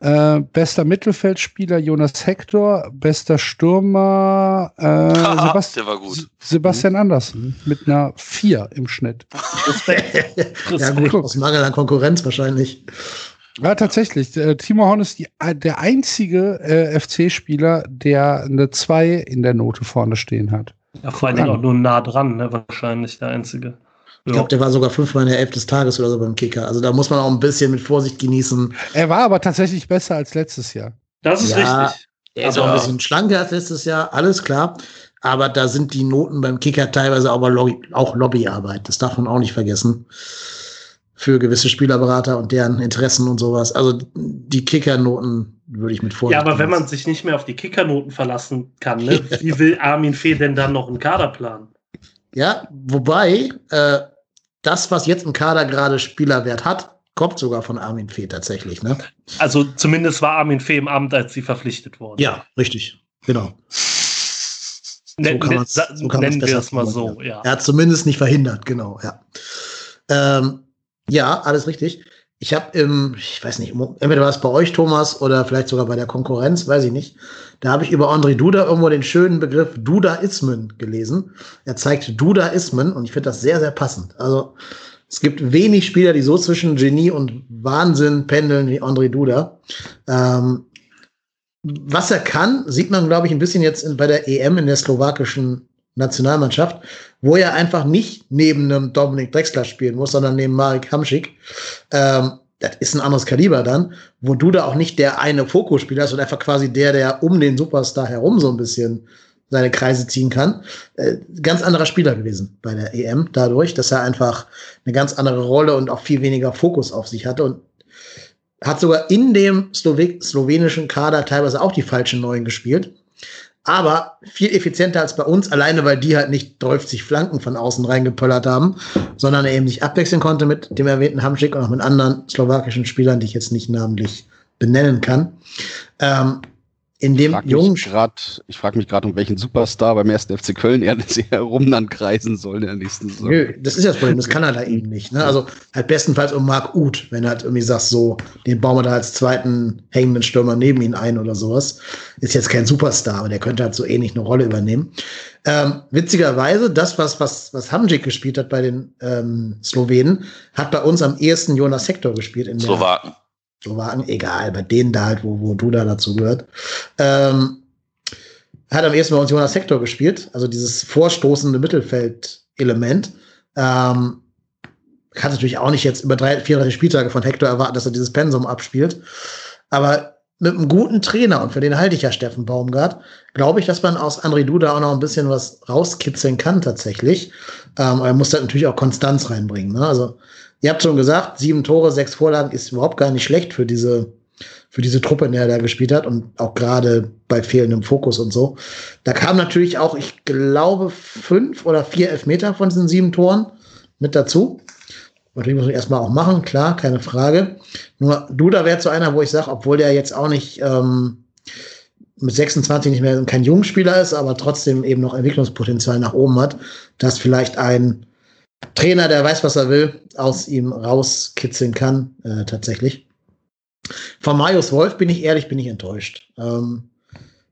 Äh, bester Mittelfeldspieler Jonas Hector, bester Stürmer äh, *laughs* Sebast der war gut. Sebastian Andersen mit einer 4 im Schnitt. *laughs* ja gut, aus Mangel an Konkurrenz wahrscheinlich. Ja, tatsächlich. Äh, Timo Horn ist die, äh, der einzige äh, FC-Spieler, der eine 2 in der Note vorne stehen hat. Ja, vor allen Dingen auch nur nah dran, ne? wahrscheinlich der Einzige. Ich glaube, der war sogar fünfmal in der Elf des Tages oder so beim Kicker. Also da muss man auch ein bisschen mit Vorsicht genießen. Er war aber tatsächlich besser als letztes Jahr. das ist Ja. richtig. Er ist auch ein bisschen schlanker als letztes Jahr, alles klar. Aber da sind die Noten beim Kicker teilweise aber Lobby, auch Lobbyarbeit. Das darf man auch nicht vergessen. Für gewisse Spielerberater und deren Interessen und sowas. Also die Kickernoten würde ich mit Vorsicht Ja, aber wenn man sich nicht mehr auf die Kickernoten verlassen kann, ne? wie will Armin Fee denn dann noch einen Kader planen? Ja, wobei äh, das, was jetzt im Kader gerade Spielerwert hat, kommt sogar von Armin Fee tatsächlich. Ne? Also zumindest war Armin Fee im Amt, als sie verpflichtet wurden. Ja, richtig. Genau. Nen- kann so kann nennen wir es mal so, ja. Er hat zumindest nicht verhindert, genau, ja. Ähm, ja, alles richtig. Ich habe im, ich weiß nicht, entweder war es bei euch, Thomas, oder vielleicht sogar bei der Konkurrenz, weiß ich nicht. Da habe ich über André Duda irgendwo den schönen Begriff Dudaismen gelesen. Er zeigt Dudaismen und ich finde das sehr, sehr passend. Also es gibt wenig Spieler, die so zwischen Genie und Wahnsinn pendeln wie André Duda. Ähm, was er kann, sieht man, glaube ich, ein bisschen jetzt in, bei der EM in der slowakischen Nationalmannschaft, wo er einfach nicht neben einem Dominik Drexler spielen muss, sondern neben Marek Hamschik. Ähm, das ist ein anderes Kaliber dann, wo du da auch nicht der eine Fokusspieler ist und einfach quasi der, der um den Superstar herum so ein bisschen seine Kreise ziehen kann. Äh, ganz anderer Spieler gewesen bei der EM, dadurch, dass er einfach eine ganz andere Rolle und auch viel weniger Fokus auf sich hatte und hat sogar in dem Slowe slowenischen Kader teilweise auch die falschen Neuen gespielt. Aber viel effizienter als bei uns, alleine weil die halt nicht 30 Flanken von außen reingepöllert haben, sondern er eben nicht abwechseln konnte mit dem erwähnten Hamschick und auch mit anderen slowakischen Spielern, die ich jetzt nicht namentlich benennen kann. Ähm, in dem frag jungen mich grad, ich frage mich gerade, um welchen Superstar beim 1. FC Köln er *laughs* sich herum dann kreisen soll in der nächsten Saison. Nö, das ist ja das Problem, das kann er da eben nicht. Ne? Also halt bestenfalls um Marc Uth, wenn er halt irgendwie sagst, so, den bauen wir da als zweiten hängenden Stürmer neben ihn ein oder sowas. Ist jetzt kein Superstar, aber der könnte halt so ähnlich eine Rolle übernehmen. Ähm, witzigerweise, das, was, was, was Hamdzik gespielt hat bei den ähm, Slowenen, hat bei uns am ehesten Jonas Hector gespielt in der Slowaken. Slowaken, egal, bei denen da halt, wo, wo du da dazu gehört. Ähm, hat am ersten bei uns Jonas Hector gespielt, also dieses vorstoßende Mittelfeld-Element. Ähm, kann natürlich auch nicht jetzt über drei, 34 Spieltage von Hector erwarten, dass er dieses Pensum abspielt. Aber mit einem guten Trainer, und für den halte ich ja Steffen Baumgart, glaube ich, dass man aus André Duda auch noch ein bisschen was rauskitzeln kann tatsächlich. Ähm, er muss da natürlich auch Konstanz reinbringen. Ne? Also, ihr habt schon gesagt, sieben Tore, sechs Vorlagen ist überhaupt gar nicht schlecht für diese, für diese Truppe, in der er da gespielt hat und auch gerade bei fehlendem Fokus und so. Da kam natürlich auch, ich glaube, fünf oder vier Elfmeter von diesen sieben Toren mit dazu. Natürlich muss man erstmal auch machen, klar, keine Frage. Nur Duda wäre zu einer, wo ich sage, obwohl der jetzt auch nicht ähm, mit 26 nicht mehr kein Jungspieler ist, aber trotzdem eben noch Entwicklungspotenzial nach oben hat, dass vielleicht ein Trainer, der weiß, was er will, aus ihm rauskitzeln kann, äh, tatsächlich. Von Marius Wolf bin ich ehrlich, bin ich enttäuscht. Ähm,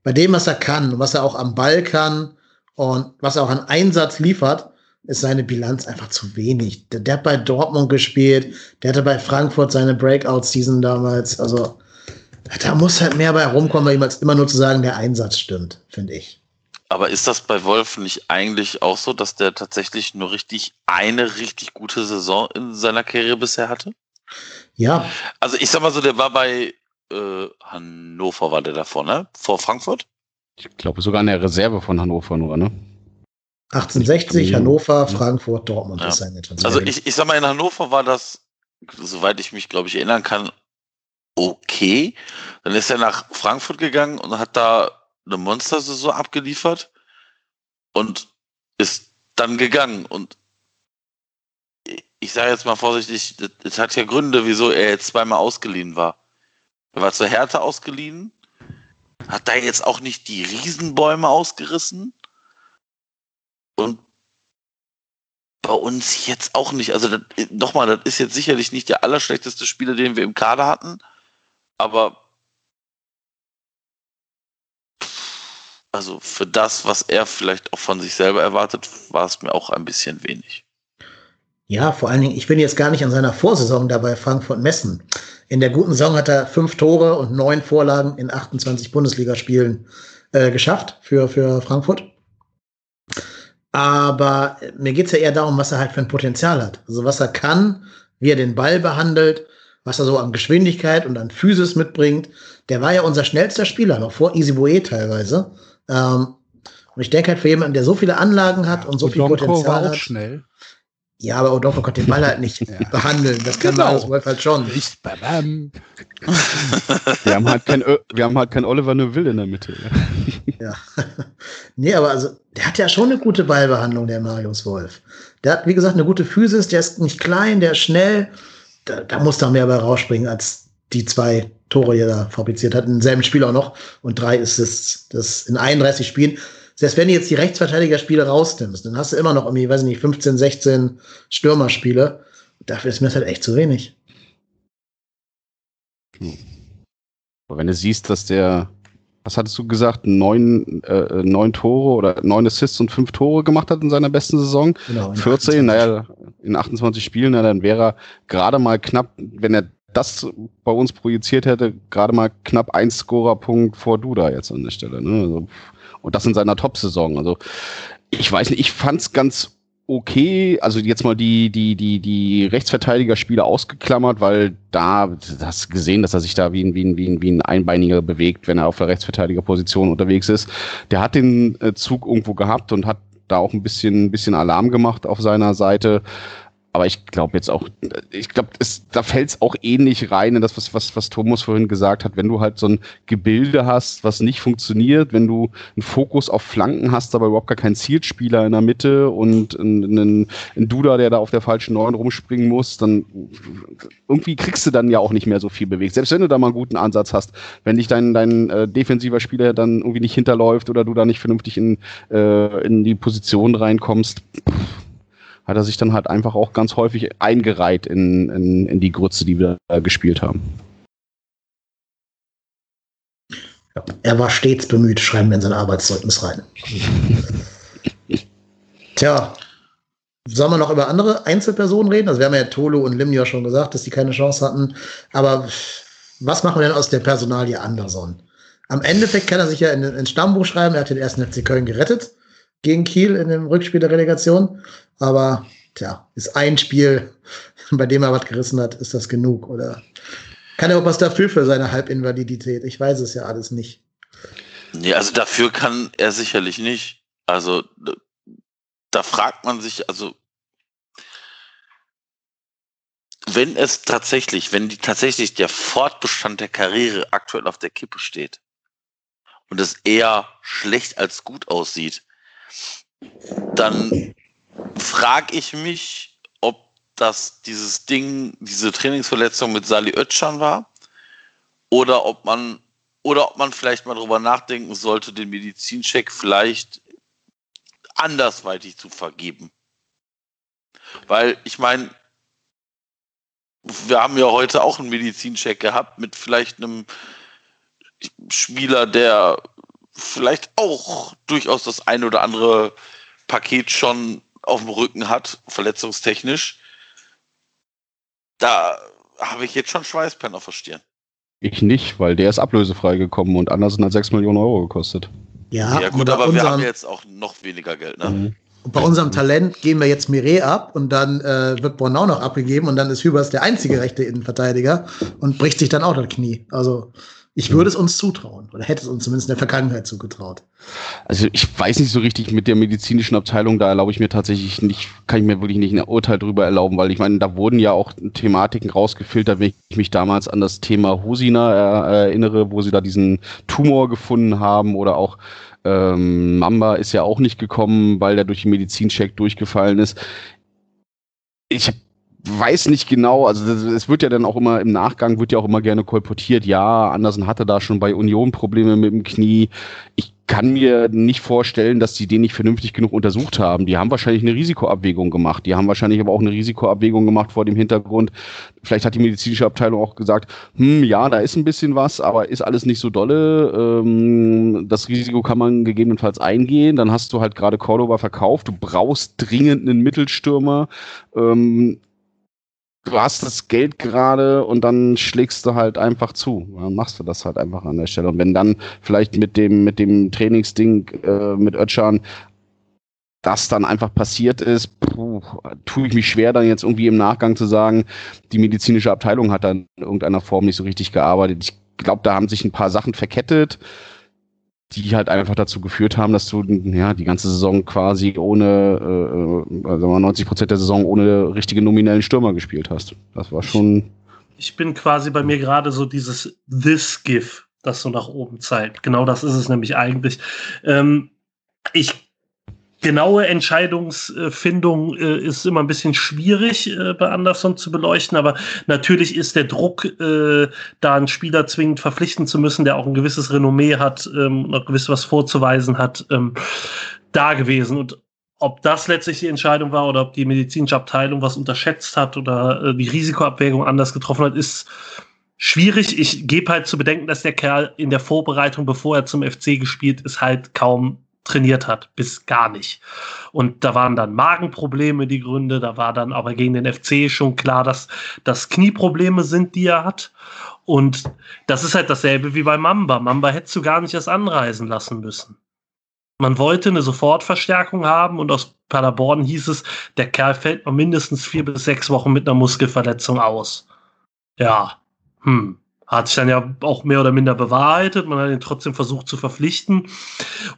bei dem, was er kann, was er auch am Ball kann und was er auch an Einsatz liefert, ist seine Bilanz einfach zu wenig. Der, der, hat bei Dortmund gespielt, der hatte bei Frankfurt seine Breakout-Season damals. Also da muss halt mehr bei rumkommen, weil immer nur zu sagen, der Einsatz stimmt, finde ich. Aber ist das bei Wolf nicht eigentlich auch so, dass der tatsächlich nur richtig eine richtig gute Saison in seiner Karriere bisher hatte? Ja. Also ich sag mal so, der war bei äh, Hannover, war der davor, ne? Vor Frankfurt? Ich glaube sogar in der Reserve von Hannover nur, ne? 1860, Hannover, Frankfurt, Dortmund Ja. ist seine Transfer. Also ich, ich sag mal, in Hannover war das, soweit ich mich, glaube ich, erinnern kann, okay. Dann ist er nach Frankfurt gegangen und hat da eine Monstersaison abgeliefert und ist dann gegangen. Und ich sage jetzt mal vorsichtig, das hat ja Gründe, wieso er jetzt zweimal ausgeliehen war. Er war zur Härte ausgeliehen, hat da jetzt auch nicht die Riesenbäume ausgerissen und bei uns jetzt auch nicht. Also nochmal, das ist jetzt sicherlich nicht der allerschlechteste Spieler, den wir im Kader hatten, aber also für das, was er vielleicht auch von sich selber erwartet, war es mir auch ein bisschen wenig. Ja, vor allen Dingen, ich bin jetzt gar nicht an seiner Vorsaison dabei, Frankfurt messen. In der guten Saison hat er fünf Tore und neun Vorlagen in 28 Bundesligaspielen äh, geschafft für, für Frankfurt. Aber mir geht's ja eher darum, was er halt für ein Potenzial hat. Also was er kann, wie er den Ball behandelt, was er so an Geschwindigkeit und an Physis mitbringt. Der war ja unser schnellster Spieler, noch vor Easy teilweise. Ähm, und ich denke halt für jemanden, der so viele Anlagen hat und so viel Odonko war Potenzial auch hat. schnell. Ja, aber Odonko konnte den Ball halt nicht Ja. behandeln. Das kann Genau. Marius Wolf halt schon. Ich, bam. Wir haben halt kein, wir haben halt kein Oliver Neuville in der Mitte. Ja. *laughs* nee, aber also, der hat ja schon eine gute Ballbehandlung, der Marius Wolf. Der hat, wie gesagt, eine gute Physis, der ist nicht klein, der ist schnell. Da, da muss da mehr bei rausspringen, als die zwei Tore, er da fabriziert hat. Im selben Spiel auch noch. Und drei Assists. Das in 31 Spielen. Selbst wenn du jetzt die Rechtsverteidigerspiele rausnimmst, dann hast du immer noch irgendwie, weiß ich nicht, 15, 16 Stürmerspiele. Dafür ist mir das halt echt zu wenig. Aber wenn du siehst, dass der, was hattest du gesagt, neun, äh, neun Tore oder neun Assists und fünf Tore gemacht hat in seiner besten Saison, Genau. in 14, 28. naja, in 28 Spielen, na, dann wäre er gerade mal knapp, wenn er das bei uns projiziert hätte, gerade mal knapp ein Scorerpunkt vor Duda jetzt an der Stelle. Ne? Also, und das in seiner Top-Saison. Also ich weiß nicht, ich fand's ganz okay, also jetzt mal die, die, die, die Rechtsverteidigerspiele ausgeklammert, weil da du hast gesehen, dass er sich da wie ein, wie ein, wie ein, wie ein Einbeiniger bewegt, wenn er auf der Rechtsverteidigerposition unterwegs ist. Der hat den äh, Zug irgendwo gehabt und hat da auch ein bisschen, ein bisschen Alarm gemacht auf seiner Seite. Aber ich glaube jetzt auch, ich glaube, da fällt es auch ähnlich rein in das, was, was, was Thomas vorhin gesagt hat. Wenn du halt so ein Gebilde hast, was nicht funktioniert, wenn du einen Fokus auf Flanken hast, aber überhaupt gar keinen Zielspieler in der Mitte und einen, einen, Duda, der da auf der falschen Neun rumspringen muss, dann irgendwie kriegst du dann ja auch nicht mehr so viel bewegt. Selbst wenn du da mal einen guten Ansatz hast, wenn dich dein, dein äh, defensiver Spieler dann irgendwie nicht hinterläuft oder du da nicht vernünftig in, äh, in die Position reinkommst, hat er sich dann halt einfach auch ganz häufig eingereiht in, in, in die Grütze, die wir gespielt haben. Er war stets bemüht, schreiben wir in sein Arbeitszeugnis rein. *laughs* Tja, sollen wir noch über andere Einzelpersonen reden? Also wir haben ja Tolo und Lim ja schon gesagt, dass die keine Chance hatten. Aber was machen wir denn aus der Personalie Anderson? Am Endeffekt kann er sich ja in, ins Stammbuch schreiben, er hat den ersten FC Köln gerettet gegen Kiel in dem Rückspiel der Relegation. Aber tja, ist ein Spiel, *laughs* bei dem er was gerissen hat, ist das genug, oder? Kann er auch was dafür für seine Halbinvalidität? Ich weiß es ja alles nicht. Nee, also dafür kann er sicherlich nicht. Also da fragt man sich, also wenn es tatsächlich, wenn die tatsächlich der Fortbestand der Karriere aktuell auf der Kippe steht und es eher schlecht als gut aussieht, dann frage ich mich, ob das dieses Ding, diese Trainingsverletzung mit Sali Özcan war oder ob man oder ob man vielleicht mal darüber nachdenken sollte, den Medizincheck vielleicht andersweitig zu vergeben. Weil ich meine, wir haben ja heute auch einen Medizincheck gehabt mit vielleicht einem Spieler, der vielleicht auch durchaus das ein oder andere Paket schon auf dem Rücken hat, verletzungstechnisch. Da habe ich jetzt schon Schweißpein auf der Stirn. Ich nicht, weil der ist ablösefrei gekommen und Andersen hat 6 Millionen Euro gekostet. Ja, ja gut, aber wir haben jetzt auch noch weniger Geld. Ne? Mhm. Und bei unserem Talent gehen wir jetzt Mire ab und dann äh, wird Bornau noch abgegeben und dann ist Hübers der einzige rechte Innenverteidiger und bricht sich dann auch das Knie. Also ich würde es uns zutrauen oder hätte es uns zumindest in der Vergangenheit zugetraut. Also ich weiß nicht so richtig mit der medizinischen Abteilung, da erlaube ich mir tatsächlich nicht, kann ich mir wirklich nicht ein Urteil drüber erlauben, weil ich meine, da wurden ja auch Thematiken rausgefiltert, wenn ich mich damals an das Thema Hosina erinnere, wo sie da diesen Tumor gefunden haben oder auch ähm, Mamba ist ja auch nicht gekommen, weil der durch den Medizincheck durchgefallen ist. Ich habe weiß nicht genau, also es wird ja dann auch immer im Nachgang wird ja auch immer gerne kolportiert, ja, Andersen hatte da schon bei Union Probleme mit dem Knie. Ich kann mir nicht vorstellen, dass die den nicht vernünftig genug untersucht haben. Die haben wahrscheinlich eine Risikoabwägung gemacht. Die haben wahrscheinlich aber auch eine Risikoabwägung gemacht vor dem Hintergrund. Vielleicht hat die medizinische Abteilung auch gesagt, hm, ja, da ist ein bisschen was, aber ist alles nicht so dolle. Ähm, das Risiko kann man gegebenenfalls eingehen. Dann hast du halt gerade Cordoba verkauft. Du brauchst dringend einen Mittelstürmer. Ähm, du hast das Geld gerade und dann schlägst du halt einfach zu. Dann machst du das halt einfach an der Stelle. Und wenn dann vielleicht mit dem, mit dem Trainingsding äh, mit Ötschan das dann einfach passiert ist, puh, tue ich mich schwer, dann jetzt irgendwie im Nachgang zu sagen, die medizinische Abteilung hat dann in irgendeiner Form nicht so richtig gearbeitet. Ich glaube, da haben sich ein paar Sachen verkettet die halt einfach dazu geführt haben, dass du ja die ganze Saison quasi ohne, äh, also 90 Prozent der Saison ohne richtige nominellen Stürmer gespielt hast. Das war schon. Ich bin quasi bei mir gerade so dieses This GIF, das so nach oben zeigt. Genau das ist es nämlich eigentlich. Ähm, ich genaue Entscheidungsfindung äh, ist immer ein bisschen schwierig äh, bei Anderson zu beleuchten, aber natürlich ist der Druck, äh, da einen Spieler zwingend verpflichten zu müssen, der auch ein gewisses Renommee hat, ähm, noch gewiss was vorzuweisen hat, ähm, da gewesen. Und ob das letztlich die Entscheidung war oder ob die medizinische Abteilung was unterschätzt hat oder äh, die Risikoabwägung anders getroffen hat, ist schwierig. Ich gebe halt zu bedenken, dass der Kerl in der Vorbereitung, bevor er zum FC gespielt ist, halt kaum trainiert hat, bis gar nicht. Und da waren dann Magenprobleme die Gründe, da war dann aber gegen den FC schon klar, dass das Knieprobleme sind, die er hat. Und das ist halt dasselbe wie bei Mamba. Mamba hättest du gar nicht erst anreisen lassen müssen. Man wollte eine Sofortverstärkung haben und aus Paderborn hieß es, der Kerl fällt noch mindestens vier bis sechs Wochen mit einer Muskelverletzung aus. Ja, hm. Hat sich dann ja auch mehr oder minder bewahrheitet. Man hat ihn trotzdem versucht zu verpflichten.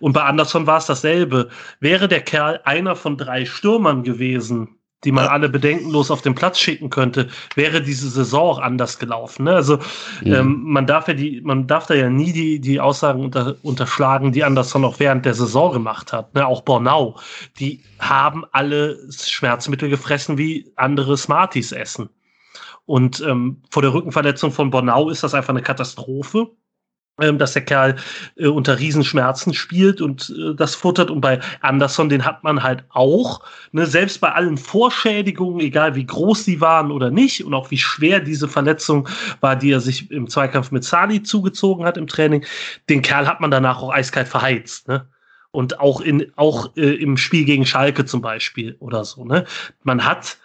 Und bei Anderson war es dasselbe. Wäre der Kerl einer von drei Stürmern gewesen, die man alle bedenkenlos auf den Platz schicken könnte, wäre diese Saison auch anders gelaufen. Ne? Also mhm. ähm, man darf ja die, man darf da ja nie die, die Aussagen unter, unterschlagen, die Anderson auch während der Saison gemacht hat. Ne? Auch Bornau, die haben alle Schmerzmittel gefressen, wie andere Smarties essen. Und ähm, vor der Rückenverletzung von Bornau ist das einfach eine Katastrophe ähm, dass der Kerl äh, unter Riesenschmerzen spielt und äh, das futtert. Und bei Anderson, den hat man halt auch, ne, selbst bei allen Vorschädigungen, egal wie groß die waren oder nicht, und auch wie schwer diese Verletzung war, die er sich im Zweikampf mit Sali zugezogen hat im Training, den Kerl hat man danach auch eiskalt verheizt. Ne? Und auch, in, auch äh, im Spiel gegen Schalke zum Beispiel oder so. Ne? Man hat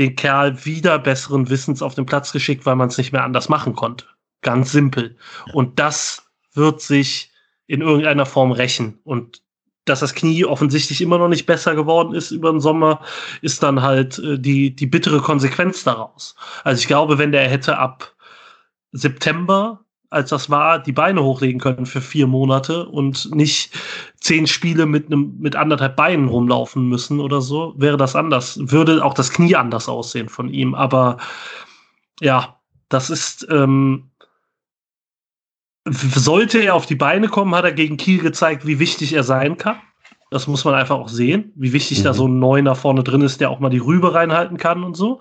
den Kerl wieder besseren Wissens auf den Platz geschickt, weil man es nicht mehr anders machen konnte. Ganz simpel. Und das wird sich in irgendeiner Form rächen. Und dass das Knie offensichtlich immer noch nicht besser geworden ist über den Sommer, ist dann halt äh, die, die bittere Konsequenz daraus. Also ich glaube, wenn der hätte ab September, als das war, die Beine hochlegen können für vier Monate und nicht zehn Spiele mit einem mit anderthalb Beinen rumlaufen müssen oder so, wäre das anders. Würde auch das Knie anders aussehen von ihm. Aber ja, das ist ähm, sollte er auf die Beine kommen, hat er gegen Kiel gezeigt, wie wichtig er sein kann. Das muss man einfach auch sehen, wie wichtig mhm. da so ein Neuner vorne drin ist, der auch mal die Rübe reinhalten kann und so.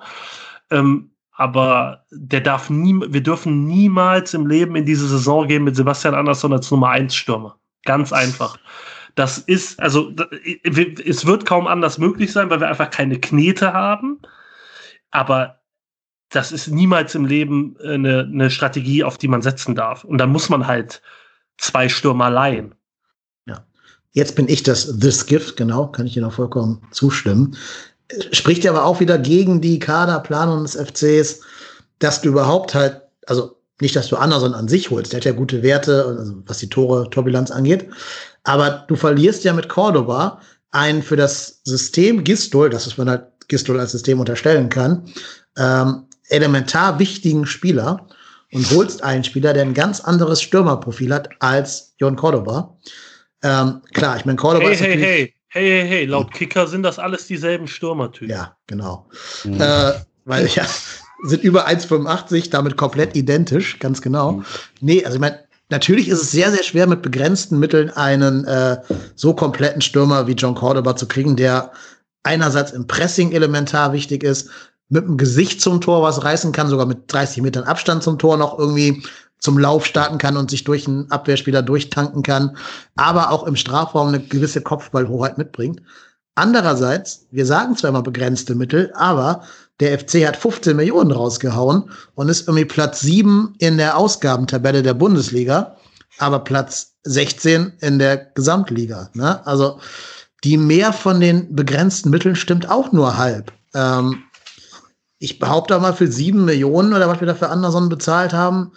Ähm, aber der darf nie, wir dürfen niemals im Leben in diese Saison gehen mit Sebastian Andersson als Nummer 1 Stürmer. Ganz einfach. Das ist, also, es wird kaum anders möglich sein, weil wir einfach keine Knete haben. Aber das ist niemals im Leben eine, eine Strategie, auf die man setzen darf. Und dann muss man halt zwei Stürmer leihen. Ja. Jetzt bin ich das This Gift, genau, kann ich dir noch vollkommen zustimmen spricht ja aber auch wieder gegen die Kaderplanung des FCs, dass du überhaupt halt, also nicht, dass du Anderson an sich holst, der hat ja gute Werte, also was die Tore, Torbilanz angeht, aber du verlierst ja mit Cordoba einen für das System Gistol, das ist man halt Gistol als System unterstellen kann, ähm, elementar wichtigen Spieler und holst einen Spieler, der ein ganz anderes Stürmerprofil hat als Jon Cordoba. Ähm, klar, ich meine, Cordoba hey, ist hey, hey. Hey, hey, hey, laut Kicker sind das alles dieselben Stürmertypen. Ja, genau. Mhm. Äh, weil *laughs* ja, sind über 1,85, damit komplett identisch, ganz genau. Mhm. Nee, also ich meine, natürlich ist es sehr, sehr schwer, mit begrenzten Mitteln einen äh, so kompletten Stürmer wie John Cordoba zu kriegen, der einerseits im Pressing elementar wichtig ist, mit dem Gesicht zum Tor was reißen kann, sogar mit 30 Metern Abstand zum Tor noch irgendwie zum Lauf starten kann und sich durch einen Abwehrspieler durchtanken kann, aber auch im Strafraum eine gewisse Kopfballhoheit mitbringt. Andererseits, wir sagen zwar immer begrenzte Mittel, aber der FC hat 15 Millionen rausgehauen und ist irgendwie Platz 7 in der Ausgabentabelle der Bundesliga, aber Platz 16 in der Gesamtliga. Ne? Also die mehr von den begrenzten Mitteln stimmt auch nur halb. Ähm, ich behaupte mal, für 7 Millionen oder was wir da für Anderson bezahlt haben,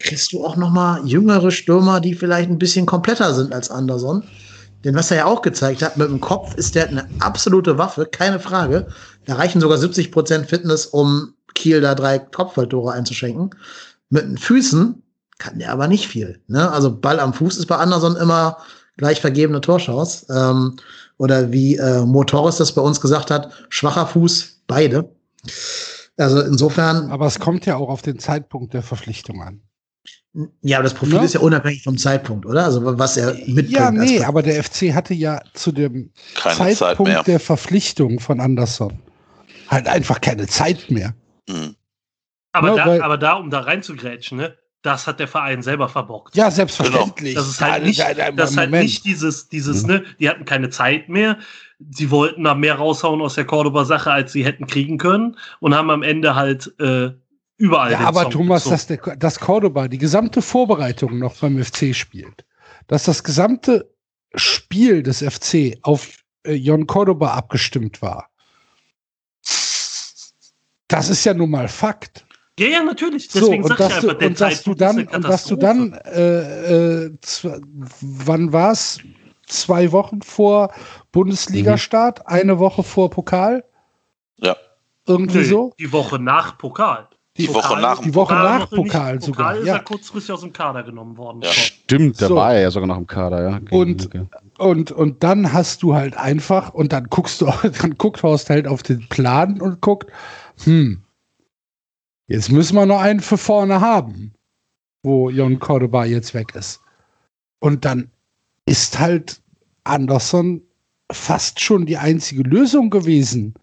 kriegst du auch noch mal jüngere Stürmer, die vielleicht ein bisschen kompletter sind als Anderson. Denn was er ja auch gezeigt hat, mit dem Kopf ist der eine absolute Waffe, keine Frage. Da reichen sogar 70 Prozent Fitness, um Kiel da drei Kopfballtore einzuschenken. Mit den Füßen kann der aber nicht viel. Ne? Also Ball am Fuß ist bei Anderson immer gleich vergebene Torschance. Ähm, oder wie äh, Motoris das bei uns gesagt hat, schwacher Fuß, beide. Also insofern. Aber es kommt ja auch auf den Zeitpunkt der Verpflichtung an. Ja, aber das Profil ja. ist ja unabhängig vom Zeitpunkt, oder? Also was er mitbringt. Ja, nee, aber der FC hatte ja zu dem keine Zeitpunkt Zeit der Verpflichtung von Anderson halt einfach keine Zeit mehr. Mhm. Aber, ja, da, aber da, um da reinzugrätschen, ne? Das hat der Verein selber verbockt. Ja, selbstverständlich. Das ist halt nicht, das ist halt nicht dieses, dieses, mhm. ne, die hatten keine Zeit mehr. Sie wollten da mehr raushauen aus der Cordoba-Sache, als sie hätten kriegen können und haben am Ende halt äh, überall. Ja, aber Song Thomas, dass, der, dass Cordoba die gesamte Vorbereitung noch beim FC spielt, dass das gesamte Spiel des FC auf äh, Jon Cordoba abgestimmt war, das ist ja nun mal Fakt. Ja, ja, natürlich. Deswegen so, und dass, du, und dass du dann, und dass du dann, äh, äh, wann war es? Zwei Wochen vor Bundesliga-Start, mhm. eine Woche vor Pokal? Ja. Irgendwie nee, so? Die Woche nach Pokal. Die, die Woche nach die Woche nach Pokal, Pokal sogar. Pokal ist ja. er kurzfristig aus dem Kader genommen worden. Ja. Stimmt, da so. war er ja sogar noch im Kader, ja. Und, okay. und, und dann hast du halt einfach, und dann guckst du, *laughs* dann guckt Horst halt auf den Plan und guckt, hm, jetzt müssen wir noch einen für vorne haben, wo Jon Cordoba jetzt weg ist. Und dann ist halt Anderson fast schon die einzige Lösung gewesen.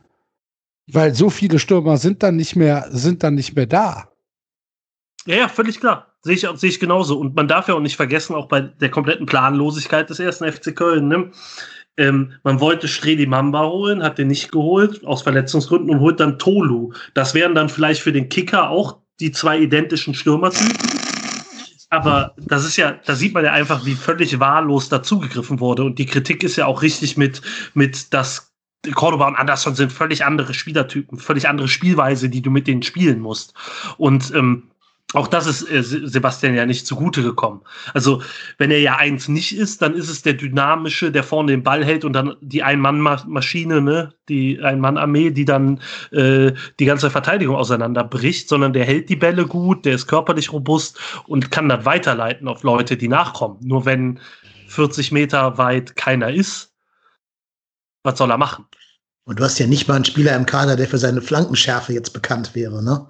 Weil so viele Stürmer sind dann nicht mehr, sind dann nicht mehr da. Ja, ja, völlig klar. Sehe ich, sehe ich genauso. Und man darf ja auch nicht vergessen, auch bei der kompletten Planlosigkeit des ersten FC Köln, ne? Ähm, man wollte Stredi Mamba holen, hat den nicht geholt, aus Verletzungsgründen, und holt dann Tolu. Das wären dann vielleicht für den Kicker auch die zwei identischen Stürmertypen. Aber das ist ja, da sieht man ja einfach, wie völlig wahllos dazugegriffen wurde. Und die Kritik ist ja auch richtig mit, mit das Cordoba und Anderson sind völlig andere Spielertypen, völlig andere Spielweise, die du mit denen spielen musst. Und ähm, auch das ist äh, Sebastian ja nicht zugute gekommen. Also, wenn er ja eins nicht ist, dann ist es der dynamische, der vorne den Ball hält und dann die Ein-Mann-Maschine, ne, die Ein-Mann-Armee, die dann äh, die ganze Verteidigung auseinanderbricht, sondern der hält die Bälle gut, der ist körperlich robust und kann dann weiterleiten auf Leute, die nachkommen. Nur wenn 40 Meter weit keiner ist, was soll er machen? Und du hast ja nicht mal einen Spieler im Kader, der für seine Flankenschärfe jetzt bekannt wäre, ne?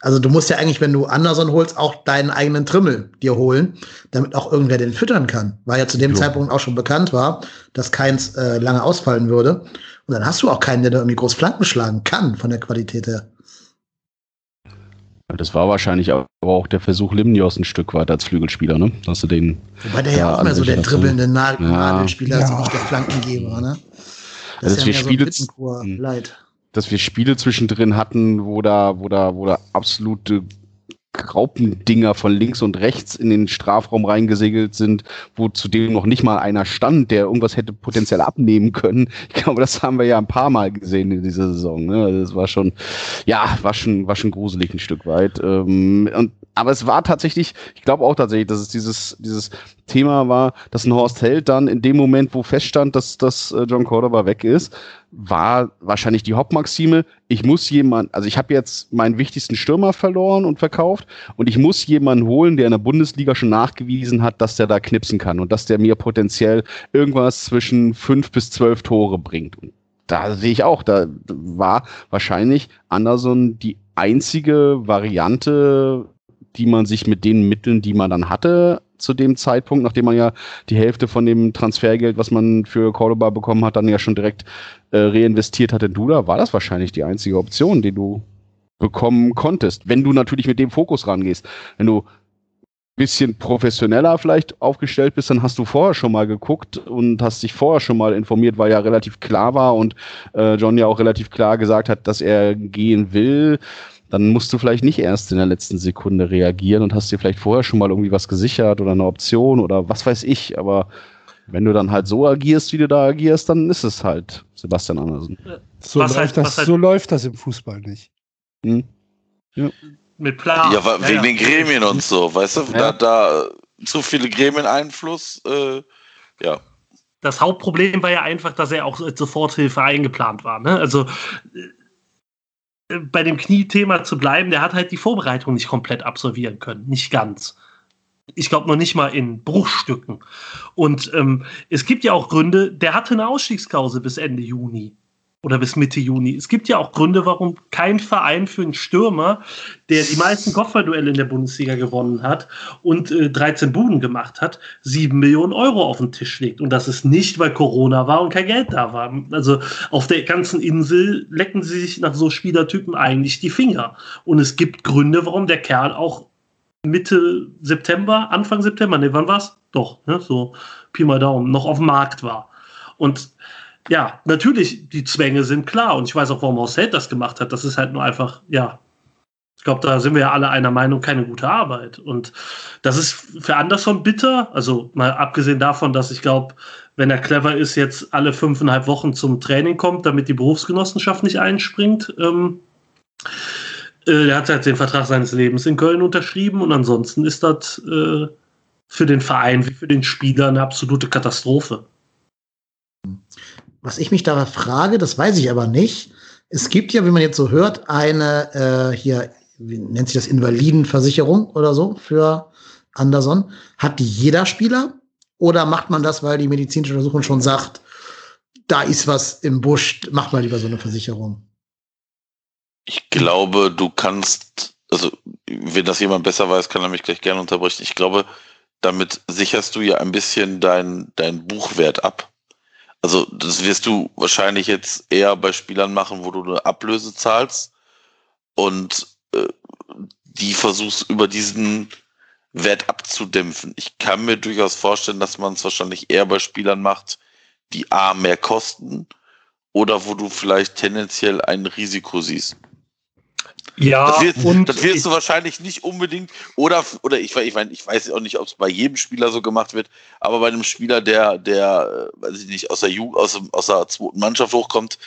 Also du musst ja eigentlich, wenn du Anderson holst, auch deinen eigenen Trimmel dir holen, damit auch irgendwer den füttern kann. Weil ja zu dem jo. Zeitpunkt auch schon bekannt war, dass keins äh, lange ausfallen würde. Und dann hast du auch keinen, der da irgendwie groß Flanken schlagen kann von der Qualität her. Das war wahrscheinlich aber auch der Versuch Limnios ein Stück weit als Flügelspieler, ne? Dass du den. Wobei der ja auch mehr so der dribbelnde Nadelspieler ja. ist, nicht der Flankengeber, ne? Das also ja wir Spiele, so dass wir Spiele zwischendrin hatten, wo da, wo da, wo da absolute Graupendinger von links und rechts in den Strafraum reingesegelt sind, wo zudem noch nicht mal einer stand, der irgendwas hätte potenziell abnehmen können. Ich glaube, das haben wir ja ein paar Mal gesehen in dieser Saison. Ne? Also das war schon, ja, war schon, war schon gruselig ein Stück weit. Ähm, und aber es war tatsächlich, ich glaube auch tatsächlich, dass es dieses, dieses Thema war, dass ein Horst Held dann in dem Moment, wo feststand, dass, dass äh, John Cordoba weg ist, war wahrscheinlich die Hauptmaxime, ich muss jemand, also ich habe jetzt meinen wichtigsten Stürmer verloren und verkauft und ich muss jemanden holen, der in der Bundesliga schon nachgewiesen hat, dass der da knipsen kann und dass der mir potenziell irgendwas zwischen fünf bis zwölf Tore bringt. Und da sehe ich auch, da war wahrscheinlich Anderson die einzige Variante, die man sich mit den Mitteln, die man dann hatte, zu dem Zeitpunkt, nachdem man ja die Hälfte von dem Transfergeld, was man für Cordoba bekommen hat, dann ja schon direkt äh, reinvestiert hat in Duda, war das wahrscheinlich die einzige Option, die du bekommen konntest. Wenn du natürlich mit dem Fokus rangehst. Wenn du bisschen professioneller vielleicht aufgestellt bist, dann hast du vorher schon mal geguckt und hast dich vorher schon mal informiert, weil ja relativ klar war und äh, John ja auch relativ klar gesagt hat, dass er gehen will dann musst du vielleicht nicht erst in der letzten Sekunde reagieren und hast dir vielleicht vorher schon mal irgendwie was gesichert oder eine Option oder was weiß ich. Aber wenn du dann halt so agierst, wie du da agierst, dann ist es halt Sebastian Andersen. So, läuft, heißt, das, so läuft das im Fußball nicht. Hm? Ja. Mit Plan. Ja, wegen ja, den Gremien und so, weißt du, ja. da, da zu viele Gremieneinfluss, äh, ja. Das Hauptproblem war ja einfach, dass er auch als Soforthilfe eingeplant war. Ne? Also bei dem Kniethema zu bleiben, der hat halt die Vorbereitung nicht komplett absolvieren können. Nicht ganz. Ich glaube noch nicht mal in Bruchstücken. Und ähm, es gibt ja auch Gründe, der hatte eine Ausstiegsklausel bis Ende Juni oder bis Mitte Juni. Es gibt ja auch Gründe, warum kein Verein für einen Stürmer, der die meisten Kopfballduelle in der Bundesliga gewonnen hat und äh, 13 Buden gemacht hat, 7 Millionen Euro auf den Tisch legt. Und das ist nicht, weil Corona war und kein Geld da war. Also auf der ganzen Insel lecken sie sich nach so Spielertypen eigentlich die Finger. Und es gibt Gründe, warum der Kerl auch Mitte September, Anfang September, ne, wann war's? Doch, ne, so Pi mal Daumen, noch auf dem Markt war. Und ja, natürlich, die Zwänge sind klar und ich weiß auch, warum Held das gemacht hat. Das ist halt nur einfach, ja, ich glaube, da sind wir ja alle einer Meinung, keine gute Arbeit. Und das ist für Anderson bitter. Also mal abgesehen davon, dass ich glaube, wenn er clever ist, jetzt alle fünfeinhalb Wochen zum Training kommt, damit die Berufsgenossenschaft nicht einspringt. Ähm, äh, er hat halt den Vertrag seines Lebens in Köln unterschrieben und ansonsten ist das äh, für den Verein wie für den Spieler eine absolute Katastrophe. Was ich mich da frage, das weiß ich aber nicht. Es gibt ja, wie man jetzt so hört, eine äh, hier, wie nennt sich das, Invalidenversicherung oder so für Anderson. Hat die jeder Spieler? Oder macht man das, weil die medizinische Untersuchung schon sagt, da ist was im Busch, macht mal lieber so eine Versicherung? Ich glaube, du kannst, also wenn das jemand besser weiß, kann er mich gleich gerne unterbrechen. Ich glaube, damit sicherst du ja ein bisschen dein, dein Buchwert ab. Also das wirst du wahrscheinlich jetzt eher bei Spielern machen, wo du eine Ablöse zahlst und äh, die versuchst über diesen Wert abzudämpfen. Ich kann mir durchaus vorstellen, dass man es wahrscheinlich eher bei Spielern macht, die A mehr kosten oder wo du vielleicht tendenziell ein Risiko siehst. Ja, das, wird, und das wirst du wahrscheinlich nicht unbedingt, oder, oder ich, ich, mein, ich weiß auch nicht, ob es bei jedem Spieler so gemacht wird, aber bei einem Spieler, der, der, äh, weiß ich nicht, aus der Jugend, aus, aus der zweiten Mannschaft hochkommt,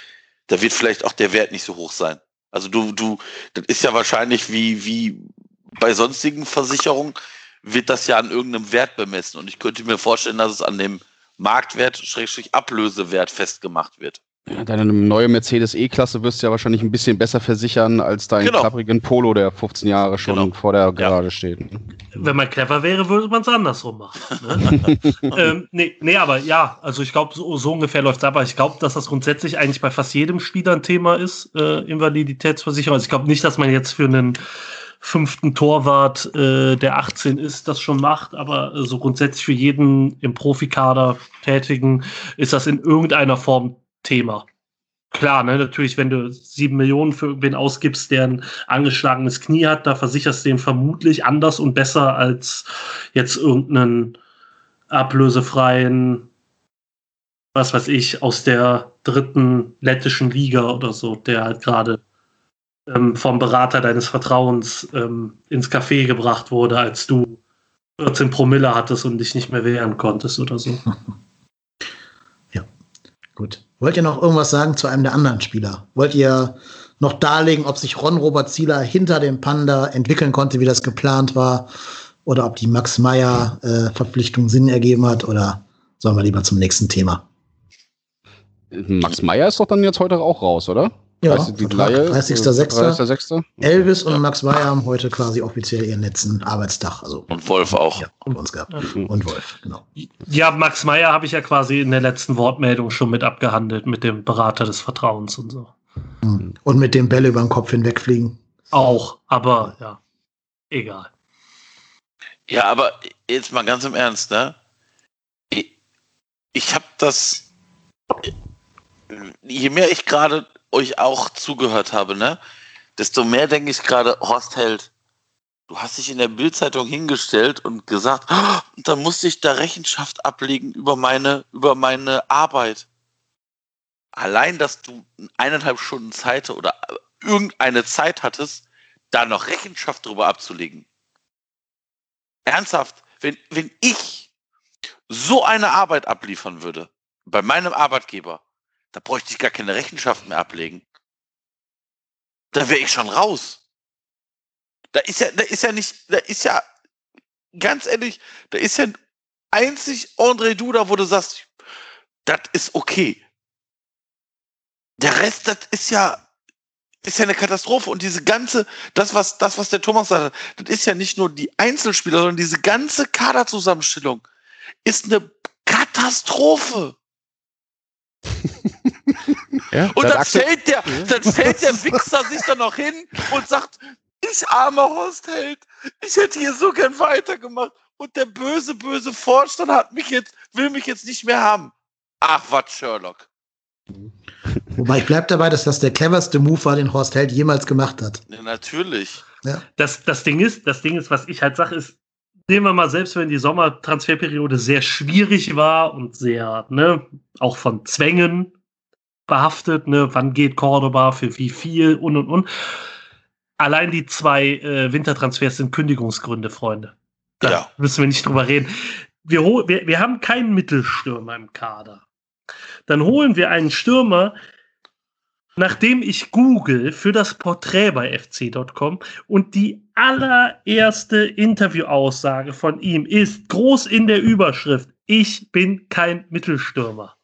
da wird vielleicht auch der Wert nicht so hoch sein. Also du, du, das ist ja wahrscheinlich wie, wie bei sonstigen Versicherungen wird das ja an irgendeinem Wert bemessen. Und ich könnte mir vorstellen, dass es an dem Marktwert, Schrägstrich Ablösewert festgemacht wird. Ja, deine neue Mercedes E-Klasse wirst du ja wahrscheinlich ein bisschen besser versichern als deinen Genau. klapprigen Polo, der 15 Jahre schon Genau. vor der Garage steht. Wenn man clever wäre, würde man es andersrum machen. Ne? *laughs* ähm, nee, nee, aber ja, also ich glaube, so, so ungefähr läuft es ab. Aber ich glaube, dass das grundsätzlich eigentlich bei fast jedem Spieler ein Thema ist, äh, Invaliditätsversicherung. Also ich glaube nicht, dass man jetzt für einen fünften Torwart, äh, der 18 ist, das schon macht, aber äh, so grundsätzlich für jeden im Profikader Tätigen ist das in irgendeiner Form Thema. Klar, ne, natürlich, wenn du sieben Millionen für irgendwen ausgibst, der ein angeschlagenes Knie hat, da versicherst du den vermutlich anders und besser als jetzt irgendeinen ablösefreien, was weiß ich, aus der dritten lettischen Liga oder so, der halt gerade ähm, vom Berater deines Vertrauens ähm, ins Café gebracht wurde, als du 14 Promille hattest und dich nicht mehr wehren konntest oder so. *laughs* Gut. Wollt ihr noch irgendwas sagen zu einem der anderen Spieler? Wollt ihr noch darlegen, ob sich Ron Robert Zieler hinter dem Panda entwickeln konnte, wie das geplant war? Oder ob die Max Meyer äh, Verpflichtung Sinn ergeben hat? Oder sollen wir lieber zum nächsten Thema? Max Meyer ist doch dann jetzt heute auch raus, oder? Ja, Weißt du, die Vertrag Leihe, 30.06.. 30.06. Elvis und Max Meyer haben heute quasi offiziell ihren letzten Arbeitstag. Also Und Wolf auch. ja, bei uns gehabt. Mhm. Und Wolf, genau. Ja, Max Meyer habe ich ja quasi in der letzten Wortmeldung schon mit abgehandelt, mit dem Berater des Vertrauens und so. Mhm. Und mit dem Bälle über den Kopf hinwegfliegen. Auch, aber ja, egal. Ja, aber jetzt mal ganz im Ernst, ne? Ich, ich habe das, je mehr ich gerade euch auch zugehört habe, ne, desto mehr denke ich gerade, Horst Held, du hast dich in der Bildzeitung hingestellt und gesagt, "Ah, dann musste ich da Rechenschaft ablegen über meine, über meine Arbeit. Allein, dass du eineinhalb Stunden Zeit oder irgendeine Zeit hattest, da noch Rechenschaft drüber abzulegen. Ernsthaft, wenn, wenn ich so eine Arbeit abliefern würde bei meinem Arbeitgeber, da bräuchte ich gar keine Rechenschaft mehr ablegen. Da wäre ich schon raus. Da ist ja, da ist ja nicht, da ist ja, ganz ehrlich, da ist ja einzig André Duda, wo du sagst, das ist okay. Der Rest, das ist ja, ist ja eine Katastrophe und diese ganze, das was, das was der Thomas sagt, das ist ja nicht nur die Einzelspieler, sondern diese ganze Kaderzusammenstellung ist eine Katastrophe. Ja, Und dann stellt der, dann stellt der Wichser sich dann noch hin und sagt, ich armer Horst Held, ich hätte hier so gern weitergemacht. Und der böse, böse Vorstand hat mich jetzt, will mich jetzt nicht mehr haben. Ach, was, Sherlock. Wobei ich bleib dabei, dass das der cleverste Move war, den Horst Held jemals gemacht hat. Ja, natürlich. Das, das Ding ist, das Ding ist, was ich halt sage, ist, nehmen wir mal selbst, wenn die Sommertransferperiode sehr schwierig war und sehr, ne, auch von Zwängen behaftet, ne, wann geht Cordoba, für wie viel und und und. Allein die zwei äh, Wintertransfers sind Kündigungsgründe, Freunde. Da Ja. müssen wir nicht drüber reden. Wir, wir, wir haben keinen Mittelstürmer im Kader. Dann holen wir einen Stürmer, nachdem ich google für das Porträt bei fc.com und die allererste Interviewaussage von ihm ist groß in der Überschrift: Ich bin kein Mittelstürmer.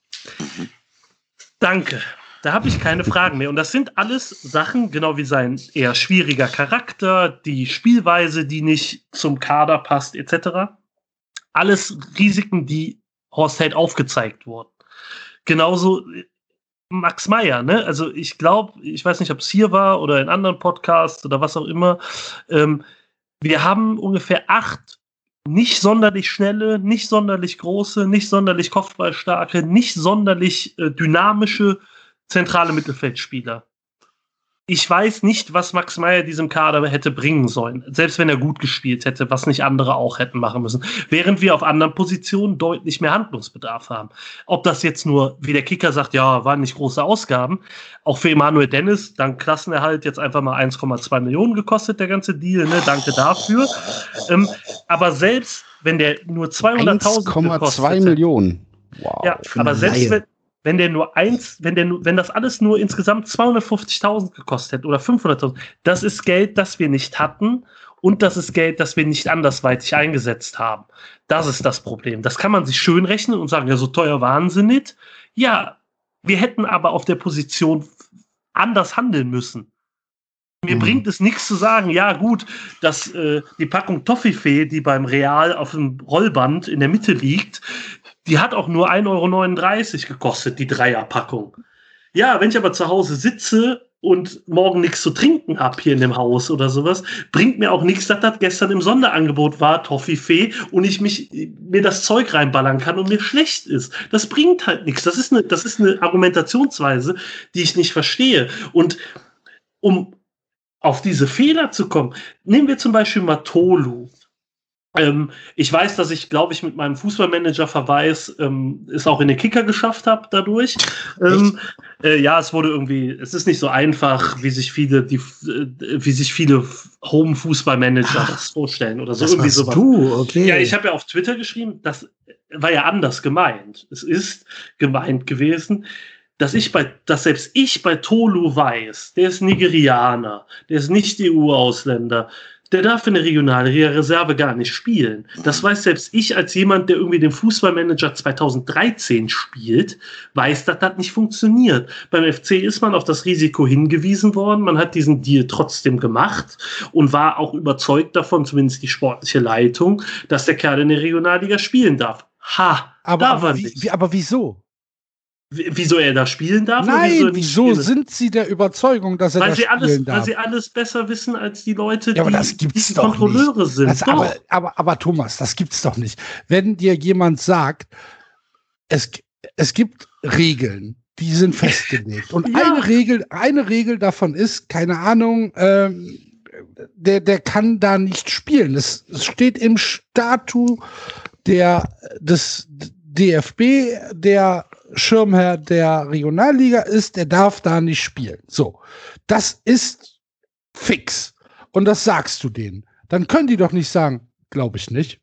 Danke. Da habe ich keine Fragen mehr. Und das sind alles Sachen, genau wie sein eher schwieriger Charakter, die Spielweise, die nicht zum Kader passt, etc. Alles Risiken, die Horst Held aufgezeigt wurden. Genauso Max Meyer, ne? Also ich glaube, ich weiß nicht, ob es hier war oder in anderen Podcasts oder was auch immer. Ähm, wir haben ungefähr acht nicht sonderlich schnelle, nicht sonderlich große, nicht sonderlich kopfballstarke, nicht sonderlich äh, dynamische zentrale Mittelfeldspieler. Ich weiß nicht, was Max Meyer diesem Kader hätte bringen sollen, selbst wenn er gut gespielt hätte, was nicht andere auch hätten machen müssen. Während wir auf anderen Positionen deutlich mehr Handlungsbedarf haben. Ob das jetzt nur, wie der Kicker sagt, ja, waren nicht große Ausgaben. Auch für Emanuel Dennis, dank Klassenerhalt jetzt einfach mal 1,2 Millionen gekostet, der ganze Deal, ne? Danke dafür. Ähm, aber selbst wenn der nur 200.000 1,2 gekostet hätte- Millionen. Wow. ja, aber selbst wenn, wenn der nur eins, wenn der wenn das alles nur insgesamt 250.000 gekostet hätte oder 500.000, das ist Geld, das wir nicht hatten Und das ist Geld, das wir nicht andersweitig eingesetzt haben. Das ist das Problem. Das kann man sich schön rechnen und sagen, ja, so teuer nicht. Ja, wir hätten aber auf der Position anders handeln müssen. Mir mhm. bringt es nichts zu sagen, ja gut, dass äh, die Packung Toffifee, die beim Real auf dem Rollband in der Mitte liegt, die hat auch nur 1,39 Euro gekostet, die Dreierpackung. Ja, wenn ich aber zu Hause sitze und morgen nichts zu trinken habe hier in dem Haus oder sowas, bringt mir auch nichts, dass das gestern im Sonderangebot war, Toffifee, und ich mich, mir das Zeug reinballern kann und mir schlecht ist. Das bringt halt nichts. Das das ist eine Argumentationsweise, die ich nicht verstehe. Und um auf diese Fehler zu kommen, nehmen wir zum Beispiel Matolu. Ähm, ich weiß, dass ich, glaube ich, mit meinem Fußballmanager-Verweis ähm, es auch in den Kicker geschafft habe dadurch. Ähm, äh, ja, es wurde irgendwie, es ist nicht so einfach, wie sich viele, die, äh, wie sich viele Home-Fußballmanager das vorstellen oder so. Das irgendwie sowas. Du, okay. Ja, ich habe ja auf Twitter geschrieben, das war ja anders gemeint. Es ist gemeint gewesen, dass ich bei, dass selbst ich bei Tolu weiß, der ist Nigerianer, der ist nicht EU-Ausländer, der darf in der regionalen Reserve gar nicht spielen. Das weiß selbst ich als jemand, der irgendwie den Fußballmanager 2013 spielt, weiß, dass das nicht funktioniert. Beim FC ist man auf das Risiko hingewiesen worden. Man hat diesen Deal trotzdem gemacht und war auch überzeugt davon, zumindest die sportliche Leitung, dass der Kerl in der Regionalliga spielen darf. Ha, aber, aber, wie, aber wieso? Wieso er da spielen darf? Nein, wieso, wieso sind sie der Überzeugung, dass er weil da sie spielen alles, darf? Weil sie alles besser wissen als die Leute, ja, aber die, das gibt's die doch Kontrolleure nicht. sind. Also, aber, aber, aber Thomas, das gibt's doch nicht. Wenn dir jemand sagt, es, es gibt Regeln, die sind festgelegt. Und Ja. eine Regel, eine Regel davon ist, keine Ahnung, ähm, der, der kann da nicht spielen. Es, es steht im Statut der, des DFB, der Schirmherr der Regionalliga ist, der darf da nicht spielen. So. Das ist fix. Und das sagst du denen. Dann können die doch nicht sagen, glaube ich nicht.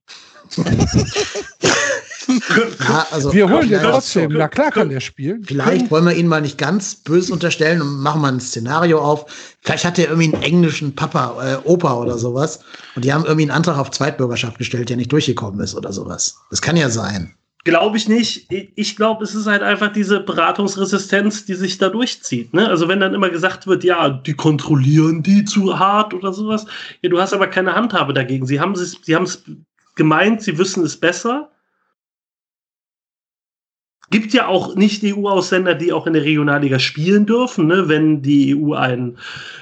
Ja, also Wir holen den trotzdem. Na klar kann der spielen. Vielleicht wollen wir ihn mal nicht ganz böse unterstellen und machen mal ein Szenario auf. Vielleicht hat er irgendwie einen englischen Papa, äh, Opa oder sowas. Und die haben irgendwie einen Antrag auf Zweitbürgerschaft gestellt, der nicht durchgekommen ist oder sowas. Das kann ja sein. Glaube ich nicht. Ich- glaube, es ist halt einfach diese Beratungsresistenz, die sich da durchzieht. Ne? Also wenn dann immer gesagt wird, ja, die kontrollieren die zu hart oder sowas. Ja, du hast aber keine Handhabe dagegen. Sie haben es, sie gemeint, sie wissen es besser. Gibt ja auch nicht EU-Ausländer, die auch in der Regionalliga spielen dürfen, ne? wenn die EU ein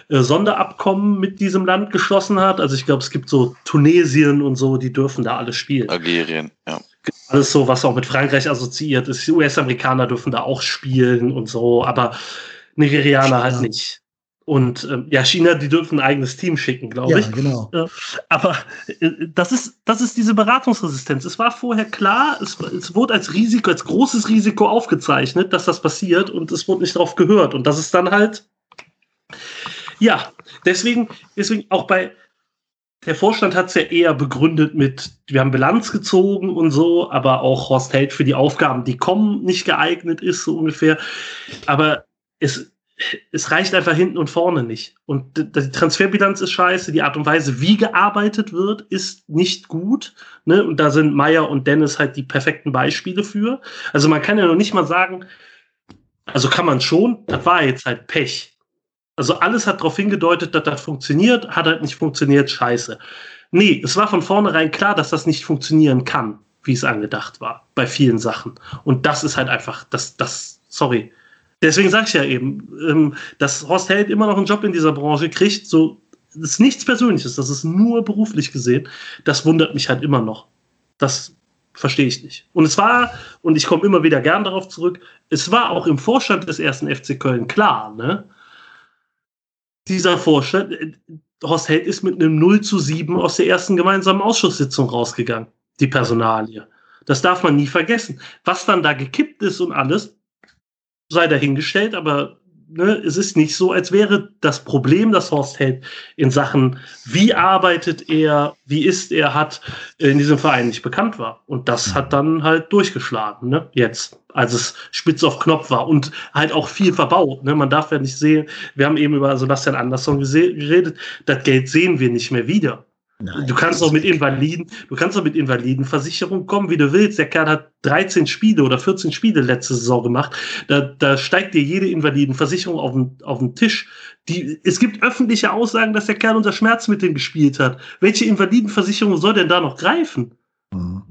äh, Sonderabkommen mit diesem Land geschlossen hat. Also ich glaube, es gibt so Tunesien und so, die dürfen da alle spielen Algerien, ja. Alles so, was auch mit Frankreich assoziiert ist. Die US-Amerikaner dürfen da auch spielen und so, aber Nigerianer halt nicht. Und ähm, ja, China, die dürfen ein eigenes Team schicken, glaube Ja, ich. genau. Aber äh, das ist, das ist diese Beratungsresistenz. Es war vorher klar, es, es wurde als Risiko, als großes Risiko aufgezeichnet, dass das passiert und es wurde nicht darauf gehört. Und das ist dann halt, ja, deswegen, deswegen auch bei, der Vorstand hat es ja eher begründet mit, wir haben Bilanz gezogen und so, aber auch Horst Held für die Aufgaben, die kommen, nicht geeignet ist, so ungefähr. Aber es, es reicht einfach hinten und vorne nicht. Und die Transferbilanz ist scheiße, die Art und Weise, wie gearbeitet wird, ist nicht gut. Ne? Und da sind Meier und Dennis halt die perfekten Beispiele für. Also man kann ja noch nicht mal sagen, also kann man schon, das war jetzt halt Pech. Also alles hat darauf hingedeutet, dass das funktioniert, hat halt nicht funktioniert, scheiße. Nee, es war von vornherein klar, dass das nicht funktionieren kann, wie es angedacht war, bei vielen Sachen. Und das ist halt einfach, das, das, sorry. Deswegen sage ich ja eben, ähm, dass Horst Held immer noch einen Job in dieser Branche kriegt, so, das ist nichts Persönliches, das ist nur beruflich gesehen. Das wundert mich halt immer noch. Das verstehe ich nicht. Und es war, und ich komme immer wieder gern darauf zurück, es war auch im Vorstand des ersten FC Köln klar, ne? Dieser Vorstand, äh, Horst Held ist mit einem 0 zu 7 aus der ersten gemeinsamen Ausschusssitzung rausgegangen, die Personalie. Das darf man nie vergessen. Was dann da gekippt ist und alles, sei dahingestellt, aber ne, es ist nicht so, als wäre das Problem, das Horst Held in Sachen, wie arbeitet er, wie ist er, hat in diesem Verein nicht bekannt war. Und das hat dann halt durchgeschlagen, ne, jetzt, als es spitz auf Knopf war und halt auch viel verbaut. Ne? Man darf ja nicht sehen, wir haben eben über Sebastian Andersson geredet, das Geld sehen wir nicht mehr wieder. Nein, du kannst doch mit Invaliden, du kannst doch mit Invalidenversicherung kommen, wie du willst. Der Kerl hat 13 Spiele oder 14 Spiele letzte Saison gemacht. Da, da steigt dir jede Invalidenversicherung auf den, auf den Tisch. Die, es gibt öffentliche Aussagen, dass der Kerl unter Schmerzmitteln gespielt hat. Welche Invalidenversicherung soll denn da noch greifen? Mhm.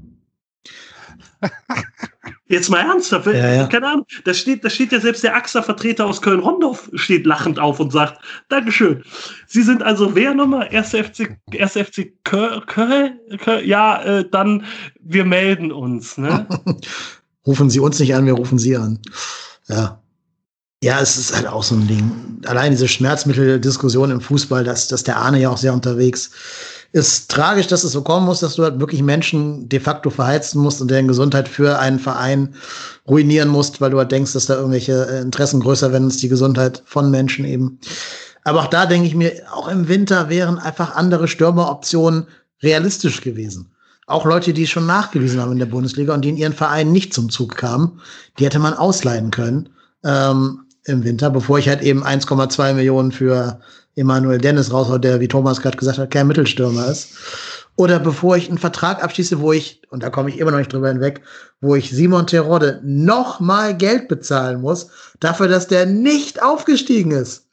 *laughs* Jetzt mal ernsthaft, ja, ja. keine Ahnung, da steht, da steht ja selbst der AXA-Vertreter aus Köln-Rondorf steht lachend auf und sagt, Dankeschön. Sie sind also wer nochmal? 1. FC, 1. FC Köln? Köln? Ja, äh, dann, wir melden uns. Ne? *laughs* rufen Sie uns nicht an, wir rufen Sie an. Ja. Ja, es ist halt auch so ein Ding. Allein diese Schmerzmitteldiskussion im Fußball, das, das der Arne ja auch sehr unterwegs ist tragisch, dass es so kommen muss, dass du halt wirklich Menschen de facto verheizen musst und deren Gesundheit für einen Verein ruinieren musst, weil du halt denkst, dass da irgendwelche äh, Interessen größer werden als die Gesundheit von Menschen eben. Aber auch da denke ich mir, auch im Winter wären einfach andere Stürmeroptionen realistisch gewesen. Auch Leute, die schon nachgewiesen haben in der Bundesliga und die in ihren Vereinen nicht zum Zug kamen, die hätte man ausleihen können ähm, im Winter, bevor ich halt eben 1,2 Millionen für Emanuel Dennis raushaut, der, wie Thomas gerade gesagt hat, kein Mittelstürmer ist. Oder bevor ich einen Vertrag abschließe, wo ich, und da komme ich immer noch nicht drüber hinweg, wo ich Simon Terodde noch mal Geld bezahlen muss, dafür, dass der nicht aufgestiegen ist.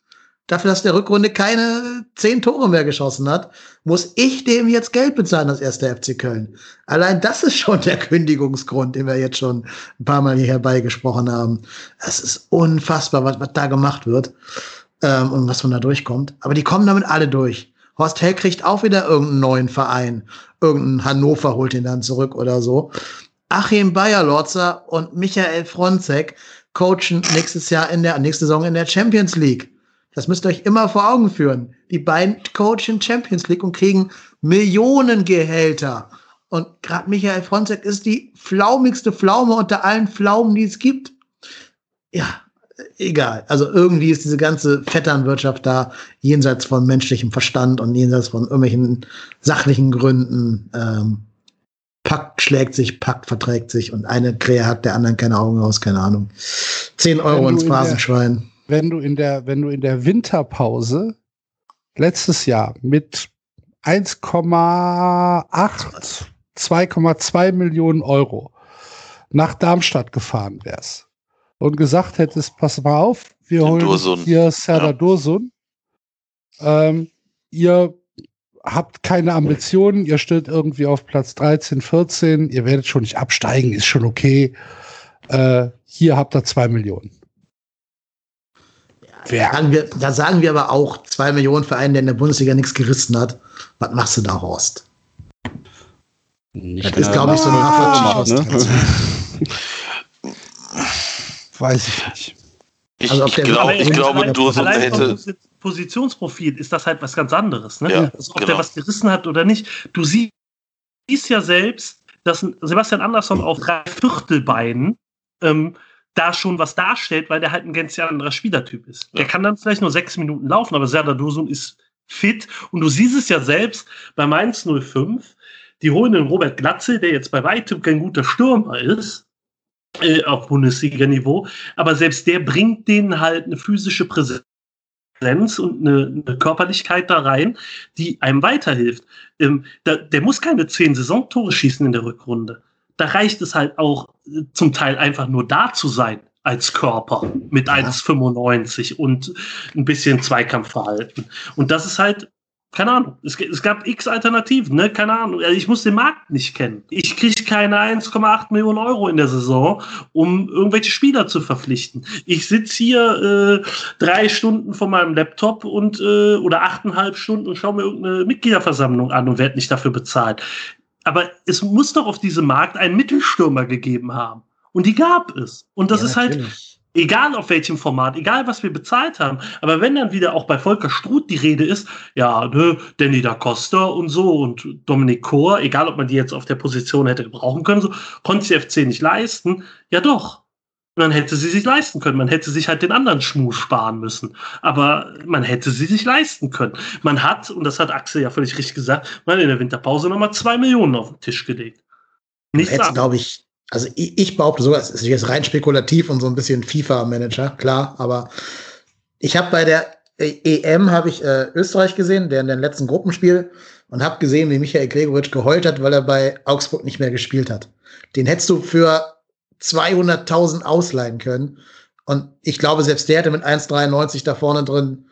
Dafür, dass der Rückrunde keine zehn Tore mehr geschossen hat, muss ich dem jetzt Geld bezahlen, das erste FC Köln. Allein das ist schon der Kündigungsgrund, den wir jetzt schon ein paar Mal hier herbeigesprochen haben. Es ist unfassbar, was, was da gemacht wird ähm, und was von da durchkommt. Aber die kommen damit alle durch. Horst Hell kriegt auch wieder irgendeinen neuen Verein. Irgendein Hannover holt ihn dann zurück oder so. Achim Bayerlotzer und Michael Fronzek coachen nächstes Jahr in der, nächste Saison in der Champions League. Das müsst ihr euch immer vor Augen führen. Die beiden coachen Champions League und kriegen Millionengehälter. Und gerade Michael Fronzek ist die flaumigste Pflaume unter allen Pflaumen, die es gibt. Ja, egal. Also irgendwie ist diese ganze Vetternwirtschaft da jenseits von menschlichem Verstand und jenseits von irgendwelchen sachlichen Gründen. Ähm, Pakt schlägt sich, Pakt verträgt sich und eine Krähe hat der anderen keine Augen aus, keine Ahnung. Zehn Euro ins Phrasenschwein. Wenn du in der, wenn du in der Winterpause letztes Jahr mit 1,8, 2,2 Millionen Euro nach Darmstadt gefahren wärst, und gesagt hättest, pass mal auf, wir Den holen Dursun. hier Serdar ja. Dursun. Ähm, ihr habt keine Ambitionen, ihr steht irgendwie auf Platz 13, 14, ihr werdet schon nicht absteigen, ist schon okay. Äh, hier habt ihr zwei Millionen. Ja, da, sagen wir, da sagen wir aber auch zwei Millionen für einen, der in der Bundesliga nichts gerissen hat. Was machst du da, Horst? Nicht das ist, glaube ich, so eine ah, ne? *laughs* Weiß ich nicht. Ich, also ich, glaub, ich glaube, du allein hätte. Positionsprofil ist das halt was ganz anderes. Ne? Ja, also, ob genau. der was gerissen hat oder nicht. Du siehst ja selbst, dass Sebastian Andersson auf drei Viertelbeinen ähm, da schon was darstellt, weil der halt ein ganz anderer Spielertyp ist. Ja. Der kann dann vielleicht nur sechs Minuten laufen, aber Serdar Dursun ist fit. Und du siehst es ja selbst bei Mainz 05. Die holen den Robert Glatze, der jetzt bei weitem kein guter Stürmer ist, äh, auf Bundesliga-Niveau. Aber selbst der bringt denen halt eine physische Präsenz und eine, eine, Körperlichkeit da rein, die einem weiterhilft. Ähm, da, der muss keine zehn Saisontore schießen in der Rückrunde. Da reicht es halt auch äh, zum Teil einfach nur da zu sein als Körper mit ja. 1,95 und ein bisschen Zweikampfverhalten. Und das ist halt keine Ahnung. Es, es, gab x Alternativen, ne? Keine Ahnung. Also ich muss den Markt nicht kennen. Ich kriege keine 1,8 Millionen Euro in der Saison, um irgendwelche Spieler zu verpflichten. Ich sitze hier äh, drei Stunden vor meinem Laptop und äh, oder achteinhalb Stunden und schaue mir irgendeine Mitgliederversammlung an und werde nicht dafür bezahlt. Aber es muss doch auf diesem Markt einen Mittelstürmer gegeben haben. Und die gab es. Und das ja, ist halt. Natürlich Egal auf welchem Format, egal was wir bezahlt haben. Aber wenn dann wieder auch bei Volker Struth die Rede ist, ja, ne, Danny da Costa und so und Dominik Kor, egal ob man die jetzt auf der Position hätte gebrauchen können, so, konnte die FC nicht leisten. Ja doch. Man hätte sie sich leisten können. Man hätte sich halt den anderen Schmuh sparen müssen. Aber man hätte sie sich leisten können. Man hat, und das hat Axel ja völlig richtig gesagt, man in der Winterpause nochmal zwei Millionen auf den Tisch gelegt. Nichts Jetzt glaube ich, also ich, ich behaupte sogar, es ist jetzt rein spekulativ und so ein bisschen FIFA-Manager, klar, aber ich habe bei der EM habe ich äh, Österreich gesehen, der in dem letzten Gruppenspiel und habe gesehen, wie Michael Gregoritsch geheult hat, weil er bei Augsburg nicht mehr gespielt hat. Den hättest du für 200.000 ausleihen können. Und ich glaube, selbst der hätte mit 1,93 da vorne drin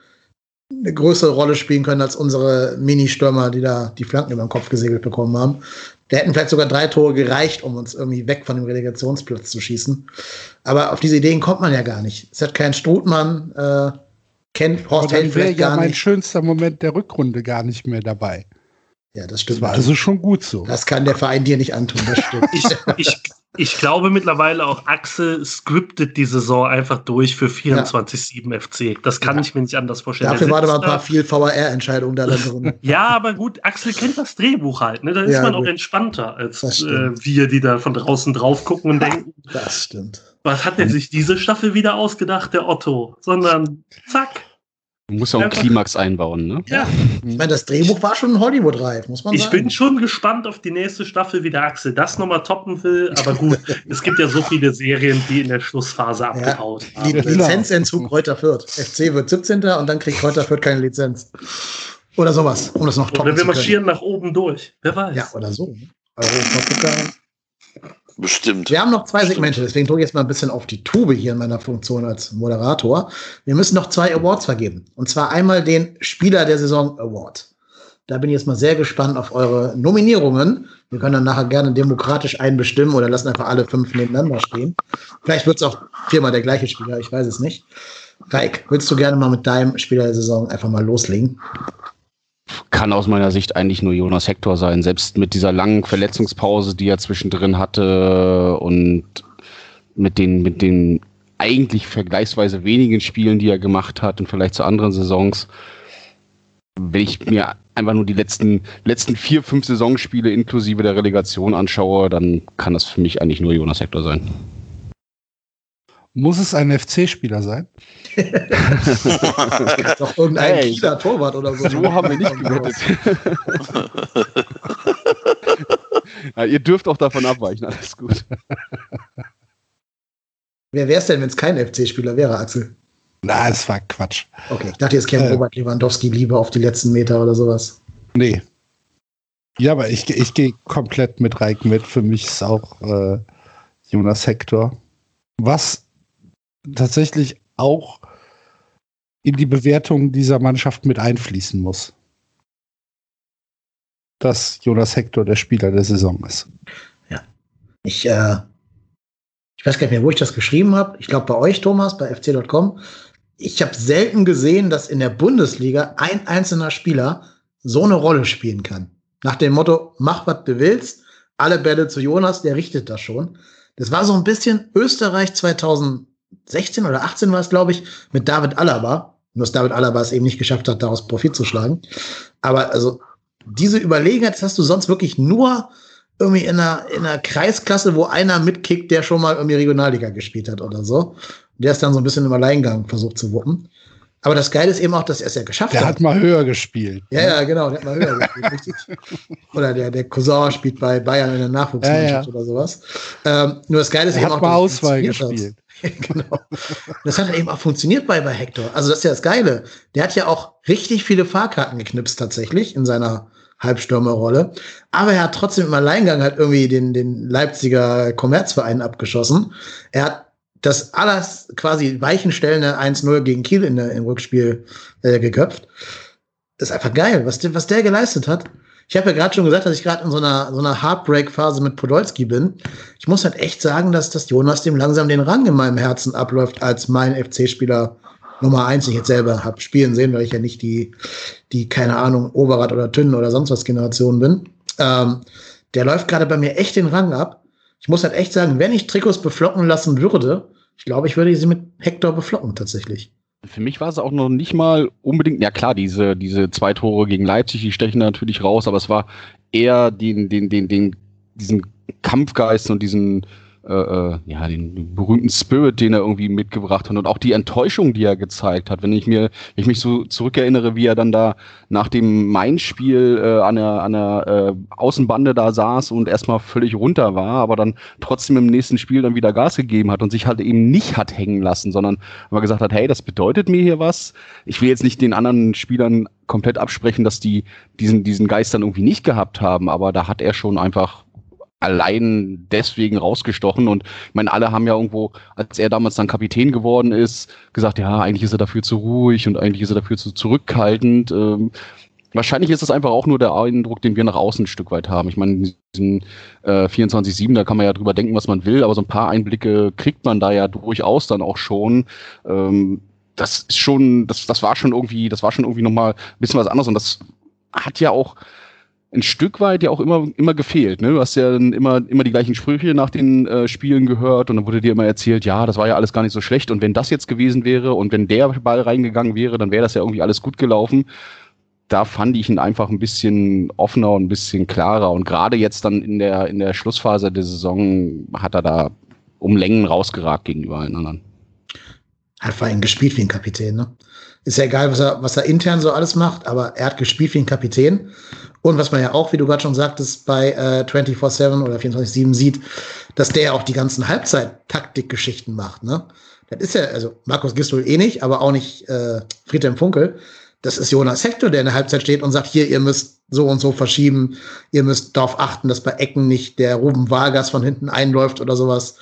eine größere Rolle spielen können als unsere Mini-Stürmer, die da die Flanken über den Kopf gesegelt bekommen haben. Der hätten vielleicht sogar drei Tore gereicht, um uns irgendwie weg von dem Relegationsplatz zu schießen. Aber auf diese Ideen kommt man ja gar nicht. Es hat keinen Strutmann, äh, kennt Horst Held wäre vielleicht ja gar mein nicht. schönster Moment der Rückrunde gar nicht mehr dabei. Ja, das Das stimmt. war also schon gut so. das kann der Verein dir nicht antun, das stimmt. Ich, ich, ich glaube mittlerweile auch Axel scriptet die Saison einfach durch für 24-7 FC. Das kann Ja. ich mir nicht anders vorstellen. Dafür waren aber ein paar viel VR-Entscheidungen da drin. *laughs* Ja, aber gut, Axel kennt das Drehbuch halt. Ne? Da ist Ja, man gut. auch entspannter, als äh, wir, die da von draußen drauf gucken und *laughs* denken, Das stimmt. was hat denn sich diese Staffel wieder ausgedacht, der Otto? Sondern zack. Du musst ja auch einen Klimax einbauen, ne? Ja, Ich meine, das Drehbuch war schon Hollywood-reif, muss man ich sagen. bin schon gespannt auf die nächste Staffel, wie der Axel das nochmal toppen will. Aber gut, *laughs* es gibt ja so viele Serien, die in der Schlussphase abgehaut Die haben. Genau. Lizenzentzug Kräuter Fürth. FC wird 17. und dann kriegt Kräuter Fürth keine Lizenz. Oder sowas, um das noch toppen Oder wir zu können. marschieren nach oben durch. Wer weiß. Ja, oder so. Europapokal. Bestimmt. Wir haben noch zwei Segmente, deswegen drücke ich jetzt mal ein bisschen auf die Tube hier in meiner Funktion als Moderator. Wir müssen noch zwei Awards vergeben. Und zwar einmal den Spieler der Saison Award. Da bin ich jetzt mal sehr gespannt auf eure Nominierungen. Wir können dann nachher gerne demokratisch einen bestimmen oder lassen einfach alle fünf nebeneinander stehen. Vielleicht wird es auch viermal der gleiche Spieler, ich weiß es nicht. Reik, willst du gerne mal mit deinem Spieler der Saison einfach mal loslegen? Kann aus meiner Sicht eigentlich nur Jonas Hector sein. Selbst mit dieser langen Verletzungspause, die er zwischendrin hatte und mit den, mit den eigentlich vergleichsweise wenigen Spielen, die er gemacht hat und vielleicht zu anderen Saisons, wenn ich mir einfach nur die letzten, letzten vier, fünf Saisonspiele inklusive der Relegation anschaue, dann kann das für mich eigentlich nur Jonas Hector sein. Muss es ein FC-Spieler sein? *laughs* Doch irgendein Hey, Kieler Torwart oder so. So haben wir nicht gewettet. *laughs* ja, ihr dürft auch davon abweichen, alles gut. Wer wäre es denn, wenn es kein FC-Spieler wäre, Axel? Na, es war Quatsch. Okay, ich dachte, jetzt käme Äh. Robert Lewandowski lieber auf die letzten Meter oder sowas. Nee. Ja, aber ich, ich gehe komplett mit Reik mit. Für mich ist auch äh, Jonas Hector. Was tatsächlich auch in die Bewertung dieser Mannschaft mit einfließen muss. Dass Jonas Hector der Spieler der Saison ist. Ich, äh, ich weiß gar nicht mehr, wo ich das geschrieben habe. Ich glaube bei euch, Thomas, bei fc.com. Ich habe selten gesehen, dass in der Bundesliga ein einzelner Spieler so eine Rolle spielen kann. Nach dem Motto, mach was du willst, alle Bälle zu Jonas, der richtet das schon. Das war so ein bisschen Österreich 2016 oder 18 war es, glaube ich, mit David Alaba. Nur dass David Alaba es eben nicht geschafft hat, daraus Profit zu schlagen. Aber also diese Überlegenheit, das hast du sonst wirklich nur irgendwie in einer, in einer Kreisklasse, wo einer mitkickt, der schon mal irgendwie Regionalliga gespielt hat oder so. Der ist dann so ein bisschen im Alleingang versucht zu wuppen. Aber das Geile ist eben auch, dass er es ja geschafft Der hat. hat mal höher gespielt. Ja, ja, genau, der hat mal höher gespielt, richtig. *laughs* Oder der, der Cousin spielt bei Bayern in der Nachwuchsmannschaft Ja, oder sowas. Ähm, nur das Geile ist Er eben hat auch, mal dass es Auswahl funktioniert hat. gespielt. *laughs* genau. Das hat eben auch funktioniert bei, bei Hector. Also das ist ja das Geile. Der hat ja auch richtig viele Fahrkarten geknipst tatsächlich in seiner Halbstürmerrolle. Aber er hat trotzdem im Alleingang halt irgendwie den, den Leipziger Kommerzverein abgeschossen. Er hat das alles quasi Weichenstellende 1-0 gegen Kiel in der, im Rückspiel äh, geköpft. Das ist einfach geil, was der, was der geleistet hat. Ich habe ja gerade schon gesagt, dass ich gerade in so einer, so einer Heartbreak-Phase mit Podolski bin. Ich muss halt echt sagen, dass das Jonas dem langsam den Rang in meinem Herzen abläuft als mein FC-Spieler Nummer eins, den ich jetzt selber habe spielen sehen, weil ich ja nicht die, die, keine Ahnung, Oberrad oder Tünnen oder sonst was Generation bin. Ähm, der läuft gerade bei mir echt den Rang ab. Ich muss halt echt sagen, wenn ich Trikots beflocken lassen würde, ich glaube, ich würde sie mit Hector beflocken tatsächlich. Für mich war es auch noch nicht mal unbedingt, ja klar, diese, diese zwei Tore gegen Leipzig, die stechen natürlich raus, aber es war eher den, den, den, den, diesen Kampfgeist und diesen, äh, äh, ja, den berühmten Spirit, den er irgendwie mitgebracht hat und auch die Enttäuschung, die er gezeigt hat. Wenn ich mir, wenn ich mich so zurückerinnere, wie er dann da nach dem Main-Spiel äh, an der, an der äh, Außenbande da saß und erstmal völlig runter war, aber dann trotzdem im nächsten Spiel dann wieder Gas gegeben hat und sich halt eben nicht hat hängen lassen, sondern mal gesagt hat, hey, das bedeutet mir hier was. Ich will jetzt nicht den anderen Spielern komplett absprechen, dass die diesen, diesen Geist dann irgendwie nicht gehabt haben, aber da hat er schon einfach allein deswegen rausgestochen. Und ich meine, alle haben ja irgendwo, als er damals dann Kapitän geworden ist, gesagt, ja, eigentlich ist er dafür zu ruhig und eigentlich ist er dafür zu zurückhaltend. Ähm, wahrscheinlich ist das einfach auch nur der Eindruck, den wir nach außen ein Stück weit haben. Ich meine, diesen äh, 24-7, da kann man ja drüber denken, was man will, aber so ein paar Einblicke kriegt man da ja durchaus dann auch schon. Ähm, das ist schon, das, das war schon irgendwie, das war schon irgendwie nochmal ein bisschen was anderes und das hat ja auch ein Stück weit ja auch immer, immer gefehlt. Ne? Du hast ja dann immer, immer die gleichen Sprüche nach den äh, Spielen gehört und dann wurde dir immer erzählt, ja, das war ja alles gar nicht so schlecht und wenn das jetzt gewesen wäre und wenn der Ball reingegangen wäre, dann wäre das ja irgendwie alles gut gelaufen. Da fand ich ihn einfach ein bisschen offener und ein bisschen klarer und gerade jetzt dann in der, in der Schlussphase der Saison hat er da um Längen rausgeragt gegenüber allen anderen. Hat vor allem gespielt wie ein Kapitän, ne? Ist ja egal, was er, was er intern so alles macht, aber er hat gespielt wie ein Kapitän. Und was man ja auch, wie du gerade schon sagtest, bei äh, 24-7 oder 24-7 sieht, dass der auch die ganzen Halbzeit-Taktik-Geschichten macht. Ne? Das ist ja, also Markus Gistol eh nicht, aber auch nicht äh, Friedhelm Funkel. Das ist Jonas Hector, der in der Halbzeit steht und sagt, hier, ihr müsst so und so verschieben, ihr müsst darauf achten, dass bei Ecken nicht der Ruben Vargas von hinten einläuft oder sowas.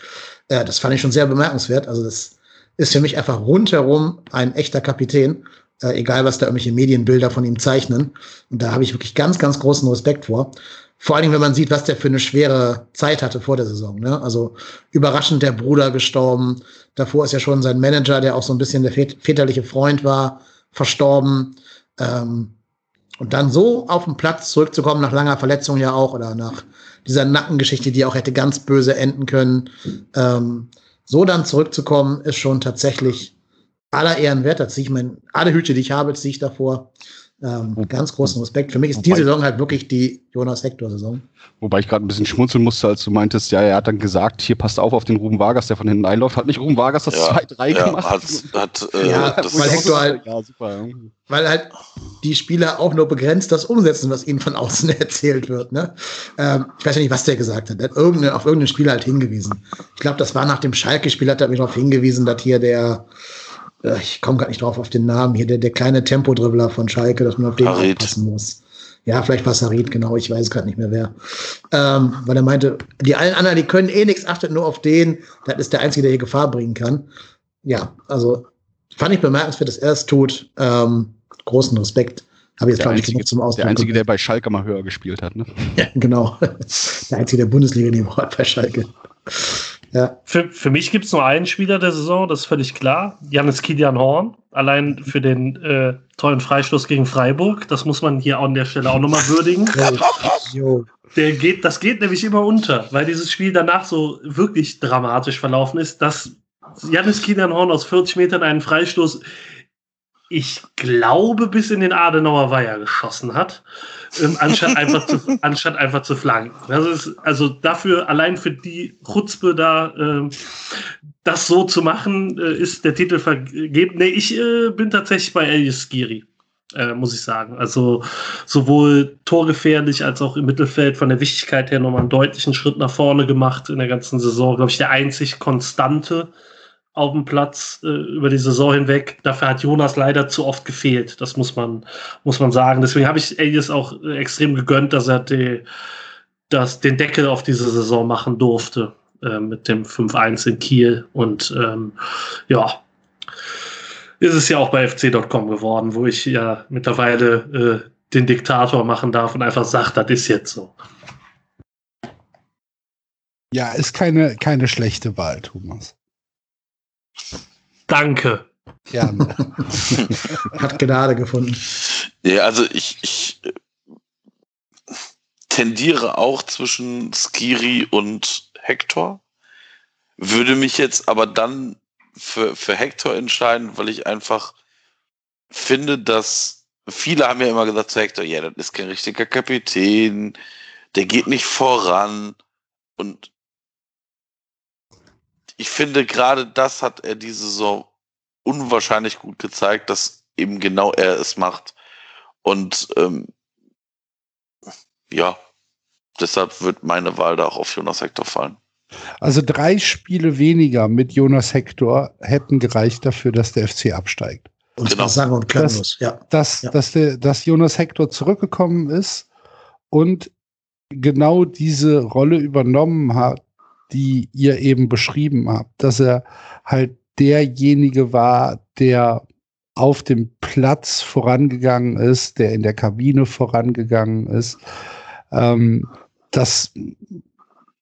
Äh, das fand ich schon sehr bemerkenswert. Also das ist für mich einfach rundherum ein echter Kapitän äh, egal was da irgendwelche Medienbilder von ihm zeichnen. Und da habe ich wirklich ganz, ganz großen Respekt vor. Vor allen Dingen, wenn man sieht, was der für eine schwere Zeit hatte vor der Saison. Ne? Also überraschend der Bruder gestorben. Davor ist ja schon sein Manager, der auch so ein bisschen der väterliche Freund war, verstorben. Ähm, und dann so auf den Platz zurückzukommen, nach langer Verletzung ja auch, oder nach dieser Nackengeschichte, die auch hätte ganz böse enden können. Ähm, so dann zurückzukommen, ist schon tatsächlich aller Ehren wert. Da ziehe ich mein, alle Hüte, die ich habe, ziehe ich davor. Ähm, ganz großen Respekt. Für mich ist Wobei, diese Saison halt wirklich die Jonas Hector-Saison. Wobei ich gerade ein bisschen schmunzeln musste, als du meintest, ja, er hat dann gesagt, hier passt auf auf den Ruben Vargas, der von hinten einläuft. Hat nicht Ruben Vargas das 2-3 ja, gemacht? Hat, hat, äh, ja, weil Hector halt, ja, super, ja. weil halt die Spieler auch nur begrenzt das umsetzen, was ihnen von außen *laughs* erzählt wird. Ne? Ähm, ich weiß ja nicht, was der gesagt hat. Er hat irgendeine, auf irgendeinen Spieler halt hingewiesen. Ich glaube, das war nach dem Schalke-Spiel, hat er mich darauf hingewiesen, dass hier der ich komme gar nicht drauf auf den Namen hier, der, der kleine Tempodribbler von Schalke, dass man auf den Harid. aufpassen muss. Ja, vielleicht war es Harid, genau, ich weiß gerade nicht mehr wer. Ähm, weil er meinte, die allen anderen, die können eh nichts, achtet nur auf den, das ist der Einzige, der hier Gefahr bringen kann. Ja, also fand ich bemerkenswert, dass er es tut. Ähm, großen Respekt. Habe ich jetzt, glaube ich, genug zum Ausdruck. Der Einzige, der bei Schalke mal höher gespielt hat, ne? *laughs* Ja, genau. *laughs* Der Einzige, der Bundesliga-Niveau hat bei Schalke. Ja. Für, für mich gibt es nur einen Spieler der Saison, das ist völlig klar. Janis Kilian Horn. Allein für den äh, tollen Freistoß gegen Freiburg. Das muss man hier an der Stelle auch nochmal würdigen. *laughs* der geht, das geht nämlich immer unter, weil dieses Spiel danach so wirklich dramatisch verlaufen ist, dass Janis Kilian Horn aus 40 Metern einen Freistoß, ich glaube, bis in den Adenauer Weiher geschossen hat ähm, anstatt, einfach zu, *laughs* anstatt einfach zu flanken. Das ist, also dafür, allein für die Chutzpe da, äh, das so zu machen, äh, ist der Titel vergeben. Nee, ich äh, bin tatsächlich bei Elias Giri. Äh, muss ich sagen. Also sowohl torgefährlich als auch im Mittelfeld von der Wichtigkeit her nochmal einen deutlichen Schritt nach vorne gemacht in der ganzen Saison. Glaube ich, der einzig konstante auf dem Platz äh, über die Saison hinweg. Dafür hat Jonas leider zu oft gefehlt. Das muss man, muss man sagen. Deswegen habe ich Elias auch äh, extrem gegönnt, dass er die, dass den Deckel auf diese Saison machen durfte äh, mit dem 5-1 in Kiel. Und ähm, ja, ist es ja auch bei fc.com geworden, wo ich ja mittlerweile äh, den Diktator machen darf und einfach sage, das ist jetzt so. Ja, ist keine, keine schlechte Wahl, Thomas. Danke. Gerne. *laughs* Hat Gnade gefunden. Ja, also ich, ich tendiere auch zwischen Skiri und Hector. Würde mich jetzt aber dann für, für Hector entscheiden, weil ich einfach finde, dass viele haben ja immer gesagt zu Hector, ja, das ist kein richtiger Kapitän, der geht nicht voran. Und ich finde, gerade das hat er diese Saison unwahrscheinlich gut gezeigt, dass eben genau er es macht. Und ähm, ja, deshalb wird meine Wahl da auch auf Jonas Hector fallen. Also drei Spiele weniger mit Jonas Hector hätten gereicht dafür, dass der FC absteigt. Und Genau. sagen und klanglos, ja. Dass, Ja. dass, der, dass Jonas Hector zurückgekommen ist und genau diese Rolle übernommen hat, die ihr eben beschrieben habt, dass er halt derjenige war, der auf dem Platz vorangegangen ist, der in der Kabine vorangegangen ist. Ähm, das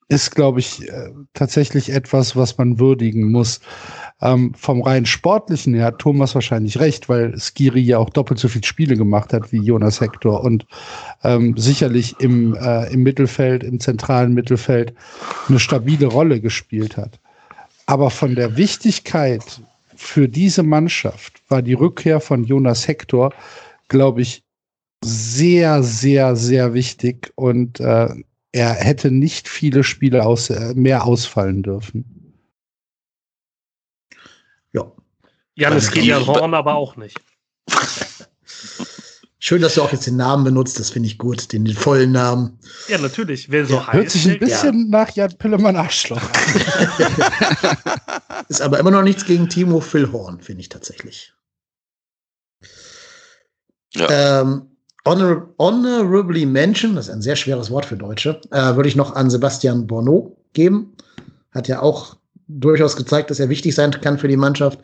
ist, glaube ich, äh, tatsächlich etwas, was man würdigen muss. Ähm, vom rein sportlichen her hat Thomas wahrscheinlich recht, weil Skiri ja auch doppelt so viele Spiele gemacht hat wie Jonas Hector und ähm, sicherlich im, äh, im Mittelfeld, im zentralen Mittelfeld eine stabile Rolle gespielt hat. Aber von der Wichtigkeit für diese Mannschaft war die Rückkehr von Jonas Hector, glaube ich, sehr, sehr, sehr wichtig und äh, er hätte nicht viele Spiele aus, äh, mehr ausfallen dürfen. ja. Janis. Horn aber auch nicht. *laughs* Schön, dass du auch jetzt den Namen benutzt, das finde ich gut, den, den vollen Namen. Ja, natürlich. Wer so Ja, heißt. Hört sich ein bisschen nach Jan Pillemann Arschloch an. *laughs* Ist aber immer noch nichts gegen Timo Philhorn, finde ich tatsächlich. Ähm, honor honorably mention, das ist ein sehr schweres Wort für Deutsche, äh, würde ich noch an Sebastian Borneau geben. Hat ja auch durchaus gezeigt, dass er wichtig sein kann für die Mannschaft.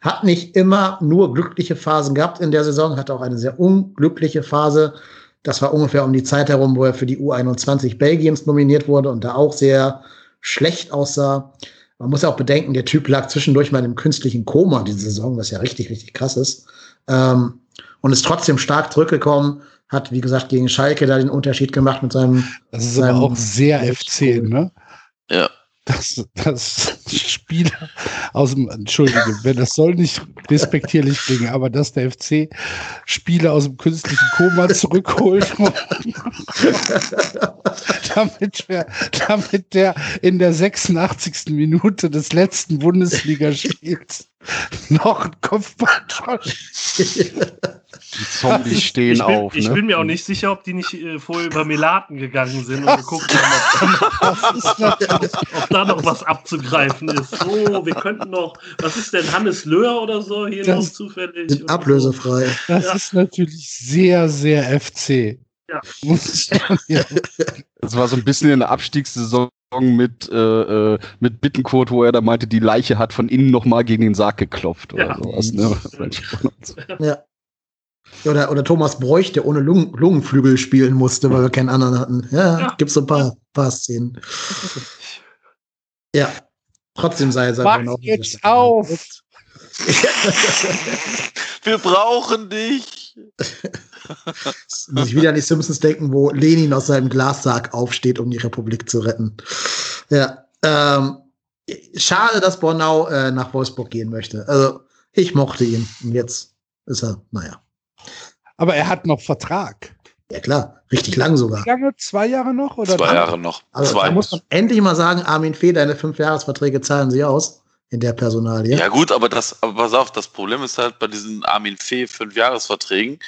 Hat nicht immer nur glückliche Phasen gehabt in der Saison, hatte auch eine sehr unglückliche Phase. Das war ungefähr um die Zeit herum, wo er für die U21 Belgiens nominiert wurde und da auch sehr schlecht aussah. Man muss ja auch bedenken, der Typ lag zwischendurch mal in einem künstlichen Koma diese Saison, was ja richtig, richtig krass ist. Ähm, und ist trotzdem stark zurückgekommen, hat, wie gesagt, gegen Schalke da den Unterschied gemacht mit seinem Das ist aber Sein- auch sehr FC, ne? Ja. Das, das Spieler aus dem, Entschuldige, wenn das soll nicht respektierlich klingen, aber dass der FC Spieler aus dem künstlichen Koma zurückholt, *laughs* damit, wir, damit der in der 86. Minute des letzten Bundesligaspiels *laughs* noch ein Kopfball Die Zombies stehen ich bin, auf. Ich ne? bin mir auch nicht sicher, ob die nicht äh, vorher über Melaten gegangen sind und geguckt haben, ob da, noch, *laughs* ob da noch was abzugreifen ist. So, wir könnten noch, was ist denn, Hannes Löhr oder so hier Das- noch zufällig? ablösefrei. Das Ja. ist natürlich sehr, sehr FC. Ja. *laughs* Das war so ein bisschen in der Abstiegssaison mit, äh, äh, mit Bittenkurt, wo er da meinte, die Leiche hat von innen nochmal gegen den Sarg geklopft oder Ja. sowas. Ne? Ja. Oder, oder Thomas Bräuch, der ohne Lungen, Lungenflügel spielen musste, weil wir keinen anderen hatten. Ja, Ja. gibt's so ein paar, paar Szenen. Ja. Trotzdem sei es Mach einfach noch- jetzt auf! *laughs* Wir brauchen dich. *laughs* Muss ich wieder an die Simpsons denken, wo Lenin aus seinem Glassarg aufsteht, um die Republik zu retten. Ja. Ähm, schade, dass Bornau äh, nach Wolfsburg gehen möchte. Also, ich mochte ihn. Und jetzt ist er, naja. Aber er hat noch Vertrag. Ja, klar. Richtig lang sogar. Wie lange? Zwei Jahre noch? Oder Zwei Jahre noch. Also, Zwei. da muss man endlich mal sagen, Armin Fee, deine Fünfjahresverträge zahlen sie aus in der Personalie. Ja gut, aber das, aber pass auf, das Problem ist halt bei diesen Armin Fee Fünfjahresverträgen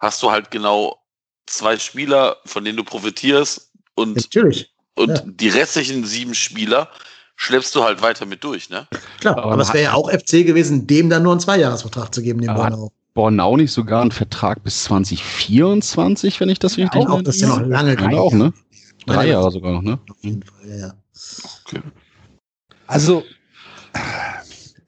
hast du halt genau zwei Spieler, von denen du profitierst und, Natürlich, und ja. die restlichen sieben Spieler schleppst du halt weiter mit durch, ne? klar. Aber Aber es wäre ja auch FC gewesen, dem dann nur einen Zweijahresvertrag zu geben, dem Bornau. Bornau nicht sogar einen Vertrag bis 2024, wenn ich das richtig Auch, das ist ja noch lange Ja, auch, ne? Drei Jahre sogar noch, ne? Auf jeden Fall, ja, ja. Also,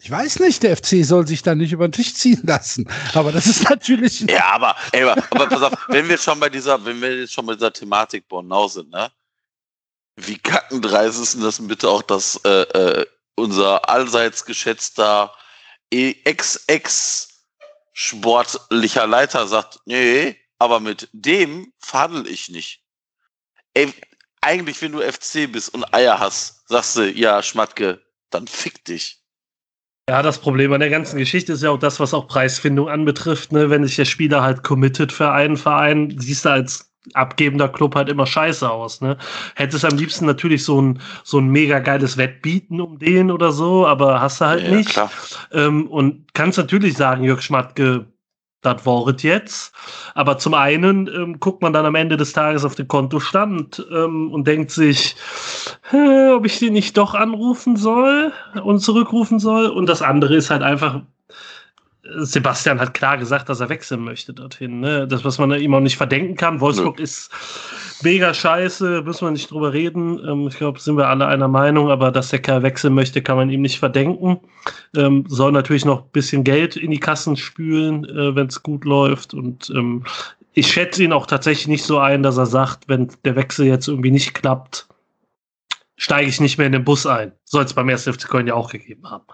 ich weiß nicht, der FC soll sich da nicht über den Tisch ziehen lassen. Aber das ist natürlich. *laughs* Ja, aber, ey, aber, pass auf, wenn wir schon bei dieser, wenn wir jetzt schon bei dieser Thematik Bornau sind, ne? Wie kackendreist ist denn das bitte auch, dass äh, äh, unser allseits geschätzter Ex-Ex-sportlicher Leiter sagt, nee, aber mit dem verhandle ich nicht. Ey, eigentlich, wenn du FC bist und Eier hast, sagst du, ja, Schmatke, dann fick dich. Ja, das Problem an der ganzen Geschichte ist ja auch das, was auch Preisfindung anbetrifft. Ne? Wenn sich der Spieler halt committet für einen Verein, siehst du als abgebender Club halt immer scheiße aus. Ne? Hättest am liebsten natürlich so ein, so ein mega geiles Wettbieten um den oder so, aber hast du halt Ja, nicht. Ähm, und kannst natürlich sagen, Jörg Schmatke, das woret jetzt. Aber zum einen ähm, guckt man dann am Ende des Tages auf den Kontostand ähm, und denkt sich, ob ich den nicht doch anrufen soll und zurückrufen soll. Und das andere ist halt einfach, Sebastian hat klar gesagt, dass er wechseln möchte dorthin. Ne? Das, was man ihm auch nicht verdenken kann. Wolfsburg ist mega scheiße, müssen wir nicht drüber reden. Ähm, ich glaube, sind wir alle einer Meinung, aber dass der Kerl wechseln möchte, kann man ihm nicht verdenken. Ähm, soll natürlich noch ein bisschen Geld in die Kassen spülen, äh, wenn es gut läuft. Und ähm, ich schätze ihn auch tatsächlich nicht so ein, dass er sagt, wenn der Wechsel jetzt irgendwie nicht klappt, steige ich nicht mehr in den Bus ein. Soll es beim 1. FC Köln ja auch gegeben haben.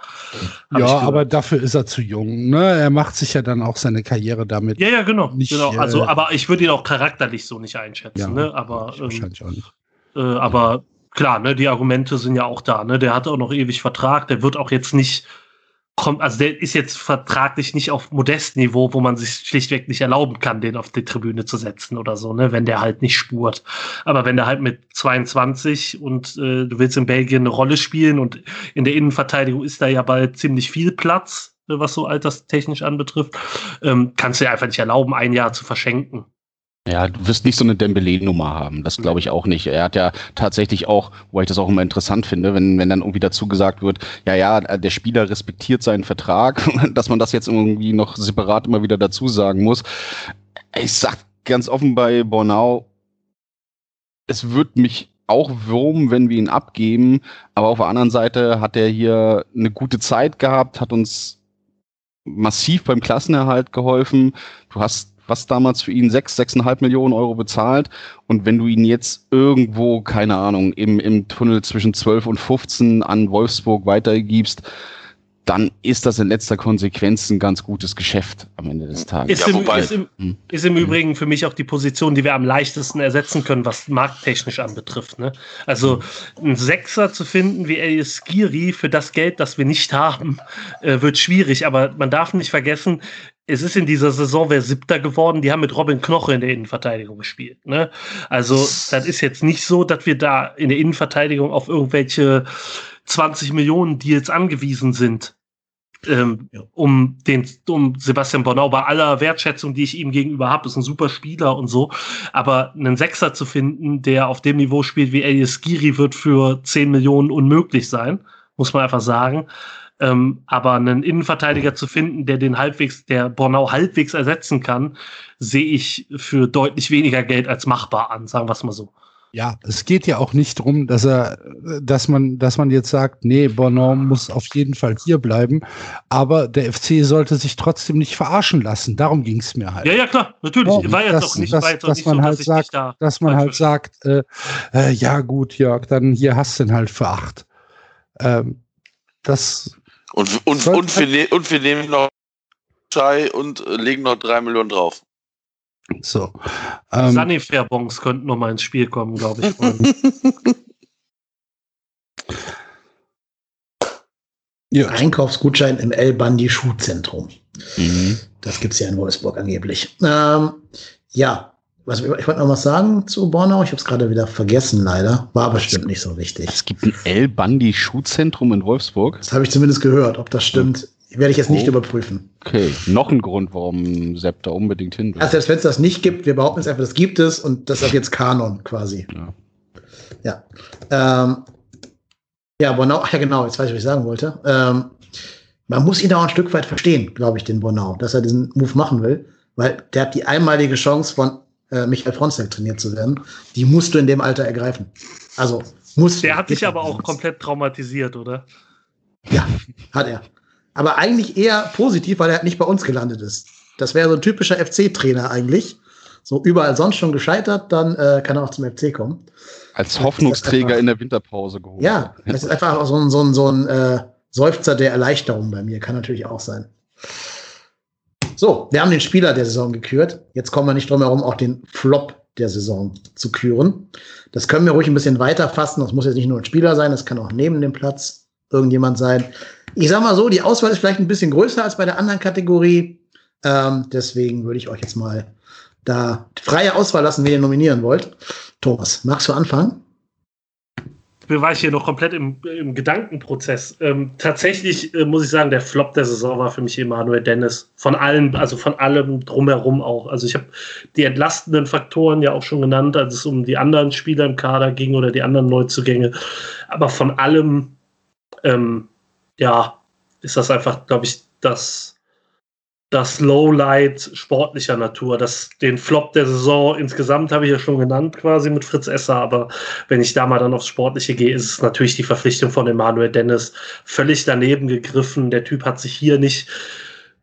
Hab ja, aber dafür ist er zu jung. Ne? Er macht sich ja dann auch seine Karriere damit. Ja, ja, genau. Nicht, genau. äh, Also, aber ich würde ihn auch charakterlich so nicht einschätzen. Ja, ne? Aber ähm, wahrscheinlich auch nicht. Äh, aber klar, ne, die Argumente sind ja auch da. Ne? Der hat auch noch ewig Vertrag. Der wird auch jetzt nicht kommt, also der ist jetzt vertraglich nicht auf Modestniveau, wo man sich schlichtweg nicht erlauben kann, den auf die Tribüne zu setzen oder so, ne, wenn der halt nicht spurt. Aber wenn der halt mit 22 und äh, du willst in Belgien eine Rolle spielen und in der Innenverteidigung ist da ja bald ziemlich viel Platz, äh, was so alterstechnisch anbetrifft, ähm, kannst du dir einfach nicht erlauben, ein Jahr zu verschenken. Ja, du wirst nicht so eine Dembele-Nummer haben. Das glaube ich auch nicht. Er hat ja tatsächlich auch, wo ich das auch immer interessant finde, wenn, wenn dann irgendwie dazu gesagt wird, ja, ja, der Spieler respektiert seinen Vertrag, *laughs* dass man das jetzt irgendwie noch separat immer wieder dazu sagen muss. Ich sag ganz offen bei Bornau, es wird mich auch wurmen, wenn wir ihn abgeben, aber auf der anderen Seite hat er hier eine gute Zeit gehabt, hat uns massiv beim Klassenerhalt geholfen. Du hast was damals für ihn sechs, sechseinhalb Millionen Euro bezahlt. Und wenn du ihn jetzt irgendwo, keine Ahnung, im, im Tunnel zwischen 12 und 15 an Wolfsburg weitergibst, dann ist das in letzter Konsequenz ein ganz gutes Geschäft am Ende des Tages. Ist, Ja, im, ist, im, Hm. ist im Übrigen für mich auch die Position, die wir am leichtesten ersetzen können, was markttechnisch anbetrifft. Ne? Also einen Sechser zu finden wie Elias Skiri für das Geld, das wir nicht haben, äh, wird schwierig. Aber man darf nicht vergessen, es ist in dieser Saison wer Siebter geworden. Die haben mit Robin Knoche in der Innenverteidigung gespielt. Ne? Also das ist jetzt nicht so, dass wir da in der Innenverteidigung auf irgendwelche 20 Millionen Deals angewiesen sind ähm, um den, um Sebastian Bornau bei aller Wertschätzung, die ich ihm gegenüber habe, ist ein super Spieler und so. Aber einen Sechser zu finden, der auf dem Niveau spielt wie Elias Giri, wird für 10 Millionen unmöglich sein, muss man einfach sagen. Ähm, aber einen Innenverteidiger zu finden, der den halbwegs, der Bornau halbwegs ersetzen kann, sehe ich für deutlich weniger Geld als machbar an, sagen wir es mal so. Ja, es geht ja auch nicht darum, dass er, dass man, dass man jetzt sagt, nee, Bornau muss auf jeden Fall hier bleiben. Aber der FC sollte sich trotzdem nicht verarschen lassen. Darum ging es mir halt. Ja, ja, klar, natürlich. Ja, war jetzt auch nicht, dass- war jetzt dass nicht man so, halt dass sagt, da Dass man halt sagt, äh, äh, ja gut, Jörg, dann hier hast du ihn halt für acht. Ähm, das, Und, und, Sollte- und, wir, ne und wir nehmen noch Schei und äh, legen noch drei Millionen drauf. so. Ähm, Sanifair-Bons könnten noch mal ins Spiel kommen, glaube ich. *laughs* Ja, Einkaufsgutschein im El Bandi Schuhzentrum. Mhm. Das gibt's ja in Wolfsburg angeblich. Ähm, ja, was, ich wollte noch was sagen zu Bornau. Ich habe es gerade wieder vergessen, leider. War bestimmt nicht so wichtig. Es gibt ein El Bandi Schuhzentrum in Wolfsburg. Das habe ich zumindest gehört. Ob das stimmt, werde ich jetzt nicht Oh. überprüfen. Okay, noch ein Grund, warum Sepp da unbedingt hin will. Also selbst wenn es das nicht gibt, wir behaupten jetzt einfach, das gibt es und das ist jetzt Kanon quasi. Ja. Ja. Ähm, ja, Bornau, ach ja genau, jetzt weiß ich, was ich sagen wollte. Ähm, man muss ihn auch ein Stück weit verstehen, glaube ich, den Bornau, dass er diesen Move machen will, weil der hat die einmalige Chance von äh, Michael Fronzek trainiert zu werden. Die musst du in dem Alter ergreifen. Also, musst du. Der hat dich aber auch komplett traumatisiert, oder? Ja, hat er. Aber eigentlich eher positiv, weil er nicht bei uns gelandet ist. Das wäre so ein typischer FC-Trainer eigentlich. So überall sonst schon gescheitert, dann äh, kann er auch zum FC kommen. Als Hoffnungsträger in der Winterpause geholt. Ja, das ist einfach auch so ein, so ein, so ein äh, Seufzer der Erleichterung bei mir. Kann natürlich auch sein. So, wir haben den Spieler der Saison gekürt. Jetzt kommen wir nicht drum herum, auch den Flop der Saison zu küren. Das können wir ruhig ein bisschen weiter fassen. Das muss jetzt nicht nur ein Spieler sein, das kann auch neben dem Platz irgendjemand sein. Ich sag mal so, die Auswahl ist vielleicht ein bisschen größer als bei der anderen Kategorie. Ähm, deswegen würde ich euch jetzt mal da freie Auswahl lassen, wen ihr nominieren wollt. Thomas, magst du anfangen? War ich hier noch komplett im, im Gedankenprozess. Ähm, tatsächlich äh, muss ich sagen, der Flop der Saison war für mich Emanuel Dennis. Von allem, also von allem drumherum auch. Also ich habe die entlastenden Faktoren ja auch schon genannt, als es um die anderen Spieler im Kader ging oder die anderen Neuzugänge. Aber von allem, ähm, ja, ist das einfach, glaube ich, das das Lowlight sportlicher Natur. Das, den Flop der Saison insgesamt habe ich ja schon genannt, quasi mit Fritz Esser. Aber wenn ich da mal dann aufs Sportliche gehe, ist es natürlich die Verpflichtung von Emanuel Dennis völlig daneben gegriffen. Der Typ hat sich hier nicht,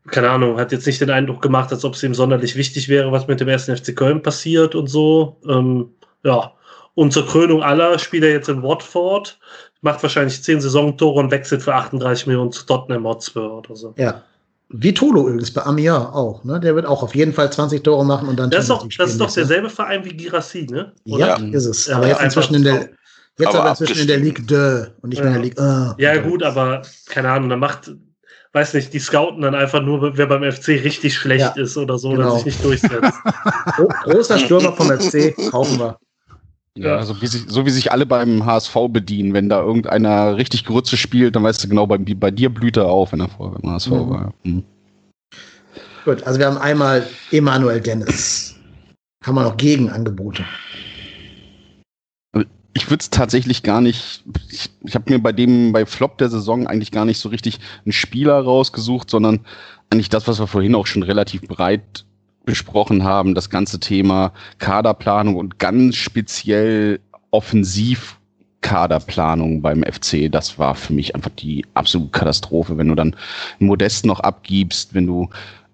keine Ahnung, hat jetzt nicht den Eindruck gemacht, als ob es ihm sonderlich wichtig wäre, was mit dem ersten FC Köln passiert und so. Ähm, ja. Und zur Krönung aller spielt er jetzt in Watford, macht wahrscheinlich zehn Saisontore und wechselt für 38 Millionen zu Tottenham Hotspur oder so. Ja. Wie Tolo übrigens bei Amir auch, ne? Der wird auch auf jeden Fall 20 Tore machen und dann. Das ist doch, das ist doch derselbe Verein wie Girassi, ne? Oder? Ja, ist es. Ja, aber jetzt inzwischen in der, jetzt aber, aber inzwischen in der Ligue 2 und nicht ja. mehr in der Ligue 1. Ja, gut, aber keine Ahnung, da macht, weiß nicht, die scouten dann einfach nur, wer beim FC richtig schlecht ja, ist oder so, genau. oder sich nicht durchsetzt. *laughs* Großer Stürmer vom FC, kaufen wir. Ja. So, wie sich, so wie sich alle beim HSV bedienen. Wenn da irgendeiner richtig Grütze spielt, dann weißt du genau, bei, bei dir blüht er auf, wenn er vorher beim HSV mhm. war. Mhm. Gut, also wir haben einmal Emanuel Dennis. Haben wir noch Gegenangebote? Ich würde es tatsächlich gar nicht. Ich, ich habe mir bei dem, bei Flop der Saison eigentlich gar nicht so richtig einen Spieler rausgesucht, sondern eigentlich das, was wir vorhin auch schon relativ breit besprochen haben, das ganze Thema Kaderplanung und ganz speziell Offensivkaderplanung beim FC, das war für mich einfach die absolute Katastrophe, wenn du dann Modest noch abgibst, wenn du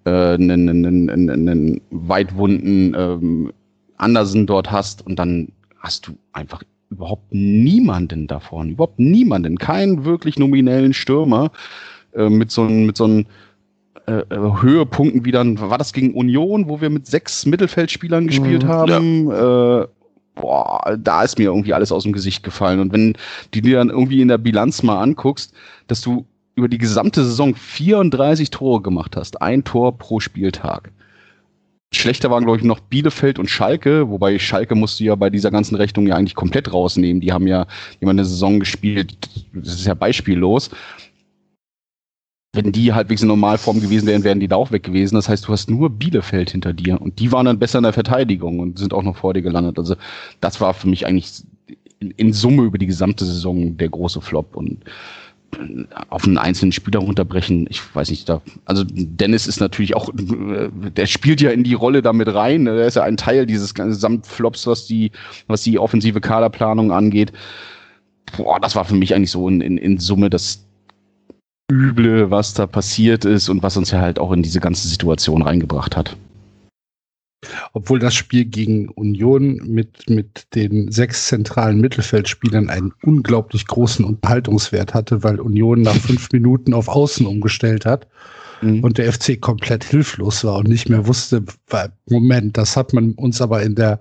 äh, einen, einen, einen, einen weitwunden ähm, Andersen dort hast und dann hast du einfach überhaupt niemanden davon, überhaupt niemanden, keinen wirklich nominellen Stürmer äh, mit so einem mit so einem äh, äh, Höhepunkten wie dann, war das gegen Union, wo wir mit sechs Mittelfeldspielern gespielt mhm, haben? Ja. Äh, boah, da ist mir irgendwie alles aus dem Gesicht gefallen. Und wenn du dir dann irgendwie in der Bilanz mal anguckst, dass du über die gesamte Saison 34 Tore gemacht hast, ein Tor pro Spieltag. Schlechter waren, glaube ich, noch Bielefeld und Schalke, wobei Schalke musst du ja bei dieser ganzen Rechnung ja eigentlich komplett rausnehmen. Die haben ja jemand eine Saison gespielt, das ist ja beispiellos wenn die halbwegs in Normalform gewesen wären, wären die da auch weg gewesen. Das heißt, du hast nur Bielefeld hinter dir und die waren dann besser in der Verteidigung und sind auch noch vor dir gelandet. Also das war für mich eigentlich in, in Summe über die gesamte Saison der große Flop und äh, auf einen einzelnen Spieler runterbrechen, ich weiß nicht, da, also Dennis ist natürlich auch, äh, der spielt ja in die Rolle damit rein, ne? der ist ja ein Teil dieses Gesamtflops, was die, was die offensive Kaderplanung angeht. Boah, das war für mich eigentlich so in, in, in Summe das, Üble, was da passiert ist und was uns ja halt auch in diese ganze Situation reingebracht hat. Obwohl das Spiel gegen Union mit, mit den sechs zentralen Mittelfeldspielern einen unglaublich großen Unterhaltungswert hatte, weil Union nach fünf *laughs* Minuten auf Außen umgestellt hat mhm. und der FC komplett hilflos war und nicht mehr wusste, weil, Moment, das hat man uns aber in der,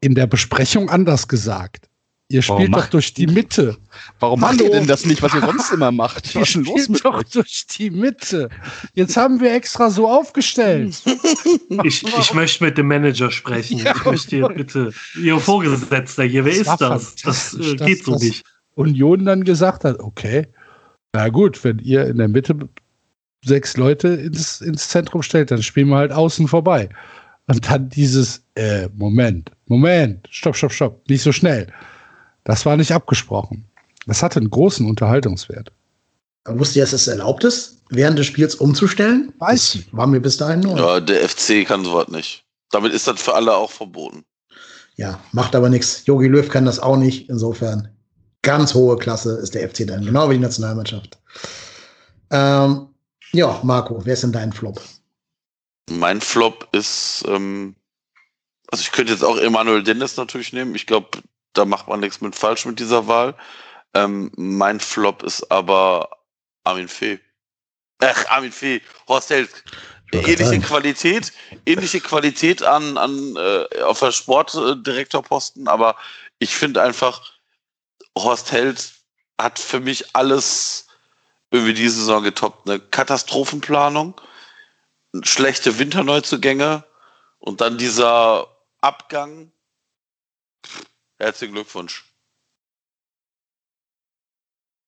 in der Besprechung anders gesagt. Ihr spielt doch durch die Mitte. Warum Hallo? macht ihr denn das nicht, was ihr sonst immer macht? Was los mit doch euch? durch die Mitte. Jetzt haben wir extra so aufgestellt. *laughs* Ich, ich möchte mit dem Manager sprechen. Ja, ich möchte hier bitte, Ihr Vorgesetzter hier, wer das ist das? Das äh, geht so nicht. Union dann gesagt hat, okay, na gut, wenn ihr in der Mitte sechs Leute ins, ins Zentrum stellt, dann spielen wir halt außen vorbei. Und dann dieses, äh, Moment, Moment, stopp, stopp, stopp, nicht so schnell. Das war nicht abgesprochen. Das hatte einen großen Unterhaltungswert. Wusste ihr, dass es erlaubt ist, während des Spiels umzustellen? Weiß ich. War mir bis dahin neu. Ja, der FC kann sowas nicht. Damit ist das für alle auch verboten. Ja, macht aber nichts. Jogi Löw kann das auch nicht. Insofern ganz hohe Klasse ist der FC dann, genau wie die Nationalmannschaft. Ähm, ja, Marco, wer ist denn dein Flop? Mein Flop ist, ähm, also ich könnte jetzt auch Emanuel Dennis natürlich nehmen. Ich glaube, da macht man nichts mit falsch mit dieser Wahl. Ähm, mein Flop ist aber Armin Fee. Ach, Armin Fee, Horst Held. Ähnliche Qualität, ähnliche Qualität an, an äh, auf der Sportdirektorposten, aber ich finde einfach, Horst Held hat für mich alles irgendwie diese Saison getoppt. Eine Katastrophenplanung, schlechte Winterneuzugänge Und dann dieser Abgang. Herzlichen Glückwunsch.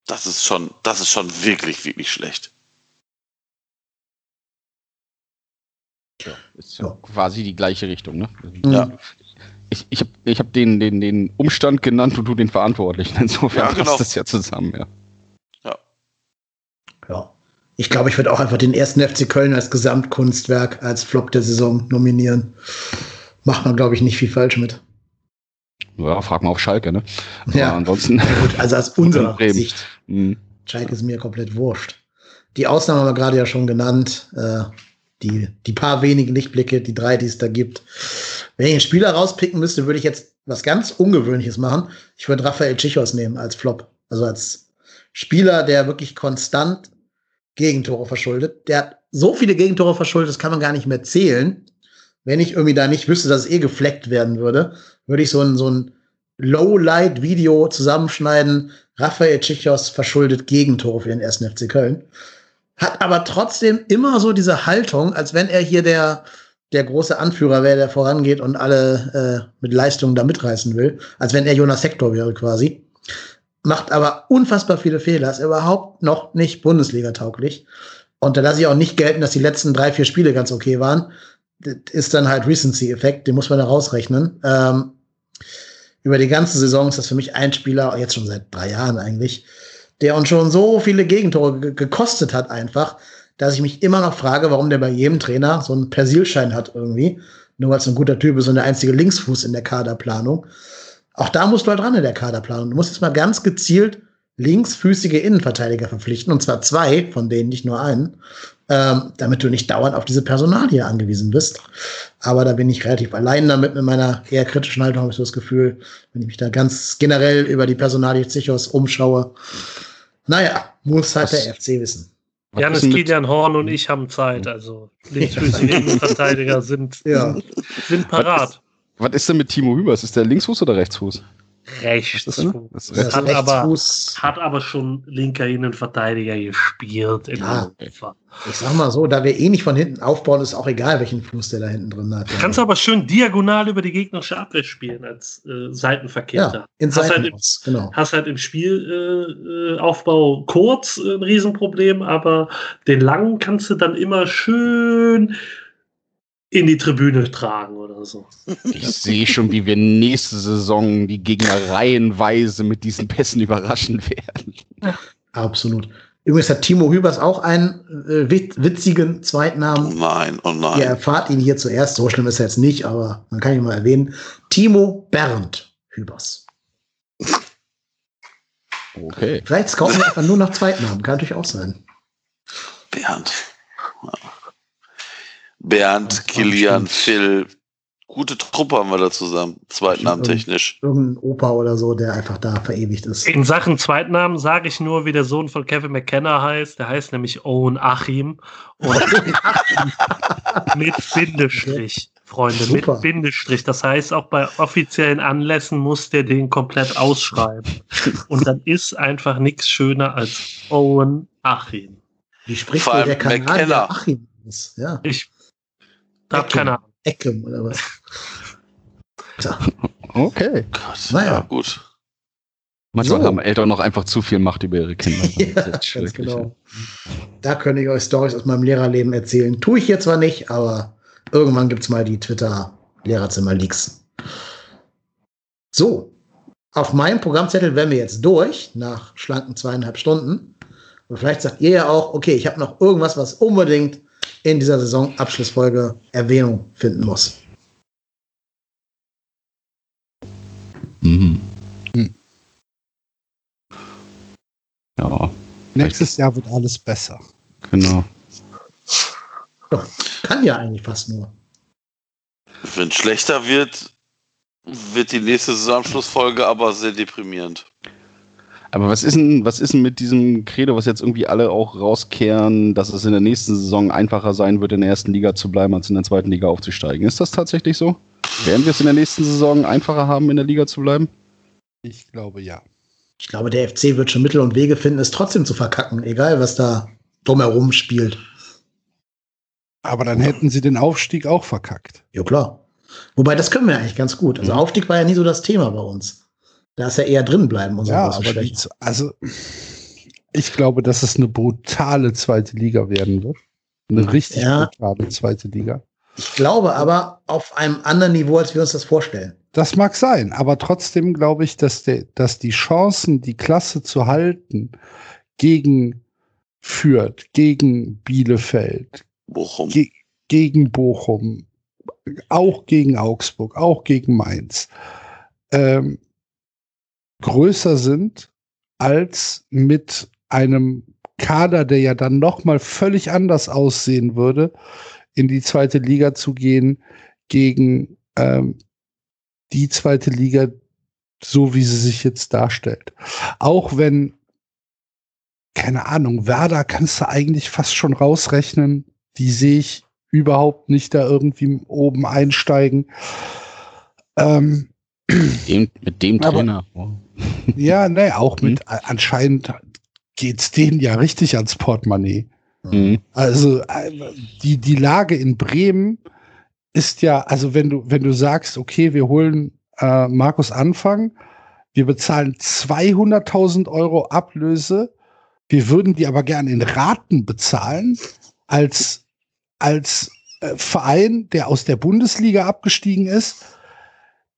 Das ist schon, das ist schon wirklich, wirklich schlecht. Ja, ist ja quasi die gleiche Richtung, ne? Ja. Ich, ich habe ich hab den, den, den Umstand genannt und du den Verantwortlichen. Insofern Ja, genau. passt das ja zusammen, ja. Ja. Ich glaube, ich würde auch einfach den ersten FC Köln als Gesamtkunstwerk, als Flop der Saison nominieren. Macht man, glaube ich, nicht viel falsch mit. Ja, frag mal auf Schalke, ne? Aber Ja. ansonsten. *laughs* Ja, gut, also aus *laughs* unserer. Sicht. mh, Schalke ist mir komplett wurscht. Die Ausnahme haben wir gerade ja schon genannt. Äh, die, die paar wenigen Lichtblicke, die drei, die es da gibt. Wenn ich einen Spieler rauspicken müsste, würde ich jetzt was ganz Ungewöhnliches machen. Ich würde Raphael Tschichos nehmen als Flop. Also als Spieler, der wirklich konstant Gegentore verschuldet. Der hat so viele Gegentore verschuldet, das kann man gar nicht mehr zählen. Wenn ich irgendwie da nicht wüsste, dass es eh gefleckt werden würde, würde ich so ein, so ein Low-Light-Video zusammenschneiden. Raphael Tschichos verschuldet Gegentore für den ersten FC Köln. Hat aber trotzdem immer so diese Haltung, als wenn er hier der, der große Anführer wäre, der vorangeht und alle äh, mit Leistungen da mitreißen will. Als wenn er Jonas Hector wäre quasi. Macht aber unfassbar viele Fehler, ist überhaupt noch nicht Bundesliga-tauglich. Und da lasse ich auch nicht gelten, dass die letzten drei, vier Spiele ganz okay waren. Das ist dann halt Recency-Effekt, den muss man da rausrechnen. Ähm, über die ganze Saison ist das für mich ein Spieler, jetzt schon seit drei Jahren eigentlich, der uns schon so viele Gegentore ge- gekostet hat einfach, dass ich mich immer noch frage, warum der bei jedem Trainer so einen Persilschein hat irgendwie. Nur weil es ein guter Typ ist und der einzige Linksfuß in der Kaderplanung. Auch da musst du halt ran in der Kaderplanung. Du musst jetzt mal ganz gezielt linksfüßige Innenverteidiger verpflichten, und zwar zwei von denen, nicht nur einen, ähm, damit du nicht dauernd auf diese Personalie angewiesen bist. Aber da bin ich relativ allein damit mit meiner eher kritischen Haltung, habe ich so das Gefühl, wenn ich mich da ganz generell über die Personalie Zichos umschaue. Naja, muss halt Was- der FC wissen. was Janis Kilian Horn und ich haben Zeit. Also linksfüßige *laughs* Innenverteidiger sind, Ja. sind parat. Was ist denn mit Timo Hübers? Ist der Linksfuß oder Rechtsfuß? Rechts. Was ist denn? Das Das. Hat aber- Rechtsfuß, Hat aber schon linker Innenverteidiger gespielt in Ja. Hannover. ich sag mal so, da wir eh nicht von hinten aufbauen, ist auch egal, welchen Fuß der da hinten drin hat. Kannst aber schön diagonal über die gegnerische Abwehr spielen als äh, Seitenverkehrter. ja, in hast, halt Seiten im, genau. hast halt im Spielaufbau äh, Aufbau kurz äh, ein Riesenproblem, aber den langen kannst du dann immer schön in die Tribüne tragen oder so. Ich sehe schon, wie wir nächste Saison die Gegner reihenweise mit diesen Pässen überraschen werden. Absolut. Übrigens hat Timo Hübers auch einen äh, wit- witzigen Oh Zweitnamen. nein, oh nein. Ihr erfahrt ihn hier zuerst. So schlimm ist er jetzt nicht, aber man kann ihn mal erwähnen. Timo Bernd Hübers. Okay. Vielleicht scouten wir einfach nur nach Zweitnamen. Kann natürlich auch sein. Bernd. Ja. Bernd, Kilian, Phil. Gute Truppe haben wir da zusammen. Zweitnamen technisch. Irgendein Opa oder so, der einfach da verewigt ist. In Sachen Zweitnamen sage ich nur, wie der Sohn von Kevin McKenna heißt. Der heißt nämlich Owen Achim. Und *laughs* mit Bindestrich, Freunde, Super. mit Bindestrich. Das heißt, auch bei offiziellen Anlässen muss der den komplett ausschreiben. Und dann ist einfach nichts schöner als Owen Achim. Wie spricht der Kanadier McKenna. Achim? Ja, Ich Eckem. keine Ahnung. Eckem oder was? Tja, Okay. Gott, Naja. ja, gut. Manchmal So. haben Eltern noch einfach zu viel Macht über ihre Kinder. *laughs* Ja, ganz genau. Da könnte ich euch Stories aus meinem Lehrerleben erzählen. Tue ich hier zwar nicht, aber irgendwann gibt es mal die Twitter-Lehrerzimmer-Leaks. So, auf meinem Programmzettel wären wir jetzt durch, nach schlanken zweieinhalb Stunden. Und vielleicht sagt ihr ja auch, okay, ich habe noch irgendwas, was unbedingt in dieser Saisonabschlussfolge Erwähnung finden muss. Mhm. Hm. Ja, Nächstes Jahr wird alles besser. genau. Kann ja eigentlich fast nur. Wenn es schlechter wird, wird die nächste Saisonabschlussfolge aber sehr deprimierend. Aber was ist denn, was ist denn mit diesem Credo, was jetzt irgendwie alle auch rauskehren, dass es in der nächsten Saison einfacher sein wird, in der ersten Liga zu bleiben, als in der zweiten Liga aufzusteigen? Ist das tatsächlich so? Werden wir es in der nächsten Saison einfacher haben, in der Liga zu bleiben? Ich glaube ja. Ich glaube, der FC wird schon Mittel und Wege finden, es trotzdem zu verkacken, egal was da drumherum spielt. Aber dann hätten sie den Aufstieg auch verkackt. Ja, klar. Wobei, das können wir eigentlich ganz gut. Also Aufstieg war ja nie so das Thema bei uns. Da ist ja eher drin bleiben, unsere Ja, aber die, also ich glaube, dass es eine brutale zweite Liga werden wird. Eine richtig Ja. brutale zweite Liga. Ich glaube aber auf einem anderen Niveau, als wir uns das vorstellen. Das mag sein, aber trotzdem glaube ich, dass, der, dass die Chancen, die Klasse zu halten, gegen Fürth, gegen Bielefeld, Bochum. ge gegen Bochum, auch gegen Augsburg, auch gegen Mainz, ähm, größer sind als mit einem Kader, der ja dann noch mal völlig anders aussehen würde, in die zweite Liga zu gehen gegen ähm, die zweite Liga, so wie sie sich jetzt darstellt. Auch wenn, keine Ahnung, Werder kannst du eigentlich fast schon rausrechnen, die sehe ich überhaupt nicht da irgendwie oben einsteigen. Ähm, Dem, mit dem Aber- Trainer. Ja, ne, auch mit anscheinend geht's denen ja richtig ans Portemonnaie. Mhm. Also äh, die, die Lage in Bremen ist ja, also wenn du, wenn du sagst, okay, wir holen äh, Markus Anfang, wir bezahlen 200.000 Euro Ablöse, wir würden die aber gerne in Raten bezahlen, als, als äh, Verein, der aus der Bundesliga abgestiegen ist,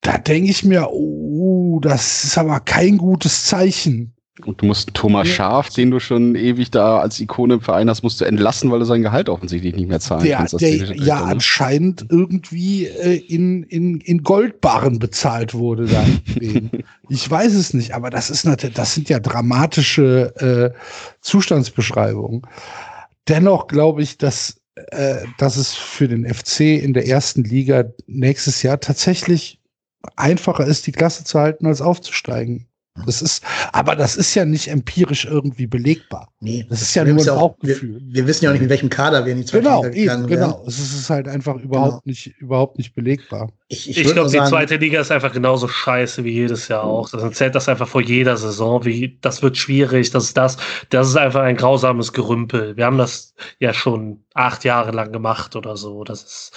da denke ich mir, oh, das ist aber kein gutes Zeichen. Und du musst Thomas. Schaf, den du schon ewig da als Ikone im Verein hast, musst du entlassen, weil du sein Gehalt offensichtlich nicht mehr zahlen der, kannst. der ja ne? anscheinend irgendwie äh, in, in, in Goldbarren bezahlt wurde da in Bremen. Ich weiß es nicht, aber das ist natürlich, das sind ja dramatische äh, Zustandsbeschreibungen. Dennoch glaube ich, dass, äh, dass es für den FC in der ersten Liga nächstes Jahr tatsächlich einfacher ist, die Klasse zu halten, als aufzusteigen. Das ist, aber das ist ja nicht empirisch irgendwie belegbar. Nee, Das ist ja nur ein auch, Bauchgefühl. Wir, wir wissen ja auch nicht, mit welchem Kader wir in die zweite Genau, Liga eben, gegangen wären. genau. Es ist halt einfach überhaupt nicht, überhaupt nicht belegbar. Ich, ich, Ich glaube, die zweite Liga ist einfach genauso scheiße wie jedes Jahr auch. Das erzählt das einfach vor jeder Saison, wie das wird schwierig, das ist das. Das ist einfach ein grausames Gerümpel. Wir haben das ja schon acht Jahre lang gemacht oder so. Das ist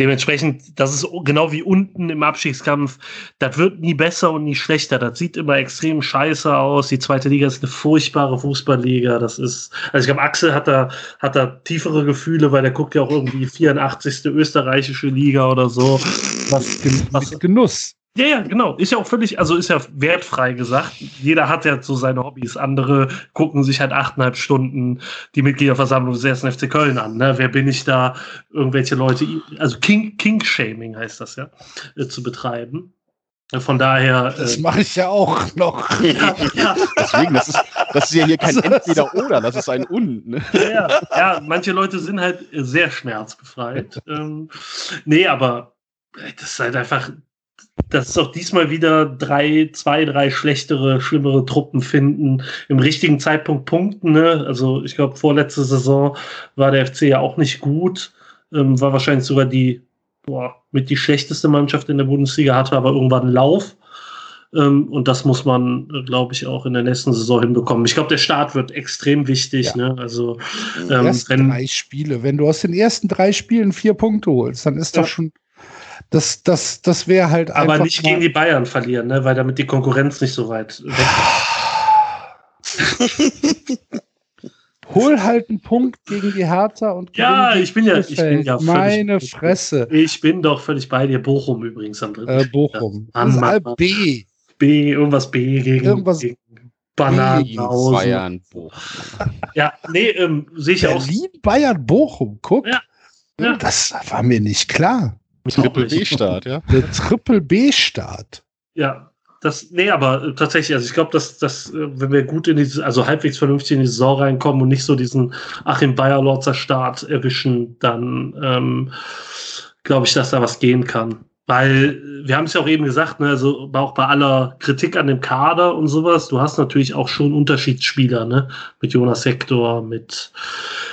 dementsprechend, das ist genau wie unten im Abstiegskampf. Das wird nie besser und nie schlechter. Das sieht immer extrem scheiße aus. Die zweite Liga ist eine furchtbare Fußballliga. Das ist, also ich glaube, Axel hat da, hat da tiefere Gefühle, weil der guckt ja auch irgendwie 84. österreichische Liga oder so. Was, was, Genuss. Ja, ja, genau. Ist ja auch völlig, also ist ja wertfrei gesagt. Jeder hat ja so seine Hobbys. Andere gucken sich halt achteinhalb Stunden die Mitgliederversammlung des ersten FC Köln an. Ne? Wer bin ich da, irgendwelche Leute, also King, King-Shaming heißt das ja, äh, zu betreiben. Äh, Von daher. Das äh, mache ich ja auch noch. *laughs* ja, ja, Deswegen, das ist, das ist ja hier kein *laughs* Entweder-Oder, das ist ein Und. Ne? ja, ja, manche Leute sind halt sehr schmerzbefreit. ähm, nee, aber äh, das ist halt einfach, dass es auch diesmal wieder drei, zwei, drei schlechtere, schlimmere Truppen finden, im richtigen Zeitpunkt punkten. Ne? Also ich glaube, vorletzte Saison war der FC ja auch nicht gut, ähm, war wahrscheinlich sogar die boah, mit die schlechteste Mannschaft in der Bundesliga, hatte aber irgendwann einen Lauf. Ähm, und das muss man, glaube ich, auch in der nächsten Saison hinbekommen. Ich glaube, der Start wird extrem wichtig. Ja. Ne? Also ähm, wenn, drei Spiele. Wenn du aus den ersten drei Spielen vier Punkte holst, dann ist Ja. doch schon. Das, das, das wäre halt aber einfach. nicht mal- gegen die Bayern verlieren, ne? weil damit die Konkurrenz nicht so weit weg *laughs* Hol halt einen Punkt gegen die Hertha und Ja, ich bin ja- ich bin ja völlig- Meine Fresse. Ich bin doch völlig bei dir. Bochum übrigens am dritten Äh. Bochum. Mann, Das ist Mann, halt Mann. B. B, irgendwas B gegen, Irgendwas gegen Bananenhausen. Bayern, Bochum. *laughs* Ja, nee, ähm, sehe ich ja auch. Berlin, Bayern, Bochum. Guck. Ja. Ja. Das war mir nicht klar. Triple B-Start, ja. Der Triple B-Start. Ja, das, nee, aber äh, tatsächlich, also ich glaube, dass, dass, äh, wenn wir gut in die, also halbwegs vernünftig in die Saison reinkommen und nicht so diesen Achim Bayerlorzer Start erwischen, dann ähm, glaube ich, dass da was gehen kann. Weil äh, wir haben es ja auch eben gesagt, ne, also auch bei aller Kritik an dem Kader und sowas, du hast natürlich auch schon Unterschiedsspieler, ne? Mit Jonas Hector, mit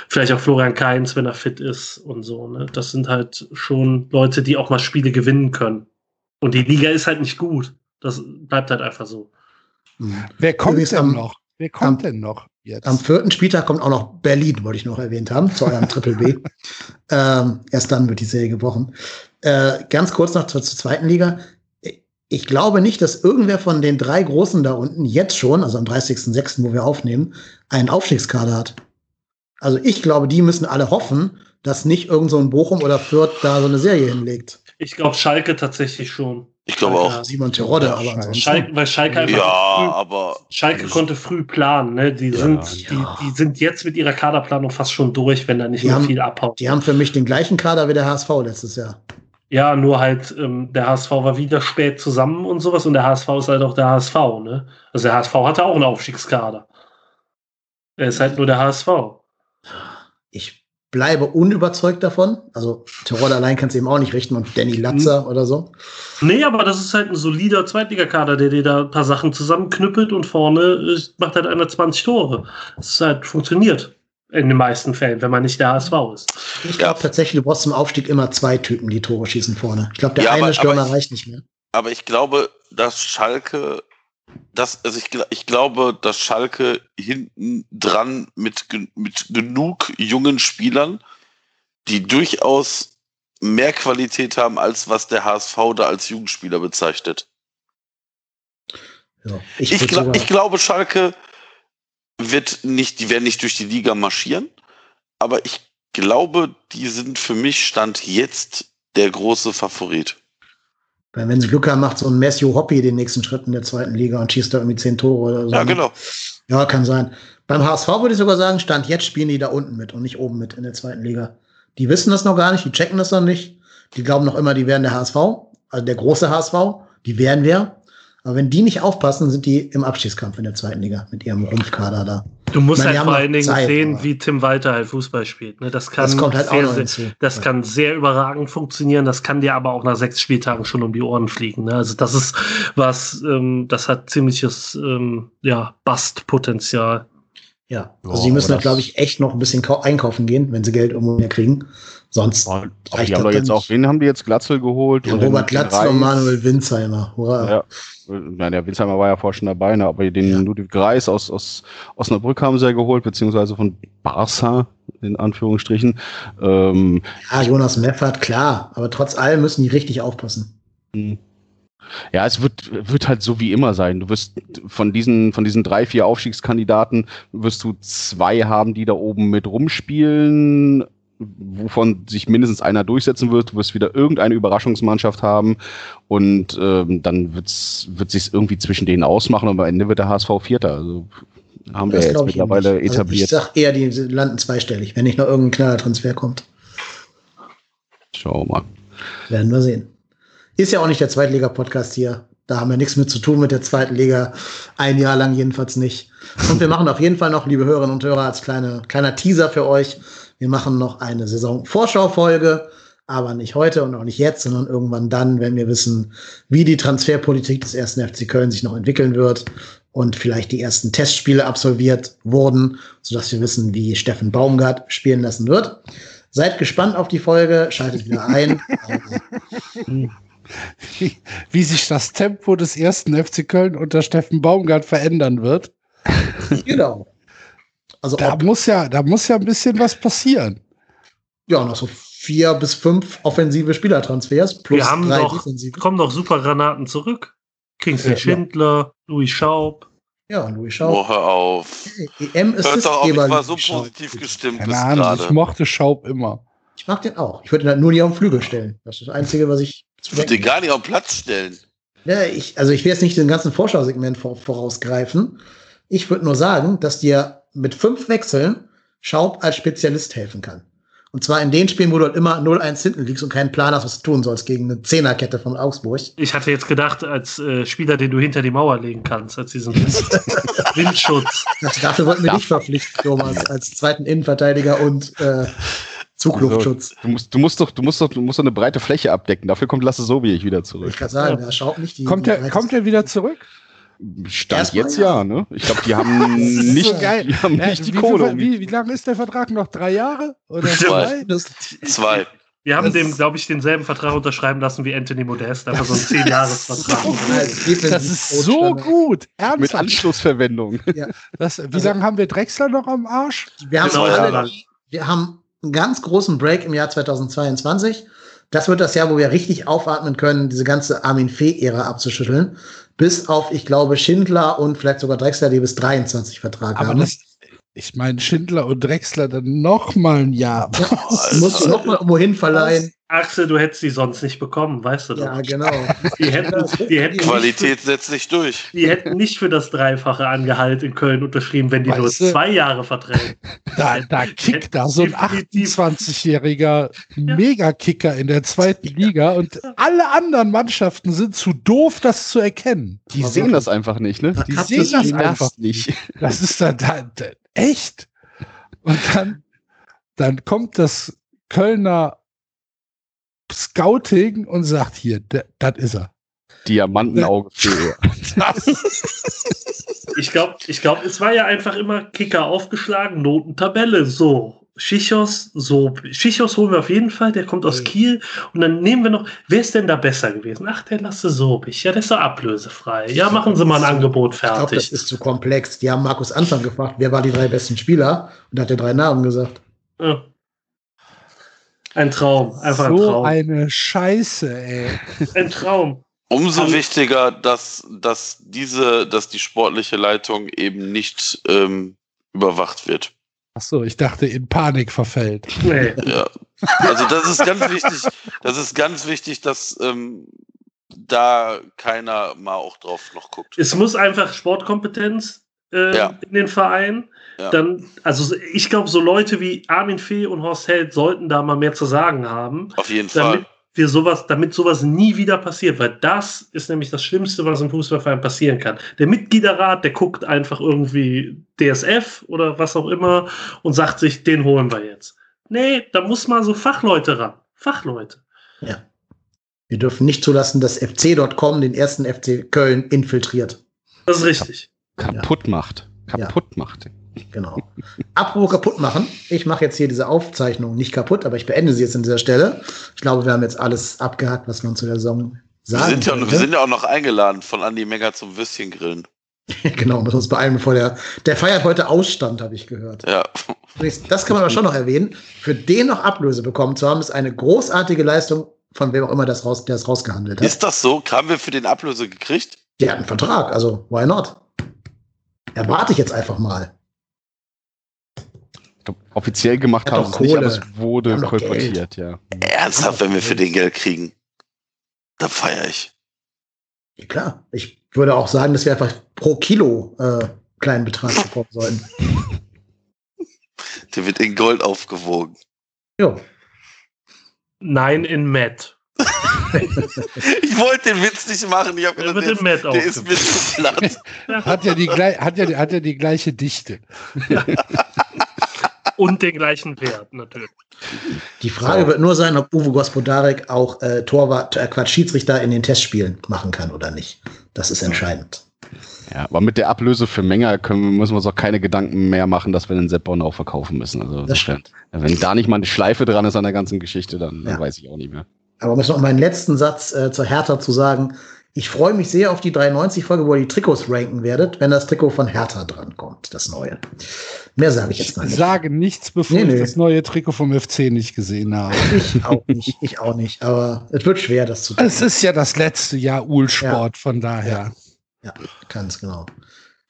vielleicht auch Florian Kainz, wenn er fit ist und so, ne? Das sind halt schon Leute, die auch mal Spiele gewinnen können. Und die Liga ist halt nicht gut. Das bleibt halt einfach so. Wer kommt denn noch? Wer kommt denn noch? Jetzt. Am vierten Spieltag kommt auch noch Berlin, wollte ich noch erwähnt haben, zu eurem Triple B. *laughs* ähm, erst dann wird die Serie gebrochen. Äh, ganz kurz noch zur, zur zweiten Liga. Ich glaube nicht, dass irgendwer von den drei Großen da unten jetzt schon, also am 30.06., wo wir aufnehmen, einen Aufstiegskader hat. Also ich glaube, die müssen alle hoffen, dass nicht irgend so ein Bochum oder Fürth da so eine Serie hinlegt. Ich glaube, Schalke tatsächlich schon. Ich glaube auch. Simon Terodde, aber Schalke. ansonsten. Schalke, weil Schalke einfach Ja, früh, aber Schalke konnte früh planen. Ne? Die, Ja, sind, ja. Die, die sind jetzt mit ihrer Kaderplanung fast schon durch, wenn da nicht Die mehr haben- viel abhaut. Die haben für mich den gleichen Kader wie der HSV letztes Jahr. Ja, nur halt, ähm, der HSV war wieder spät zusammen und sowas und der HSV ist halt auch der HSV. Ne? Also der HSV hatte auch einen Aufstiegskader. Er ist halt nur der HSV. Ich bleibe unüberzeugt davon. Also Terodde allein kannst du eben auch nicht richten und Danny Latzer oder so. Nee, aber das ist halt ein solider Zweitligakader, der dir da ein paar Sachen zusammenknüppelt und vorne äh, macht halt einer 20 Tore. Das ist halt funktioniert. In den meisten Fällen, wenn man nicht der HSV ist. Ich glaube tatsächlich, du brauchst zum Aufstieg immer zwei Typen, die Tore schießen vorne. Ich glaube, der Ja, eine aber- Stürmer aber ich- reicht nicht mehr. aber ich glaube, dass Schalke, das, also ich, gl- ich glaube, dass Schalke hinten dran mit, mit genug jungen Spielern, die durchaus mehr Qualität haben, als was der HSV da als Jugendspieler bezeichnet. Ja, Ich, gla sogar- ich glaube, Schalke wird nicht, die werden nicht durch die Liga marschieren, aber ich glaube, die sind für mich Stand jetzt der große Favorit. Wenn sie Glück haben, macht so ein Matthew Hoppy den nächsten Schritt in der zweiten Liga und schießt da irgendwie zehn Tore oder so. Ja, genau. Ja, kann sein. Beim HSV würde ich sogar sagen, Stand jetzt spielen die da unten mit und nicht oben mit in der zweiten Liga. Die wissen das noch gar nicht, die checken das noch nicht. Die glauben noch immer, die wären der HSV, also der große HSV. Die wären wir. Aber wenn die nicht aufpassen, sind die im Abstiegskampf in der zweiten Liga mit ihrem Rumpfkader da. Du musst meine, halt vor allen Dingen Zeit, sehen, aber- wie Tim Walter halt Fußball spielt. Ne? Das kann Das kommt halt auch sehr, noch sehr. Das kann sehr überragend funktionieren. Das kann dir aber auch nach sechs Spieltagen schon um die Ohren fliegen. Ne? Also das ist was, ähm, das hat ziemliches ähm, ja, Bastpotenzial. Ja, also die müssen da, das- glaube ich, echt noch ein bisschen kau- einkaufen gehen, wenn sie Geld irgendwo mehr kriegen. Sonst reicht die haben das jetzt auch, wen haben die jetzt Glatzel geholt? Ja, Und Robert Glatzel und Manuel Winzheimer. Hurra. Ja, nein, der Winsheimer war ja vorher schon dabei, ne? aber den Ja. Ludwig Greis aus, aus Osnabrück haben sie ja geholt, beziehungsweise von Barca, in Anführungsstrichen. Ähm, Ja, Jonas Meffert, klar. Aber trotz allem müssen die richtig aufpassen. Hm. Ja, es wird, wird halt so wie immer sein. Du wirst von diesen, von diesen drei, vier Aufstiegskandidaten wirst du zwei haben, die da oben mit rumspielen, wovon sich mindestens einer durchsetzen wird. Du wirst wieder irgendeine Überraschungsmannschaft haben und ähm, dann wird's, wird sich irgendwie zwischen denen ausmachen und am Ende wird der HSV Vierter. Also haben wir Das jetzt ich eben mittlerweile. Also ich etabliert. sag eher, die landen zweistellig, wenn nicht noch irgendein Knallertransfer kommt. Schauen wir mal. Werden wir sehen. Ist ja auch nicht der Zweitliga-Podcast hier. Da haben wir nichts mit zu tun mit der zweiten Liga. Ein Jahr lang jedenfalls nicht. Und wir machen auf jeden Fall noch, liebe Hörerinnen und Hörer, als kleine, kleiner Teaser für euch. Wir machen noch eine Saison-Vorschau-Folge. Aber nicht heute und auch nicht jetzt, sondern irgendwann dann, wenn wir wissen, wie die Transferpolitik des ersten FC Köln sich noch entwickeln wird und vielleicht die ersten Testspiele absolviert wurden, sodass wir wissen, wie Steffen Baumgart spielen lassen wird. Seid gespannt auf die Folge, schaltet wieder ein. Wie, *laughs* wie sich das Tempo des ersten FC Köln unter Steffen Baumgart verändern wird. genau. Also Da muss ja, da muss ja ein bisschen was passieren. ja, noch so vier bis fünf offensive Spielertransfers plus Wir haben drei doch, defensive. kommen doch super Granaten zurück. Kingsley Ja. Schindler, Louis Schaub. Ja, Louis Oh, Schau. hör auf. EM ist Hört doch auf, ich war Louis so Schaub. positiv gestimmt Keine Ahnung, ich mochte Schaub immer. Ich mag den auch. Ich würde ihn halt nur nicht auf den Flügel stellen. Das ist das Einzige, was ich zu Ich würde den gar nicht auf den Platz stellen. Ja, ich, also ich will jetzt nicht den ganzen Vorschausegment vor, vorausgreifen. Ich würde nur sagen, dass dir mit fünf Wechseln Schaub als Spezialist helfen kann. Und zwar in den Spielen, wo du halt immer 0-1 hinten liegst und keinen Plan hast, was du tun sollst gegen eine Zehnerkette von Augsburg. Ich hatte jetzt gedacht, als äh, Spieler, den du hinter die Mauer legen kannst, als diesen *laughs* Windschutz. Dafür wollten wir dich verpflichten, Thomas, als zweiten Innenverteidiger und äh, Zugluftschutz. Du musst, du musst doch, du musst doch, du musst doch eine breite Fläche abdecken. Dafür kommt Lasse Sobiech wieder Ich zurück. kann sagen, der Schaub nicht die. Kommt die der, kommt der wieder zurück? Stand Erstmal jetzt ja. ja, ne? Ich glaube, die haben *laughs* nicht, so geil. die haben Ja, nicht die wie, Kohle. viel, wie, wie lange ist der Vertrag noch? Drei Jahre? Oder Zwei. zwei? Das, Zwei. Wir haben Das- dem, glaube ich, denselben Vertrag unterschreiben lassen wie Anthony Modest, einfach so einen 10-Jahres-Vertrag. Das ist so gut. Mit Ernsthaft. Anschlussverwendung. Das, wie lange haben wir Drexler noch am Arsch? Wir haben, Genau, alle, ja. wir haben einen ganz großen Break im Jahr 2022. Das wird das Jahr, wo wir richtig aufatmen können, diese ganze Armin Fee-Ära abzuschütteln. Bis auf, ich glaube, Schindler und vielleicht sogar Drexler, die bis 23 Vertrag Aber haben. das, ich meine, Schindler und Drexler dann noch mal ein Jahr. Das musst du noch mal irgendwo hin verleihen. Axel, du hättest die sonst nicht bekommen, weißt du doch. Ja, genau. Die hätten, die, hätten nicht Qualität setzt sich durch. für, die hätten nicht für das Dreifache an Gehalt in Köln unterschrieben, wenn die nur Weißt du? zwei Jahre verträgen. Da, da kickt da so ein Definitiv. 28-jähriger Megakicker in der zweiten Liga und alle anderen Mannschaften sind zu doof, das zu erkennen. Die sehen das einfach nicht, ne? Die sehen das einfach nicht. Das ist dann da, da, echt. Und dann, dann kommt das Kölner Scouting und sagt hier, das ist er. Diamantenauge für. Ich glaube, ich glaub, es war ja einfach immer Kicker aufgeschlagen, Notentabelle, so. Schichos, so. Schichos holen wir auf jeden Fall, der kommt aus Mhm. Kiel. Und dann nehmen wir noch, wer ist denn da besser gewesen? Ach, der Lasse Sobich. Ja, der ist doch ablösefrei. Ja, machen Sie mal ein Angebot Ich glaube, das fertig. ist zu komplex. Die haben Markus Anfang gefragt, wer waren die drei besten Spieler? Und er hat dir drei Namen gesagt. Ja. Ein Traum, einfach ein so Traum. eine Scheiße, ey. Ein Traum. Umso Am- wichtiger, dass, dass diese, dass die sportliche Leitung eben nicht ähm, überwacht wird. Ach so, ich dachte, in Panik verfällt. Nee. Ja. Also das ist ganz wichtig, das ist ganz wichtig, dass ähm, da keiner mal auch drauf noch guckt. Es muss einfach Sportkompetenz äh, Ja. in den Verein. Ja. Dann, also ich glaube, so Leute wie Armin Fee und Horst Held sollten da mal mehr zu sagen haben, Auf jeden damit Fall. Wir sowas, damit sowas nie wieder passiert, weil das ist nämlich das Schlimmste, was im Fußballverein passieren kann. Der Mitgliederrat, der guckt einfach irgendwie DSF oder was auch immer und sagt sich, den holen wir jetzt. Nee, da muss mal so Fachleute ran. Fachleute. Wir dürfen nicht zulassen, dass FC.com den ersten FC Köln infiltriert. Das ist richtig. Kaputt macht. Kaputt macht. Genau. Apropos kaputt machen. Ich mache jetzt hier diese Aufzeichnung nicht kaputt, aber ich beende sie jetzt an dieser Stelle. Ich glaube, wir haben jetzt alles abgehakt, was man zu der Saison Wir sagen sind, ja, könnte. wir sind ja auch noch eingeladen von Andi Menger zum Würstchengrillen. *laughs* genau, müssen uns beeilen, bevor der, der feiert heute Ausstand, habe ich gehört. Ja. Das kann man aber schon noch erwähnen. Für den noch Ablöse bekommen zu haben, ist eine großartige Leistung von wem auch immer das raus, der es rausgehandelt hat. Ist das so? Haben wir für den Ablöse gekriegt? Der hat einen Vertrag, also why not? Erwarte ich jetzt einfach mal. Ich glaub, offiziell gemacht Hat haben sie es nicht, aber es wurde kolportiert, ja. Ernsthaft, wenn wir für den Geld kriegen? Da feiere ich. Ja, klar, ich würde auch sagen, dass wir einfach pro Kilo äh, kleinen Betrag *laughs* bekommen sollten. Der wird in Gold aufgewogen. Jo. Nein, in Matt. *laughs* Ich wollte den Witz nicht machen. Ich habe Der gedacht, wird in Matt der, der ist mir zu platt. *laughs* Hat ja die, hat ja, hat ja die gleiche Dichte. Und den gleichen Wert, natürlich. Die Frage wird nur sein, ob Uwe Gospodarek auch äh, Torwart, äh, Quatsch, Schiedsrichter in den Testspielen machen kann oder nicht. Das ist entscheidend. Ja, aber mit der Ablöse für Menger können, müssen wir uns auch keine Gedanken mehr machen, dass wir den Sepp auch verkaufen müssen. Also Das stimmt. wenn da nicht mal eine Schleife dran ist an der ganzen Geschichte, dann, dann Ja. weiß ich auch nicht mehr. Aber um jetzt noch meinen letzten Satz äh, zur Hertha zu sagen. Ich freue mich sehr auf die 93-Folge, wo ihr die Trikots ranken werdet, wenn das Trikot von Hertha drankommt, das neue. Mehr sage ich Ich jetzt mal nicht. sage nichts, bevor Nee, nee. ich das neue Trikot vom FC nicht gesehen habe. Ich auch nicht, ich auch nicht. Aber es wird schwer, das zu tun. Es ist ja das letzte Jahr Uhlsport, von daher. Ja, ganz genau.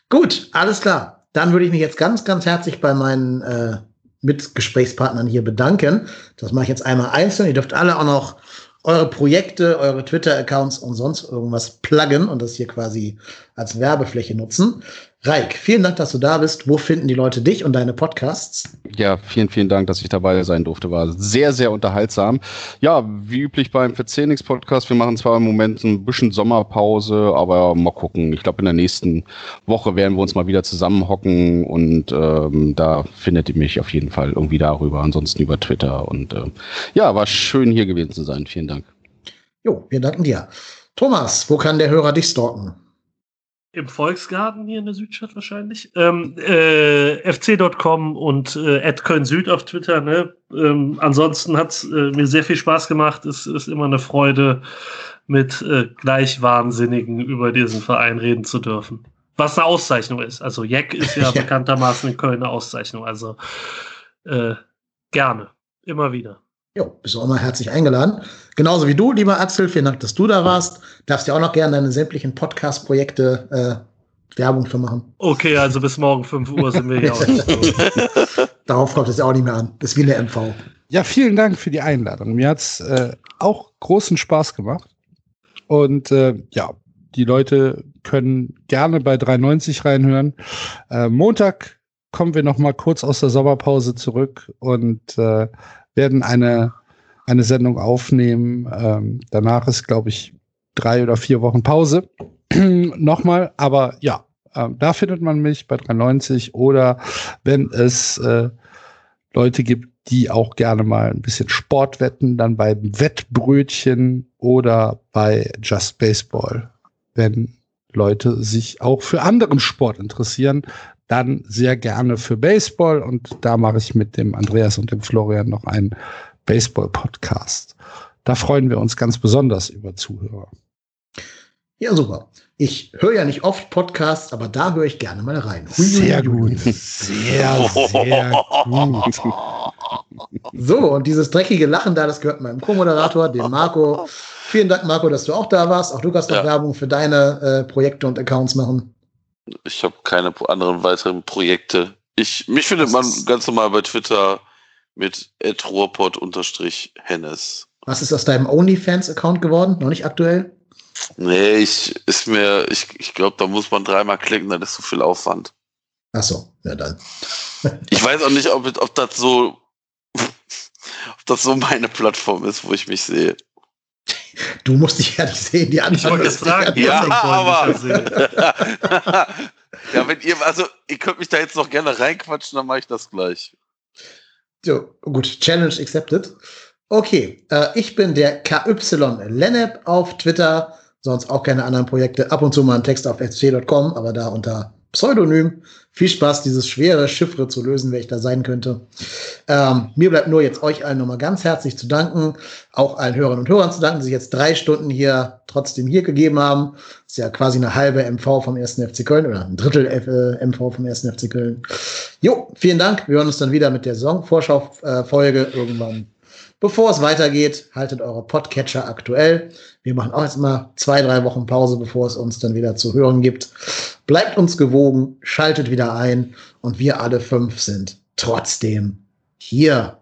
Gut, alles klar. Dann würde ich mich jetzt ganz, ganz herzlich bei meinen äh, Mitgesprächspartnern hier bedanken. Das mache ich jetzt einmal einzeln. Ihr dürft alle auch noch eure Projekte, eure Twitter-Accounts und sonst irgendwas pluggen und das hier quasi als Werbefläche nutzen. Reik, vielen Dank, dass du da bist. Wo finden die Leute dich und deine Podcasts? Ja, vielen, vielen Dank, dass ich dabei sein durfte. War sehr, sehr unterhaltsam. Ja, wie üblich beim Verzehnix Podcast. Wir machen zwar im Moment ein bisschen Sommerpause, aber mal gucken. Ich glaube, in der nächsten Woche werden wir uns mal wieder zusammenhocken und ähm, da findet ihr mich auf jeden Fall irgendwie darüber. Ansonsten über Twitter. Und äh, ja, war schön hier gewesen zu sein. Vielen Dank. Jo, wir danken dir. Thomas, wo kann der Hörer dich stalken? Im Volksgarten hier in der Südstadt wahrscheinlich. Ähm, äh, fc.com und äh, Köln Süd auf Twitter. Ne? Ähm, ansonsten hat es äh, mir sehr viel Spaß gemacht. Es ist immer eine Freude, mit äh, gleich Wahnsinnigen über diesen Verein reden zu dürfen. Was eine Auszeichnung ist. Also Jack ist ja, *laughs* ja. bekanntermaßen in Köln eine Auszeichnung. Also äh, gerne. Immer wieder. Jo, bist du auch mal herzlich eingeladen. Genauso wie du, lieber Axel. Vielen Dank, dass du da warst. Darfst ja auch noch gerne deine sämtlichen Podcast-Projekte äh, Werbung für machen. Okay, also bis morgen 5 Uhr sind wir hier auch *laughs* Darauf kommt es ja auch nicht mehr an. Das ist wie eine MV. Ja, vielen Dank für die Einladung. Mir hat es äh, auch großen Spaß gemacht. Und äh, ja, die Leute können gerne bei 390 reinhören. Äh, Montag kommen wir noch mal kurz aus der Sommerpause zurück und äh, werden eine eine Sendung aufnehmen. Ähm, danach ist, glaube ich, drei oder vier Wochen Pause. *clears throat* Nochmal, aber ja, äh, da findet man mich bei 390 oder wenn es äh, Leute gibt, die auch gerne mal ein bisschen Sport wetten, dann bei Wettbrötchen oder bei Just Baseball. Wenn Leute sich auch für anderen Sport interessieren, dann sehr gerne für Baseball und da mache ich mit dem Andreas und dem Florian noch einen Baseball-Podcast. Da freuen wir uns ganz besonders über Zuhörer. Ja, super. Ich höre ja nicht oft Podcasts, aber da höre ich gerne mal rein. Hui, sehr gut. Sehr, sehr gut. So, und dieses dreckige Lachen da, das gehört meinem Co-Moderator, dem Marco. Vielen Dank, Marco, dass du auch da warst. Auch du kannst noch ja. Werbung für deine äh, Projekte und Accounts machen. Ich habe keine anderen weiteren Projekte. Ich, mich findet man ganz normal bei Twitter mit hennes Was ist aus deinem OnlyFans-Account geworden? Noch nicht aktuell? Nee, ich ist mir, ich, ich glaube, da muss man dreimal klicken, dann ist zu viel Aufwand. Ach so, ja dann. *laughs* ich weiß auch nicht, ob, ob das so, *laughs* ob das so meine Plattform ist, wo ich mich sehe. Du musst dich ja nicht sehen, die anderen. Ich wollte jetzt fragen, ja, aber. *laughs* ja, wenn ihr, also, ihr könnt mich da jetzt noch gerne reinquatschen, dann mache ich das gleich. So, gut, Challenge accepted. Okay, äh, ich bin der KY Lennep auf Twitter, sonst auch keine anderen Projekte. Ab und zu mal einen Text auf fc.com, aber da unter Pseudonym. Viel Spaß, dieses schwere Chiffre zu lösen, wer ich da sein könnte. Ähm, mir bleibt nur jetzt euch allen nochmal ganz herzlich zu danken, auch allen Hörern und Hörern zu danken, die sich jetzt drei Stunden hier trotzdem hier gegeben haben. Ist ja quasi eine halbe MV vom 1. FC Köln oder ein Drittel F äh, MV vom 1. FC Köln. Jo, vielen Dank. Wir hören uns dann wieder mit der Saisonvorschau-Folge irgendwann Bevor es weitergeht, haltet eure Podcatcher aktuell. Wir machen auch jetzt mal zwei, drei Wochen Pause, bevor es uns dann wieder zu hören gibt. Bleibt uns gewogen, schaltet wieder ein und wir alle fünf sind trotzdem hier.